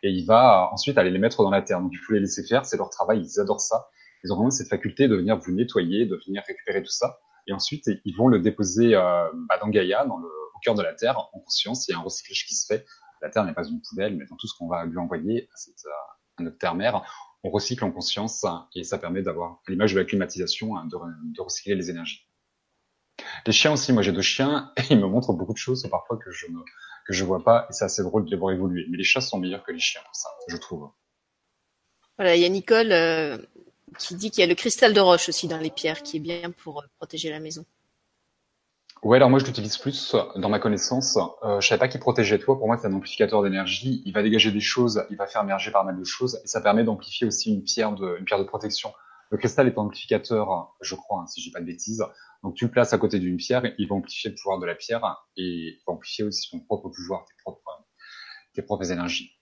et il va ensuite aller les mettre dans la terre. Donc il faut les laisser faire, c'est leur travail, ils adorent ça. Ils ont vraiment cette faculté de venir vous nettoyer, de venir récupérer tout ça et ensuite ils vont le déposer euh, bah, dans Gaïa, au cœur de la Terre, en conscience. Il y a un recyclage qui se fait. La Terre n'est pas une poubelle, mais dans tout ce qu'on va lui envoyer à, notre Terre-mère, on recycle en conscience et ça permet d'avoir, à l'image de la climatisation, hein, de, de, recycler les énergies. Les chiens aussi, moi j'ai deux chiens et ils me montrent beaucoup de choses parfois que je ne que je vois pas et c'est assez drôle de les voir évoluer. Mais les chats sont meilleurs que les chiens pour ça, je trouve. Voilà, il y a Nicole euh, qui dit qu'il y a le cristal de roche aussi dans les pierres, qui est bien pour euh, protéger la maison. Ouais, alors moi je l'utilise plus dans ma connaissance. Euh, je savais pas qu'il protégeait toi. Pour moi, c'est un amplificateur d'énergie. Il va dégager des choses, il va faire émerger pas mal de choses, et ça permet d'amplifier aussi une pierre de, une pierre de protection. Le cristal est amplificateur, je crois, hein, si je dis pas de bêtises. Donc tu le places à côté d'une pierre, il va amplifier le pouvoir de la pierre et il va amplifier aussi ton propre pouvoir, tes propres, tes propres énergies.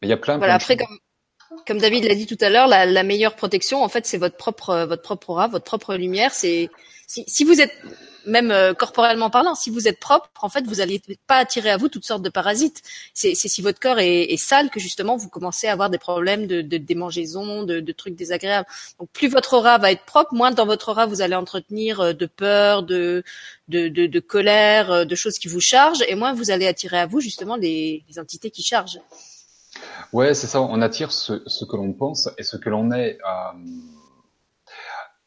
Mais il y a plein. Voilà. après, comme comme David l'a dit tout à l'heure, la, la, meilleure protection, en fait, c'est votre propre, votre propre aura, votre propre lumière. C'est si, si, vous êtes même euh, corporellement parlant, si vous êtes propre, en fait, vous n'allez pas attirer à vous toutes sortes de parasites. C'est si votre corps est, est, sale que justement vous commencez à avoir des problèmes de, de démangeaison, de, de, trucs désagréables. Donc, plus votre aura va être propre, moins dans votre aura vous allez entretenir euh, de peur, de, de, de colère, euh, de choses qui vous chargent, et moins vous allez attirer à vous justement les, les entités qui chargent. Ouais, c'est ça. On attire ce, que l'on pense et ce que l'on est. Euh,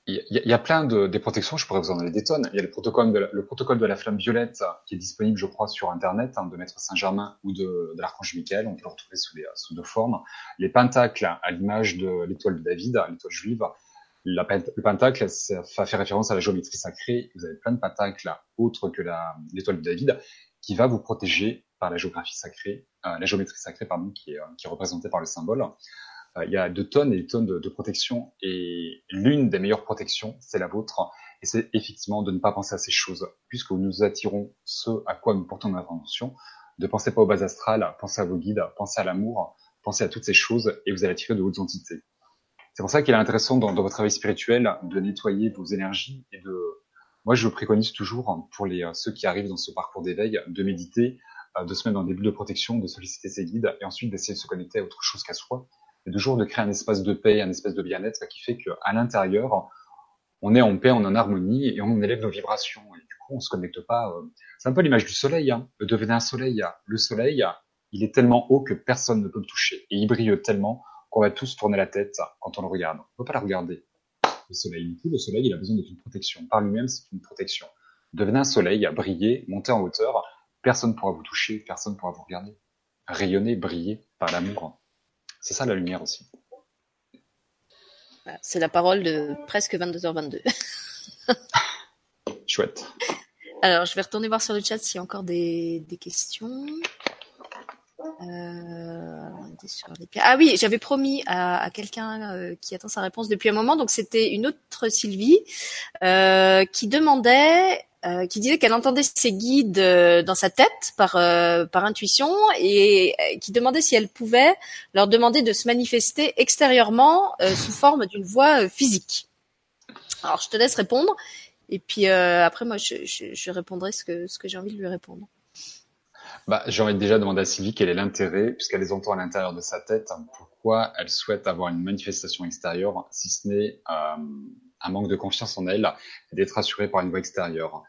il y, a plein de des protections. Je pourrais vous en donner des tonnes. Il y a le protocole de la, le protocole de la flamme violette qui est disponible, je crois, sur Internet, hein, de Maître Saint-Germain ou de, de l'archange Michael. On peut le retrouver sous, sous deux formes. Les pentacles, à l'image de l'étoile de David, l'étoile juive. Le pentacle, ça fait référence à la géométrie sacrée. Vous avez plein de pentacles autres que l'étoile de David qui va vous protéger euh, la géométrie sacrée pardon, qui est, euh, représentée par le symbole. Euh, il y a deux tonnes et des tonnes de, de protection et l'une des meilleures protections, c'est la vôtre. et c'est effectivement de ne pas penser à ces choses, puisque nous attirons ce à quoi nous portons notre attention. Ne pensez pas aux bases astrales, pensez à vos guides, pensez à l'amour, pensez à toutes ces choses, et vous allez attirer de hautes entités. C'est pour ça qu'il est intéressant dans, votre travail spirituel de nettoyer vos énergies et de. Moi, je préconise toujours pour les ceux qui arrivent dans ce parcours d'éveil de méditer, de se mettre dans des de protection, de solliciter ses guides et ensuite d'essayer de se connecter à autre chose qu'à soi et toujours de créer un espace de paix, un espace de bien-être qui fait qu'à l'intérieur, on est en paix, on est en harmonie et on élève nos vibrations. Et du coup, on se connecte pas. Euh, c'est un peu l'image du soleil. Hein. Devenez un soleil. Le soleil, il est tellement haut que personne ne peut le toucher et il brille tellement qu'on va tous tourner la tête quand on le regarde. On ne peut pas la regarder. Le soleil, le soleil, il a besoin d'une protection. Par lui-même, c'est une protection. Devenez un soleil, briller, monter en hauteur. Personne ne pourra vous toucher, personne ne pourra vous regarder. Rayonner, briller par l'amour. C'est ça la lumière aussi. C'est la parole de presque 22h22. Chouette. Alors, je vais retourner voir sur le chat s'il y a encore des, des questions. Euh, ah oui, j'avais promis à, quelqu'un euh, qui attend sa réponse depuis un moment, donc c'était une autre Sylvie euh, qui demandait, qui disait qu'elle entendait ses guides dans sa tête par par intuition et qui demandait si elle pouvait leur demander de se manifester extérieurement sous forme d'une voix physique. Alors je te laisse répondre et puis après moi je, répondrai ce que j'ai envie de lui répondre. Bah, j'ai envie de déjà demander à Sylvie quel est l'intérêt, puisqu'elle les entend à l'intérieur de sa tête, hein, pourquoi elle souhaite avoir une manifestation extérieure, si ce n'est euh, un manque de confiance en elle, d'être rassurée par une voix extérieure.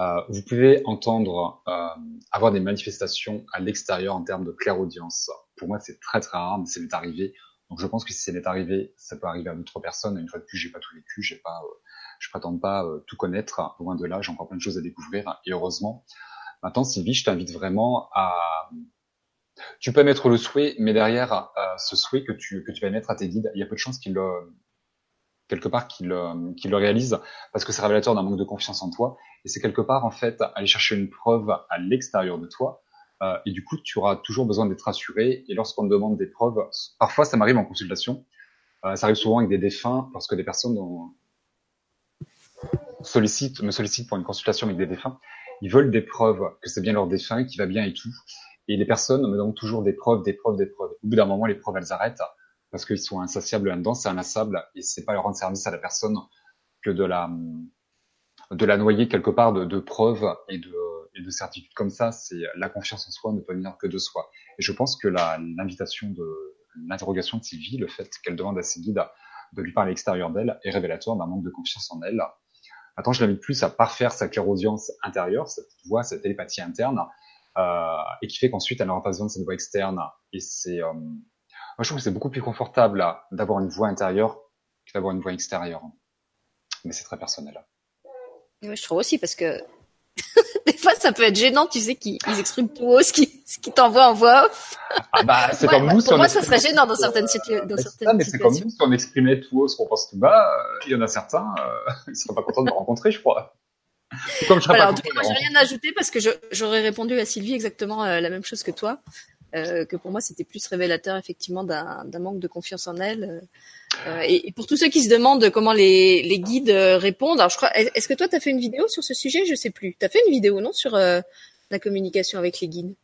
Euh, vous pouvez entendre euh, avoir des manifestations à l'extérieur en termes de clairaudience. Pour moi, c'est très très rare, mais c'est arrivé. Donc, je pense que si c'est arrivé, ça peut arriver à d'autres personnes. Une fois de plus, j'ai pas tout vécu, j'ai pas, euh, je prétends pas euh, tout connaître. Loin de là, j'ai encore plein de choses à découvrir. Et heureusement, Maintenant, Sylvie, je t'invite vraiment à... Tu peux mettre le souhait, mais derrière euh, ce souhait que tu, que tu vas mettre à tes guides, il y a peu de chances qu'ils le, quelque part qu'ils le, le réalisent, parce que c'est révélateur d'un manque de confiance en toi. Et c'est quelque part, en fait, aller chercher une preuve à l'extérieur de toi. Euh, et du coup, tu auras toujours besoin d'être rassuré. Et lorsqu'on te demande des preuves, parfois, ça m'arrive en consultation. Euh, ça arrive souvent avec des défunts, lorsque des personnes sollicitent, me sollicitent pour une consultation avec des défunts ils veulent des preuves que c'est bien leur défunt, qui va bien et tout. Et les personnes me donnent toujours des preuves, des preuves, des preuves. Au bout d'un moment, les preuves, elles arrêtent parce qu'ils sont insatiables là-dedans, c'est inlassable et c'est pas leur rendre service à la personne que de la de la noyer quelque part de, preuves et de, de certitudes comme ça. C'est la confiance en soi ne peut venir que de soi. Et je pense que l'invitation de l'interrogation de Sylvie, le fait qu'elle demande à ses guides de lui parler à l'extérieur d'elle, est révélateur d'un manque de confiance en elle Maintenant, je l'invite plus à parfaire sa clairaudience intérieure, cette voix, cette télépathie interne, euh, et qui fait qu'ensuite, elle n'aura pas besoin de cette voix externe. Et c'est, euh, moi, je trouve que c'est beaucoup plus confortable d'avoir une voix intérieure que d'avoir une voix extérieure. Mais c'est très personnel. Oui, je trouve aussi parce que des fois, ça peut être gênant, tu sais, qu'ils expriment tout haut ce qu'ils qui t'envoient en voix off. Ah bah, c'est comme nous. Pour moi, ça serait gênant dans certaines, dans certaines mais c'est comme nous, si on exprimait tout haut ce qu'on pense tout bas, euh, il y en a certains, euh, ils seraient pas contents de me rencontrer, je crois. Comme je pas en tout cas, moi, j'ai rien à ajouter parce que j'aurais répondu à Sylvie exactement euh, la même chose que toi. Euh, que pour moi c'était plus révélateur effectivement d'un manque de confiance en elle. Euh, et, pour tous ceux qui se demandent comment les, guides euh, répondent, alors je crois, est-ce que toi tu as fait une vidéo sur ce sujet? Je sais plus. Tu as fait une vidéo non sur la communication avec les guides?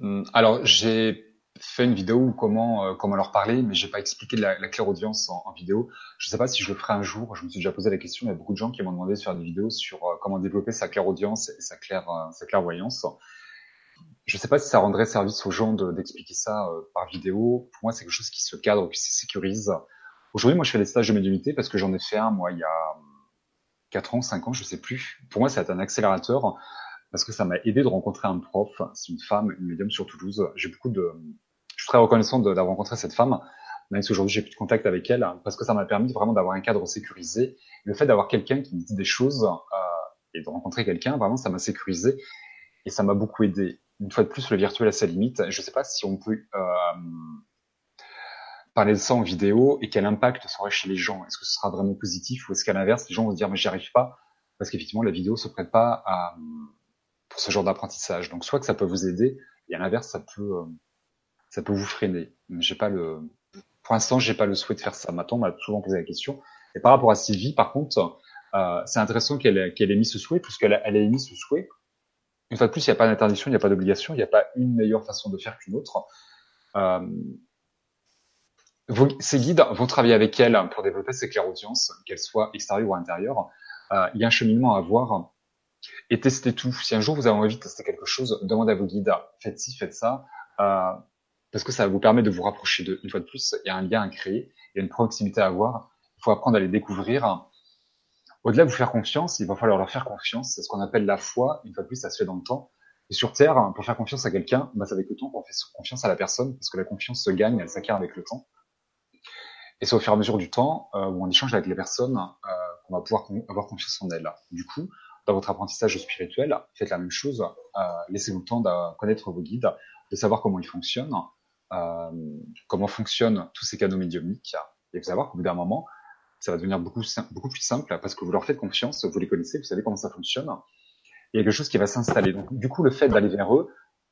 Hum, Alors j'ai fait une vidéo comment comment leur parler, mais j'ai pas expliqué la, la clairaudience en, en, vidéo. Je sais pas si je le ferai un jour. Je me suis déjà posé la question. Il y a beaucoup de gens qui m'ont demandé de faire des vidéos sur comment développer sa clairaudience et sa claire sa clairvoyance je sais pas si ça rendrait service aux gens d'expliquer ça euh, par vidéo. Pour moi, c'est quelque chose qui se cadre, qui se sécurise. Aujourd'hui, moi, je fais des stages de médiumnité parce que j'en ai fait un, moi, il y a 4 ans, 5 ans, je sais plus. Pour moi, c'est un accélérateur parce que ça m'a aidé de rencontrer un prof. C'est une femme, une médium sur Toulouse. J'ai beaucoup de, je suis très reconnaissant d'avoir rencontré cette femme. Même si aujourd'hui j'ai plus de contact avec elle, parce que ça m'a permis vraiment d'avoir un cadre sécurisé. Le fait d'avoir quelqu'un qui me dit des choses euh, et de rencontrer quelqu'un, vraiment, ça m'a sécurisé et ça m'a beaucoup aidé une fois de plus, le virtuel a sa limite. Je ne sais pas si on peut euh, parler de ça en vidéo et quel impact ça aurait chez les gens. Est-ce que ce sera vraiment positif ou est-ce qu'à l'inverse, les gens vont se dire mais j'y arrive pas parce qu'effectivement la vidéo se prête pas à, pour ce genre d'apprentissage. Donc soit que ça peut vous aider et à l'inverse ça peut euh, ça peut vous freiner. J'ai pas le pour l'instant j'ai pas le souhait de faire ça. Maintenant on m'a souvent posé la question. Et par rapport à Sylvie, par contre, Euh, c'est intéressant qu'elle ait, ait mis ce souhait, puisqu'elle elle a émis ce souhait. Une fois de plus, il n'y a pas d'interdiction, il n'y a pas d'obligation, il n'y a pas une meilleure façon de faire qu'une autre. Euh, vos, ces guides vont travailler avec elle pour développer ses clairaudiences, qu'elles soient extérieures ou intérieures. Euh, il y a un cheminement à avoir et testez tout. Si un jour vous avez envie de tester quelque chose, demandez à vos guides, faites ci, faites ça, euh, parce que ça vous permet de vous rapprocher d'eux. Une fois de plus, il y a un lien à créer, il y a une proximité à avoir. Il faut apprendre à les découvrir. Au-delà de vous faire confiance, il va falloir leur faire confiance. C'est ce qu'on appelle la foi. Une fois de plus, ça se fait dans le temps. Et sur Terre, pour faire confiance à quelqu'un, bah, c'est avec le temps qu'on fait confiance à la personne, parce que la confiance se gagne, elle s'acquiert avec le temps. Et c'est au fur et à mesure du temps euh, où on échange avec les personnes euh, qu'on va pouvoir avoir confiance en elles. Du coup, dans votre apprentissage spirituel, faites la même chose. Euh, Laissez-vous le temps de connaître vos guides, de savoir comment ils fonctionnent, comment fonctionnent tous ces canaux médiumniques. Et vous allez voir qu'au bout d'un moment, ça va devenir beaucoup, beaucoup plus simple parce que vous leur faites confiance, vous les connaissez, vous savez comment ça fonctionne. Il y a quelque chose qui va s'installer. Donc, du coup, le fait d'aller vers eux,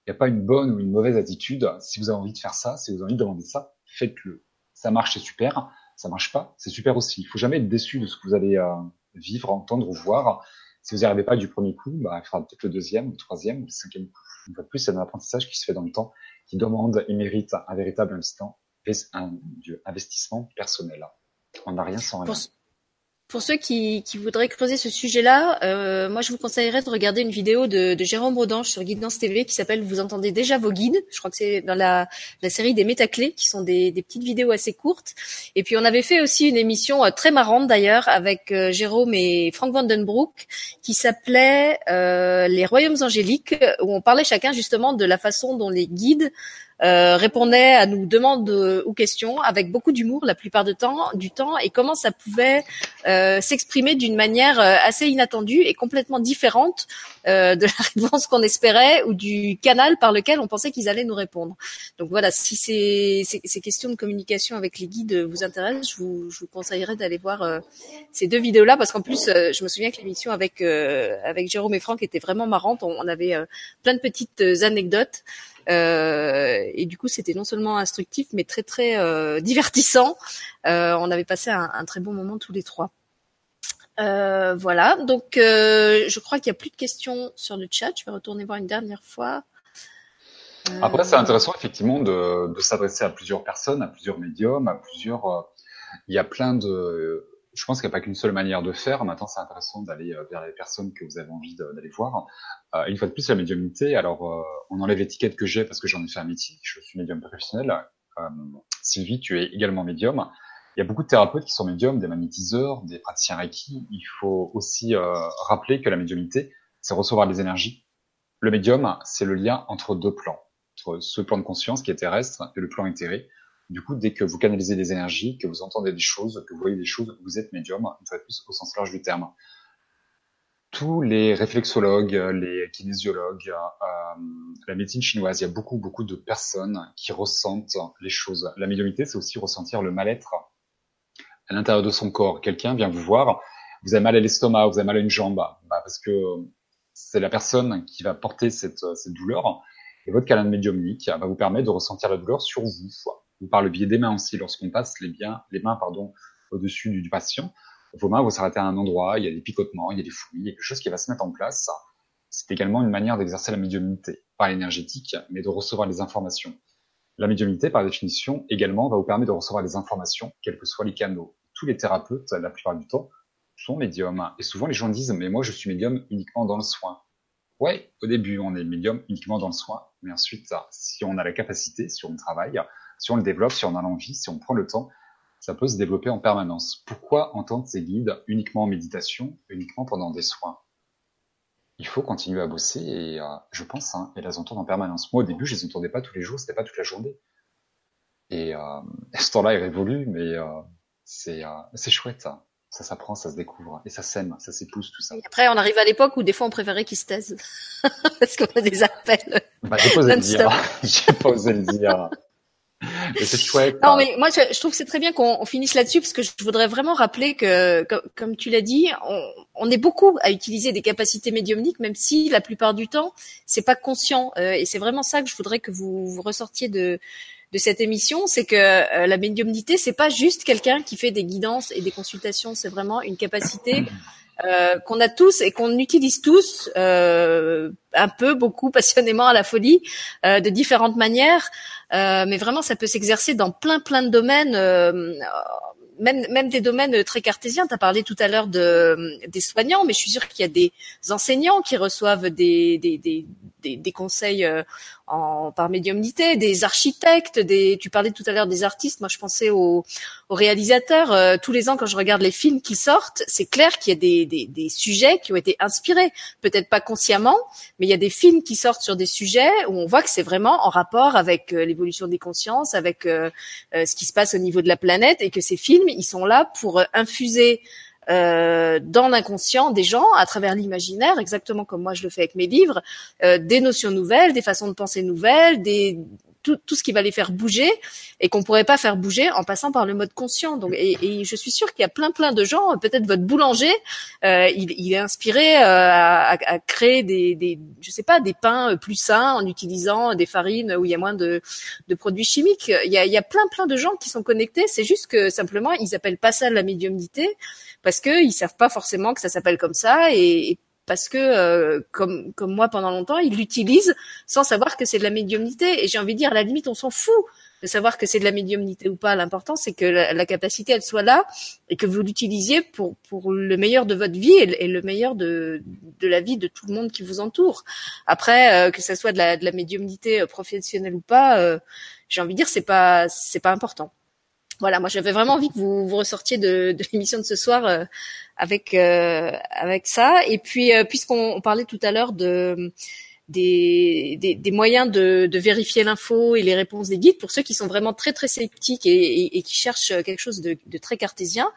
il n'y a pas une bonne ou une mauvaise attitude. Si vous avez envie de faire ça, si vous avez envie de demander ça, faites-le. Ça marche, c'est super. Ça marche pas, c'est super aussi. Il faut jamais être déçu de ce que vous allez euh, vivre, entendre ou voir. Si vous n'y arrivez pas du premier coup, bah, il faudra peut-être le deuxième, le troisième, le cinquième coup. Une fois plus, c'est un apprentissage qui se fait dans le temps, qui demande et mérite un véritable instant, un investissement personnel. On n'a rien sans rien. Pour ceux qui, qui voudraient creuser ce sujet-là, euh, moi je vous conseillerais de regarder une vidéo de, de Jérôme Rodange sur Guidance TV qui s'appelle Vous entendez déjà vos guides. Je crois que c'est dans la, la série des métaclés qui sont des, des, petites vidéos assez courtes. Et puis on avait fait aussi une émission euh, très marrante d'ailleurs avec euh, Jérôme et Frank Vandenbroek qui s'appelait euh, Les Royaumes angéliques où on parlait chacun justement de la façon dont les guides euh, répondait à nos demandes ou questions avec beaucoup d'humour la plupart du temps, du temps et comment ça pouvait euh, s'exprimer d'une manière euh, assez inattendue et complètement différente euh, de la réponse qu'on espérait ou du canal par lequel on pensait qu'ils allaient nous répondre. Donc voilà, si ces, ces, ces, questions de communication avec les guides vous intéressent, je vous, je vous conseillerais d'aller voir euh, ces deux vidéos-là parce qu'en plus, je me souviens que l'émission avec avec Jérôme et Franck était vraiment marrante. On, on avait plein de petites anecdotes. Euh, et du coup, c'était non seulement instructif, mais très très euh, divertissant. Euh, on avait passé un, très bon moment tous les trois. voilà, donc je crois qu'il n'y a plus de questions sur le chat. Je vais retourner voir une dernière fois. Après, c'est intéressant effectivement de s'adresser à plusieurs personnes, à plusieurs médiums, à plusieurs. il y a plein de je pense qu'il n'y a pas qu'une seule manière de faire. Maintenant, c'est intéressant d'aller euh, vers les personnes que vous avez envie d'aller voir. Euh, une fois de plus, la médiumnité. Alors, euh, on enlève l'étiquette que j'ai parce que j'en ai fait un métier. Je suis médium professionnel. Euh, Sylvie, tu es également médium. Il y a beaucoup de thérapeutes qui sont médiums, des magnétiseurs, des praticiens Reiki. Il faut aussi rappeler que la médiumnité, c'est recevoir des énergies. Le médium, c'est le lien entre deux plans, entre ce plan de conscience qui est terrestre et le plan éthéré. Du coup, dès que vous canalisez des énergies, que vous entendez des choses, que vous voyez des choses, vous êtes médium, une fois de plus au sens large du terme. Tous les réflexologues, les kinésiologues, euh, la médecine chinoise, il y a beaucoup, beaucoup de personnes qui ressentent les choses. La médiumité, c'est aussi ressentir le mal-être à l'intérieur de son corps. Quelqu'un vient vous voir, vous avez mal à l'estomac, vous avez mal à une jambe, bah, parce que c'est la personne qui va porter cette, cette douleur. Et votre canal médiumnique va vous permettre de ressentir la douleur sur vous ou par le biais des mains aussi, lorsqu'on passe les, biens, les mains pardon, au-dessus du, patient, vos mains vont s'arrêter à un endroit, il y a des picotements, il y a des fouilles, il y a quelque chose qui va se mettre en place. C'est également une manière d'exercer la médiumnité, pas énergétique, mais de recevoir les informations. La médiumnité, par définition, également, va vous permettre de recevoir les informations, quels que soient les canaux. Tous les thérapeutes, la plupart du temps, sont médiums. Et souvent, les gens disent, mais moi, je suis médium uniquement dans le soin. Ouais, au début, on est médium uniquement dans le soin, mais ensuite, si on a la capacité, si on travaille, si on le développe, si on a l'envie, si on prend le temps, ça peut se développer en permanence. Pourquoi entendre ces guides uniquement en méditation, uniquement pendant des soins? Il faut continuer à bosser et euh, je pense, hein, et les entendre en permanence. Moi, au début, je les entendais pas tous les jours, c'était pas toute la journée. Et euh, ce temps-là, il révolue, mais euh, c'est euh, c'est chouette. Hein. Ça s'apprend, ça se découvre, et ça sème, ça s'épouse, tout ça. Et après, on arrive à l'époque où des fois, on préférait qu'ils se taisent. Parce qu'on a des appels. Bah, j'ai pas osé le dire. j'ai pas osé le dire c'est chouette. Non, mais moi, je, trouve que c'est très bien qu'on finisse là-dessus parce que je voudrais vraiment rappeler que, comme, tu l'as dit, on, on, est beaucoup à utiliser des capacités médiumniques, même si la plupart du temps, c'est pas conscient. Euh, et c'est vraiment ça que je voudrais que vous, vous ressortiez de de cette émission, c'est que euh, la médiumnité, c'est pas juste quelqu'un qui fait des guidances et des consultations, c'est vraiment une capacité euh, qu'on a tous et qu'on utilise tous euh, un peu, beaucoup, passionnément à la folie, euh, de différentes manières. Euh, mais vraiment, ça peut s'exercer dans plein, plein de domaines. même, même des domaines très cartésiens. Tu as parlé tout à l'heure de, des soignants, mais je suis sûre qu'il y a des enseignants qui reçoivent des, des, des, des, des conseils en, par médiumnité, des architectes, des. Tu parlais tout à l'heure des artistes. Moi, je pensais aux, aux réalisateurs. Euh, tous les ans, quand je regarde les films qui sortent, c'est clair qu'il y a des, des, des, sujets qui ont été inspirés, peut-être pas consciemment, mais il y a des films qui sortent sur des sujets où on voit que c'est vraiment en rapport avec euh, l'évolution des consciences, avec euh, ce qui se passe au niveau de la planète, et que ces films, ils sont là pour infuser euh, dans l'inconscient des gens, à travers l'imaginaire, exactement comme moi je le fais avec mes livres, euh, des notions nouvelles, des façons de penser nouvelles, des tout, tout, ce qui va les faire bouger et qu'on pourrait pas faire bouger en passant par le mode conscient. Donc, et, et je suis sûre qu'il y a plein plein de gens, peut-être votre boulanger, euh, il, il, est inspiré euh, à, à, créer des, des, je sais pas, des pains plus sains en utilisant des farines où il y a moins de, de produits chimiques. Il y, a, il y a plein plein de gens qui sont connectés. C'est juste que simplement ils appellent pas ça la médiumnité parce que ils savent pas forcément que ça s'appelle comme ça et, parce que euh, comme comme moi pendant longtemps, ils l'utilisent sans savoir que c'est de la médiumnité et j'ai envie de dire à la limite on s'en fout de savoir que c'est de la médiumnité ou pas. L'important c'est que la, capacité elle soit là et que vous l'utilisiez pour pour le meilleur de votre vie et, le meilleur de de la vie de tout le monde qui vous entoure. Après euh, que ça soit de la de la médiumnité euh, professionnelle ou pas, j'ai envie de dire c'est pas c'est pas important voilà, moi j'avais vraiment envie que vous, vous ressortiez de, l'émission de ce soir euh, avec euh, avec ça. Et puis euh, puisqu'on parlait tout à l'heure de des, des, des, moyens de, de vérifier l'info et les réponses des guides pour ceux qui sont vraiment très très sceptiques et, et, et qui cherchent quelque chose de, de très cartésien.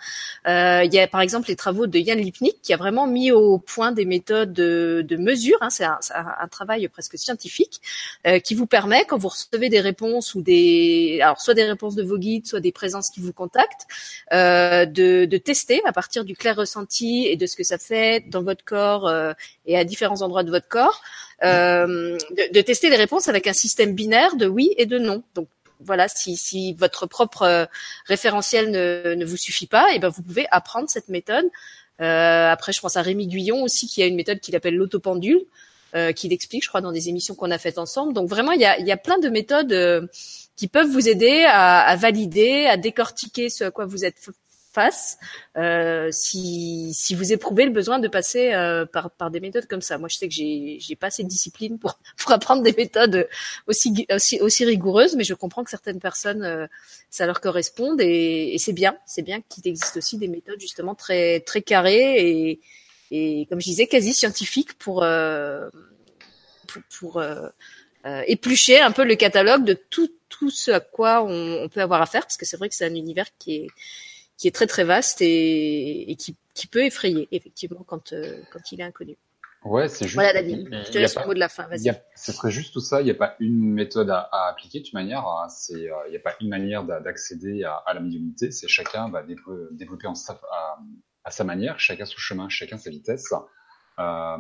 Euh, il y a par exemple les travaux de Yann Lipnik qui a vraiment mis au point des méthodes de, de mesure. Hein, c'est un, un, travail presque scientifique euh, qui vous permet quand vous recevez des réponses ou des alors soit des réponses de vos guides, soit des présences qui vous contactent, euh, de, de, tester à partir du clair ressenti et de ce que ça fait dans votre corps euh, et à différents endroits de votre corps. Euh, de, tester les réponses avec un système binaire de oui et de non. Donc voilà, si, si votre propre euh, référentiel ne, ne, vous suffit pas, et eh ben vous pouvez apprendre cette méthode. Euh, après, je pense à Rémi Guyon aussi qui a une méthode qu'il appelle l'autopendule, euh, qu'il explique, je crois, dans des émissions qu'on a faites ensemble. Donc vraiment, il y a, il y a plein de méthodes euh, qui peuvent vous aider à, à, valider, à décortiquer ce à quoi vous êtes face euh, si, si vous éprouvez le besoin de passer euh, par, par des méthodes comme ça. Moi, je sais que j'ai j'ai pas assez de discipline pour pour apprendre des méthodes aussi aussi, aussi rigoureuses, mais je comprends que certaines personnes euh, ça leur corresponde et, et c'est bien, c'est bien qu'il existe aussi des méthodes justement très très carrées et et comme je disais quasi scientifiques pour euh, pour, pour euh, éplucher un peu le catalogue de tout tout ce à quoi on, on peut avoir affaire parce que c'est vrai que c'est un univers qui est qui est très très vaste et, et qui, qui, peut effrayer effectivement quand euh, quand il est inconnu. Ouais, c'est juste. Voilà, David. Je te laisse le mot de la fin. Vas-y. Ce serait juste tout ça. Il n'y a pas une méthode à, à appliquer de toute manière. Hein. C'est, euh, il n'y a pas une manière d'accéder à, à, la médiumnité. C'est chacun va développer en sa, à, à, sa manière, chacun son chemin, chacun sa vitesse. Euh,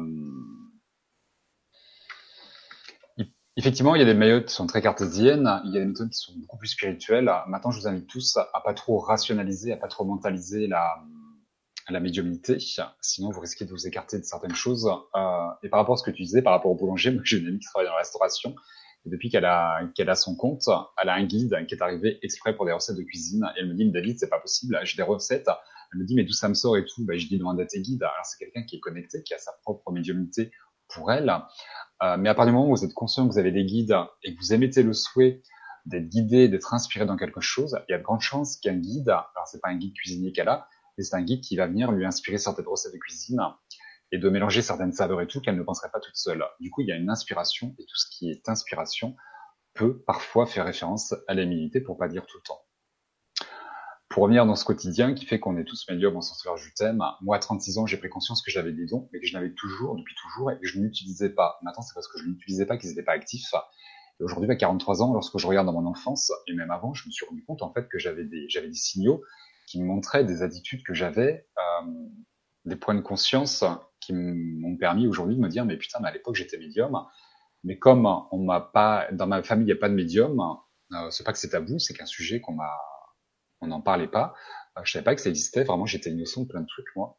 Effectivement, il y a des méthodes qui sont très cartésiennes, il y a des méthodes qui sont beaucoup plus spirituelles. Maintenant, je vous invite tous à pas trop rationaliser, à pas trop mentaliser la, la médiumnité, sinon vous risquez de vous écarter de certaines choses. Euh, et par rapport à ce que tu disais, par rapport au boulanger, moi j'ai une amie qui travaille dans la restauration, et depuis qu'elle a, a son compte, elle a un guide qui est arrivé exprès pour des recettes de cuisine, et elle me dit, David, c'est pas possible, j'ai des recettes. Elle me dit, mais d'où ça me sort et tout? Ben, je dis, demande à tes guides. Alors c'est quelqu'un qui est connecté, qui a sa propre médiumnité pour elle. Euh, mais à partir du moment où vous êtes conscient que vous avez des guides et que vous émettez le souhait d'être guidé, d'être inspiré dans quelque chose, il y a de grandes chances qu'un guide, alors c'est pas un guide cuisinier qu'elle a, mais c'est un guide qui va venir lui inspirer certaines recettes de cuisine et de mélanger certaines saveurs et tout qu'elle ne penserait pas toute seule. Du coup, il y a une inspiration et tout ce qui est inspiration peut parfois faire référence à l'humilité pour pas dire tout le temps pour revenir dans ce quotidien qui fait qu'on est tous médiums en sorceleur je t'aime, moi à 36 ans j'ai pris conscience que j'avais des dons, mais que je n'avais toujours, depuis toujours, et que je n'utilisais pas. Maintenant c'est parce que je n'utilisais pas qu'ils n'étaient pas actifs. Et aujourd'hui à 43 ans, lorsque je regarde dans mon enfance, et même avant, je me suis rendu compte en fait que j'avais des, j'avais des signaux qui me montraient des attitudes que j'avais, euh, des points de conscience qui m'ont permis aujourd'hui de me dire mais putain mais à l'époque j'étais médium, mais comme on m'a pas, dans ma famille il n'y a pas de médium, euh, c'est pas que c'est tabou, c'est qu'un sujet qu'on m'a on n'en parlait pas. Euh, je savais pas que ça existait. Vraiment, j'étais innocent de plein de trucs, moi.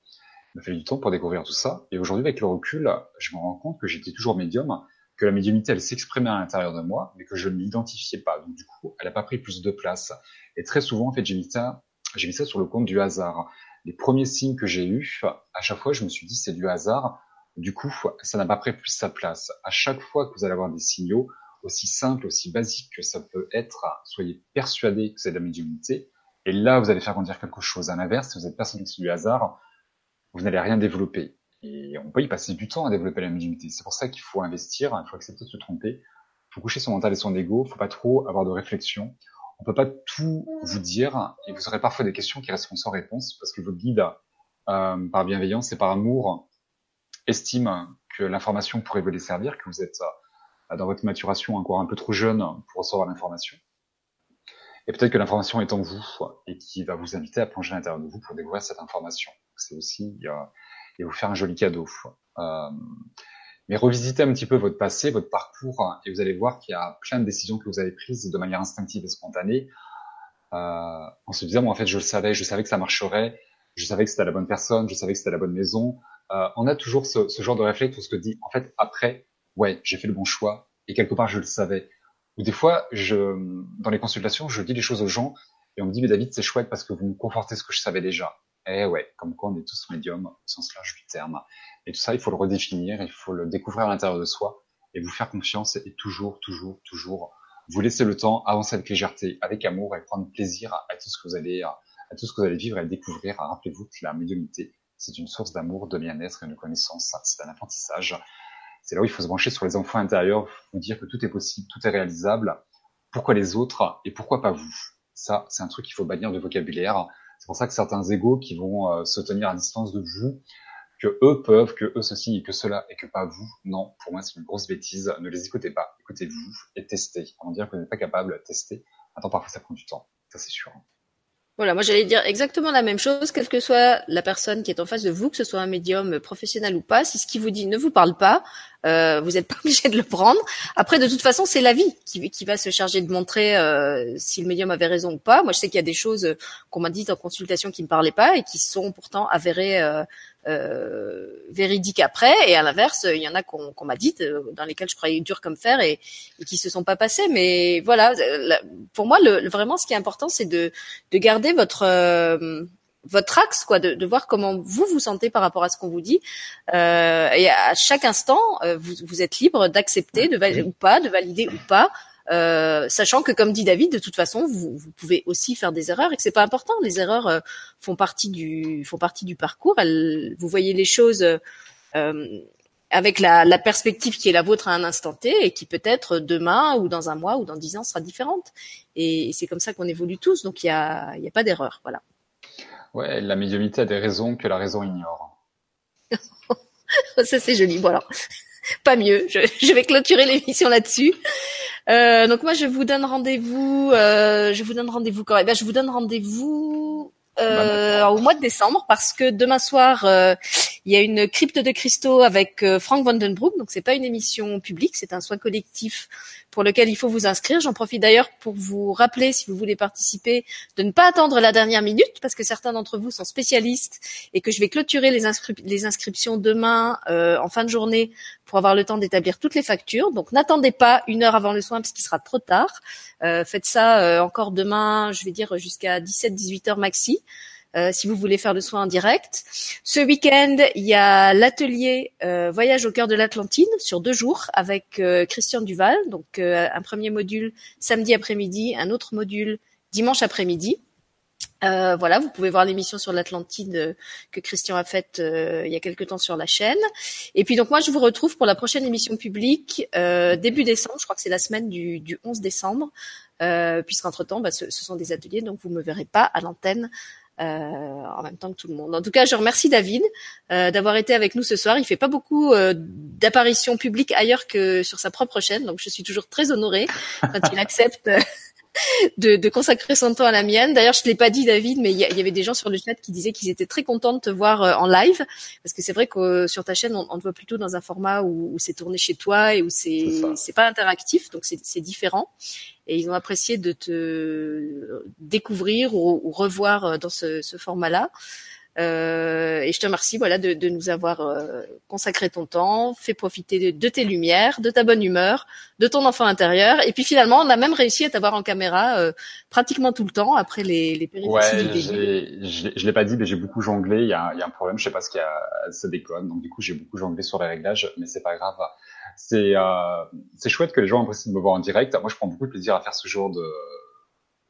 Il m'a fallu du temps pour découvrir tout ça. Et aujourd'hui, avec le recul, je me rends compte que j'étais toujours médium, que la médiumnité, elle s'exprimait à l'intérieur de moi, mais que je ne l'identifiais pas. Donc du coup, elle n'a pas pris plus de place. Et très souvent, en fait, j'ai mis ça, j'ai mis ça sur le compte du hasard. Les premiers signes que j'ai eus, à chaque fois, je me suis dit c'est du hasard. Du coup, ça n'a pas pris plus sa place. À chaque fois que vous allez avoir des signaux, aussi simples, aussi basiques que ça peut être, soyez persuadés que c'est de la médiumnité. Et là, vous allez faire grandir quelque chose. À l'inverse, si vous êtes c'est du hasard, vous n'allez rien développer. Et on peut y passer du temps à développer la médiumnité. C'est pour ça qu'il faut investir, il faut accepter de se tromper, il faut coucher son mental et son ego, il faut pas trop avoir de réflexion. On peut pas tout vous dire et vous aurez parfois des questions qui resteront sans réponse parce que votre guide, euh, par bienveillance et par amour, estime que l'information pourrait vous servir, que vous êtes euh, dans votre maturation encore un peu trop jeune pour recevoir l'information. Et peut-être que l'information est en vous et qui va vous inviter à plonger à l'intérieur de vous pour découvrir cette information. C'est aussi euh, et vous faire un joli cadeau. Euh, mais revisitez un petit peu votre passé, votre parcours, et vous allez voir qu'il y a plein de décisions que vous avez prises de manière instinctive et spontanée, euh, en se disant, bon, en fait, je le savais, je savais que ça marcherait, je savais que c'était la bonne personne, je savais que c'était la bonne maison. Euh, on a toujours ce, ce, genre de réflexe où on se dit, en fait, après, ouais, j'ai fait le bon choix, et quelque part, je le savais. Ou des fois, je, dans les consultations, je dis les choses aux gens, et on me dit, mais David, c'est chouette parce que vous me confortez ce que je savais déjà. Eh ouais, comme quoi on est tous médiums au sens large du terme. Et tout ça, il faut le redéfinir, il faut le découvrir à l'intérieur de soi et vous faire confiance et toujours, toujours, toujours vous laisser le temps, avancer avec légèreté, avec amour et prendre plaisir à, tout ce que vous allez, à, tout ce que vous allez vivre et découvrir. Rappelez-vous que la médiumnité, c'est une source d'amour, de bien-être et de connaissance. C'est un apprentissage. C'est là où il faut se brancher sur les enfants intérieurs, vous dire que tout est possible, tout est réalisable. Pourquoi les autres et pourquoi pas vous? Ça, c'est un truc qu'il faut bannir de vocabulaire. C'est pour ça que certains égaux qui vont euh, se tenir à distance de vous, que eux peuvent, que eux ceci et que cela et que pas vous, non, pour moi c'est une grosse bêtise. Ne les écoutez pas, écoutez-vous et testez. Avant de dire que vous n'êtes pas capable, tester. Attends, parfois ça prend du temps, ça c'est sûr. Voilà, moi j'allais dire exactement la même chose, quelle que soit la personne qui est en face de vous, que ce soit un médium professionnel ou pas, si ce qui vous dit ne vous parle pas, euh, vous n'êtes pas obligé de le prendre. Après, de toute façon, c'est la vie qui, qui, va se charger de montrer euh, si le médium avait raison ou pas. Moi, je sais qu'il y a des choses qu'on m'a dites en consultation qui ne me parlaient pas et qui sont pourtant avérées euh, véridiques après. Et à l'inverse, il y en a qu'on m'a dites dans lesquelles je croyais dur comme fer et, et, qui se sont pas passées. Mais voilà, pour moi, le, vraiment, ce qui est important, c'est de, de garder votre votre axe, quoi, de, de, voir comment vous vous sentez par rapport à ce qu'on vous dit. Euh, et à chaque instant, euh, vous, vous, êtes libre d'accepter, de valider ou pas, de valider ou pas. Euh, sachant que, comme dit David, de toute façon, vous, vous, pouvez aussi faire des erreurs et que c'est pas important. Les erreurs euh, font partie du font partie du parcours. Elles, vous voyez les choses euh, avec la, la, perspective qui est la vôtre à un instant T et qui peut-être demain ou dans un mois ou dans dix ans sera différente. Et, c'est comme ça qu'on évolue tous. Donc il y a, y a pas d'erreur. Voilà. Ouais, la médiumité a des raisons que la raison ignore. ça c'est joli. Voilà. Pas mieux. Je, je vais clôturer l'émission là-dessus. Euh, donc moi je vous donne rendez-vous. Euh, je vous donne rendez-vous quand? Même. Ben, je vous donne rendez-vous euh, au mois de décembre parce que demain soir euh, il y a une crypte de cristaux avec euh, Frank Vandenbroek. Donc c'est pas une émission publique, c'est un soin collectif pour lequel il faut vous inscrire. J'en profite d'ailleurs pour vous rappeler, si vous voulez participer, de ne pas attendre la dernière minute, parce que certains d'entre vous sont spécialistes et que je vais clôturer les, inscriptions demain euh, en fin de journée pour avoir le temps d'établir toutes les factures. Donc n'attendez pas une heure avant le soin, parce qu'il sera trop tard. Euh, faites ça encore demain, je vais dire jusqu'à 17-18 heures maxi. Euh, si vous voulez faire le soin en direct. Ce week-end, il y a l'atelier euh, Voyage au cœur de l'Atlantide sur deux jours avec euh, Christian Duval. Donc un premier module samedi après-midi, un autre module dimanche après-midi. Euh, voilà, vous pouvez voir l'émission sur l'Atlantide que Christian a faite il y a quelque temps sur la chaîne. Et puis donc moi je vous retrouve pour la prochaine émission publique début décembre. Je crois que c'est la semaine du, du 11 décembre, puisqu'entre temps bah, ce, ce, sont des ateliers, donc vous me verrez pas à l'antenne euh, en même temps que tout le monde. En tout cas, je remercie David euh, d'avoir été avec nous ce soir. Il fait pas beaucoup euh, d'apparitions publiques ailleurs que sur sa propre chaîne, donc je suis toujours très honorée quand il accepte de, de, consacrer son temps à la mienne. D'ailleurs, je l'ai pas dit, David, mais il y, avait des gens sur le chat qui disaient qu'ils étaient très contents de te voir euh, en live, parce que c'est vrai que euh, sur ta chaîne, on, on, te voit plutôt dans un format où, où c'est tourné chez toi et où c'est c'est pas interactif, donc c'est différent. Et ils ont apprécié de te découvrir ou, ou revoir euh, dans ce, ce format-là. Euh, et je te remercie voilà de, de nous avoir euh, consacré ton temps, fait profiter de, de, tes lumières, de ta bonne humeur, de ton enfant intérieur. Et puis finalement, on a même réussi à t'avoir en caméra euh, pratiquement tout le temps après les, les péripéties ouais, je, je l'ai pas dit, mais j'ai beaucoup jonglé. Il y, a, il y a un problème, je sais pas ce qu'il y a, ça déconne. Donc du coup, j'ai beaucoup jonglé sur les réglages, mais c'est pas grave. C'est euh, c'est chouette que les gens apprécient de me voir en direct. Moi, je prends beaucoup de plaisir à faire ce genre de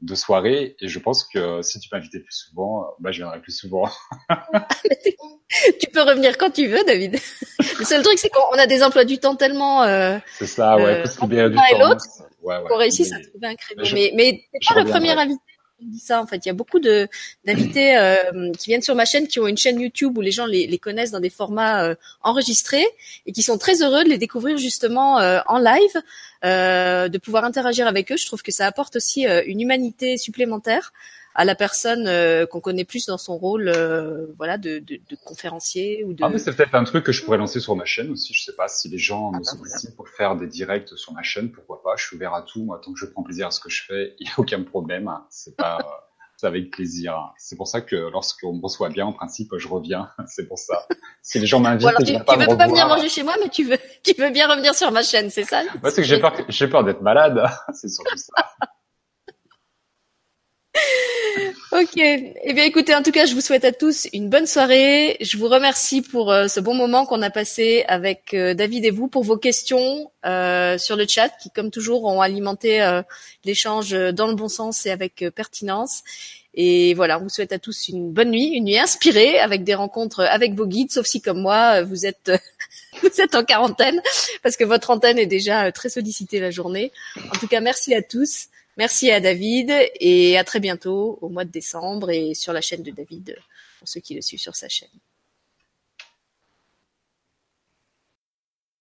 de soirée et je pense que si tu m'invitais plus souvent, bah, je viendrai plus souvent. tu peux revenir quand tu veux, David. Le seul truc, c'est qu'on a des emplois du temps tellement. Euh, c'est ça, ouais, euh, faut se du temps. Ouais, ouais. Qu'on réussisse à trouver un créneau. Mais, mais, mais pas le premier invité en fait. Il y a beaucoup d'invités euh, qui viennent sur ma chaîne qui ont une chaîne YouTube où les gens les, connaissent dans des formats euh, enregistrés et qui sont très heureux de les découvrir justement euh, en live, de pouvoir interagir avec eux. Je trouve que ça apporte aussi une humanité supplémentaire à la personne qu'on connaît plus dans son rôle, voilà, de, de, de, conférencier ou de. Ah mais c'est peut-être un truc que je pourrais lancer sur ma chaîne aussi. Je sais pas si les gens ah, me bah, sollicitent pour faire des directs sur ma chaîne, pourquoi pas. Je suis ouvert à tout. Moi, tant que je prends plaisir à ce que je fais, il y a aucun problème. C'est pas c'est avec plaisir. C'est pour ça que lorsqu'on me reçoit bien, en principe, je reviens. C'est pour ça. Si les gens m'invitent, voilà, tu, tu veux pas venir manger chez moi, mais tu veux, tu veux bien revenir sur ma chaîne, c'est ça? Moi, c'est que j'ai peur, j'ai peur d'être malade. c'est surtout ça. Ok. Eh bien, écoutez, en tout cas, je vous souhaite à tous une bonne soirée. Je vous remercie pour euh, ce bon moment qu'on a passé avec euh, David et vous, pour vos questions euh, sur le chat, qui, comme toujours, ont alimenté l'échange dans le bon sens et avec pertinence. Et voilà, on vous souhaite à tous une bonne nuit, une nuit inspirée, avec des rencontres avec vos guides, sauf si, comme moi, vous êtes vous êtes en quarantaine, parce que votre antenne est déjà très sollicitée la journée. En tout cas, merci à tous. Merci à David et à très bientôt au mois de décembre et sur la chaîne de David pour ceux qui le suivent sur sa chaîne.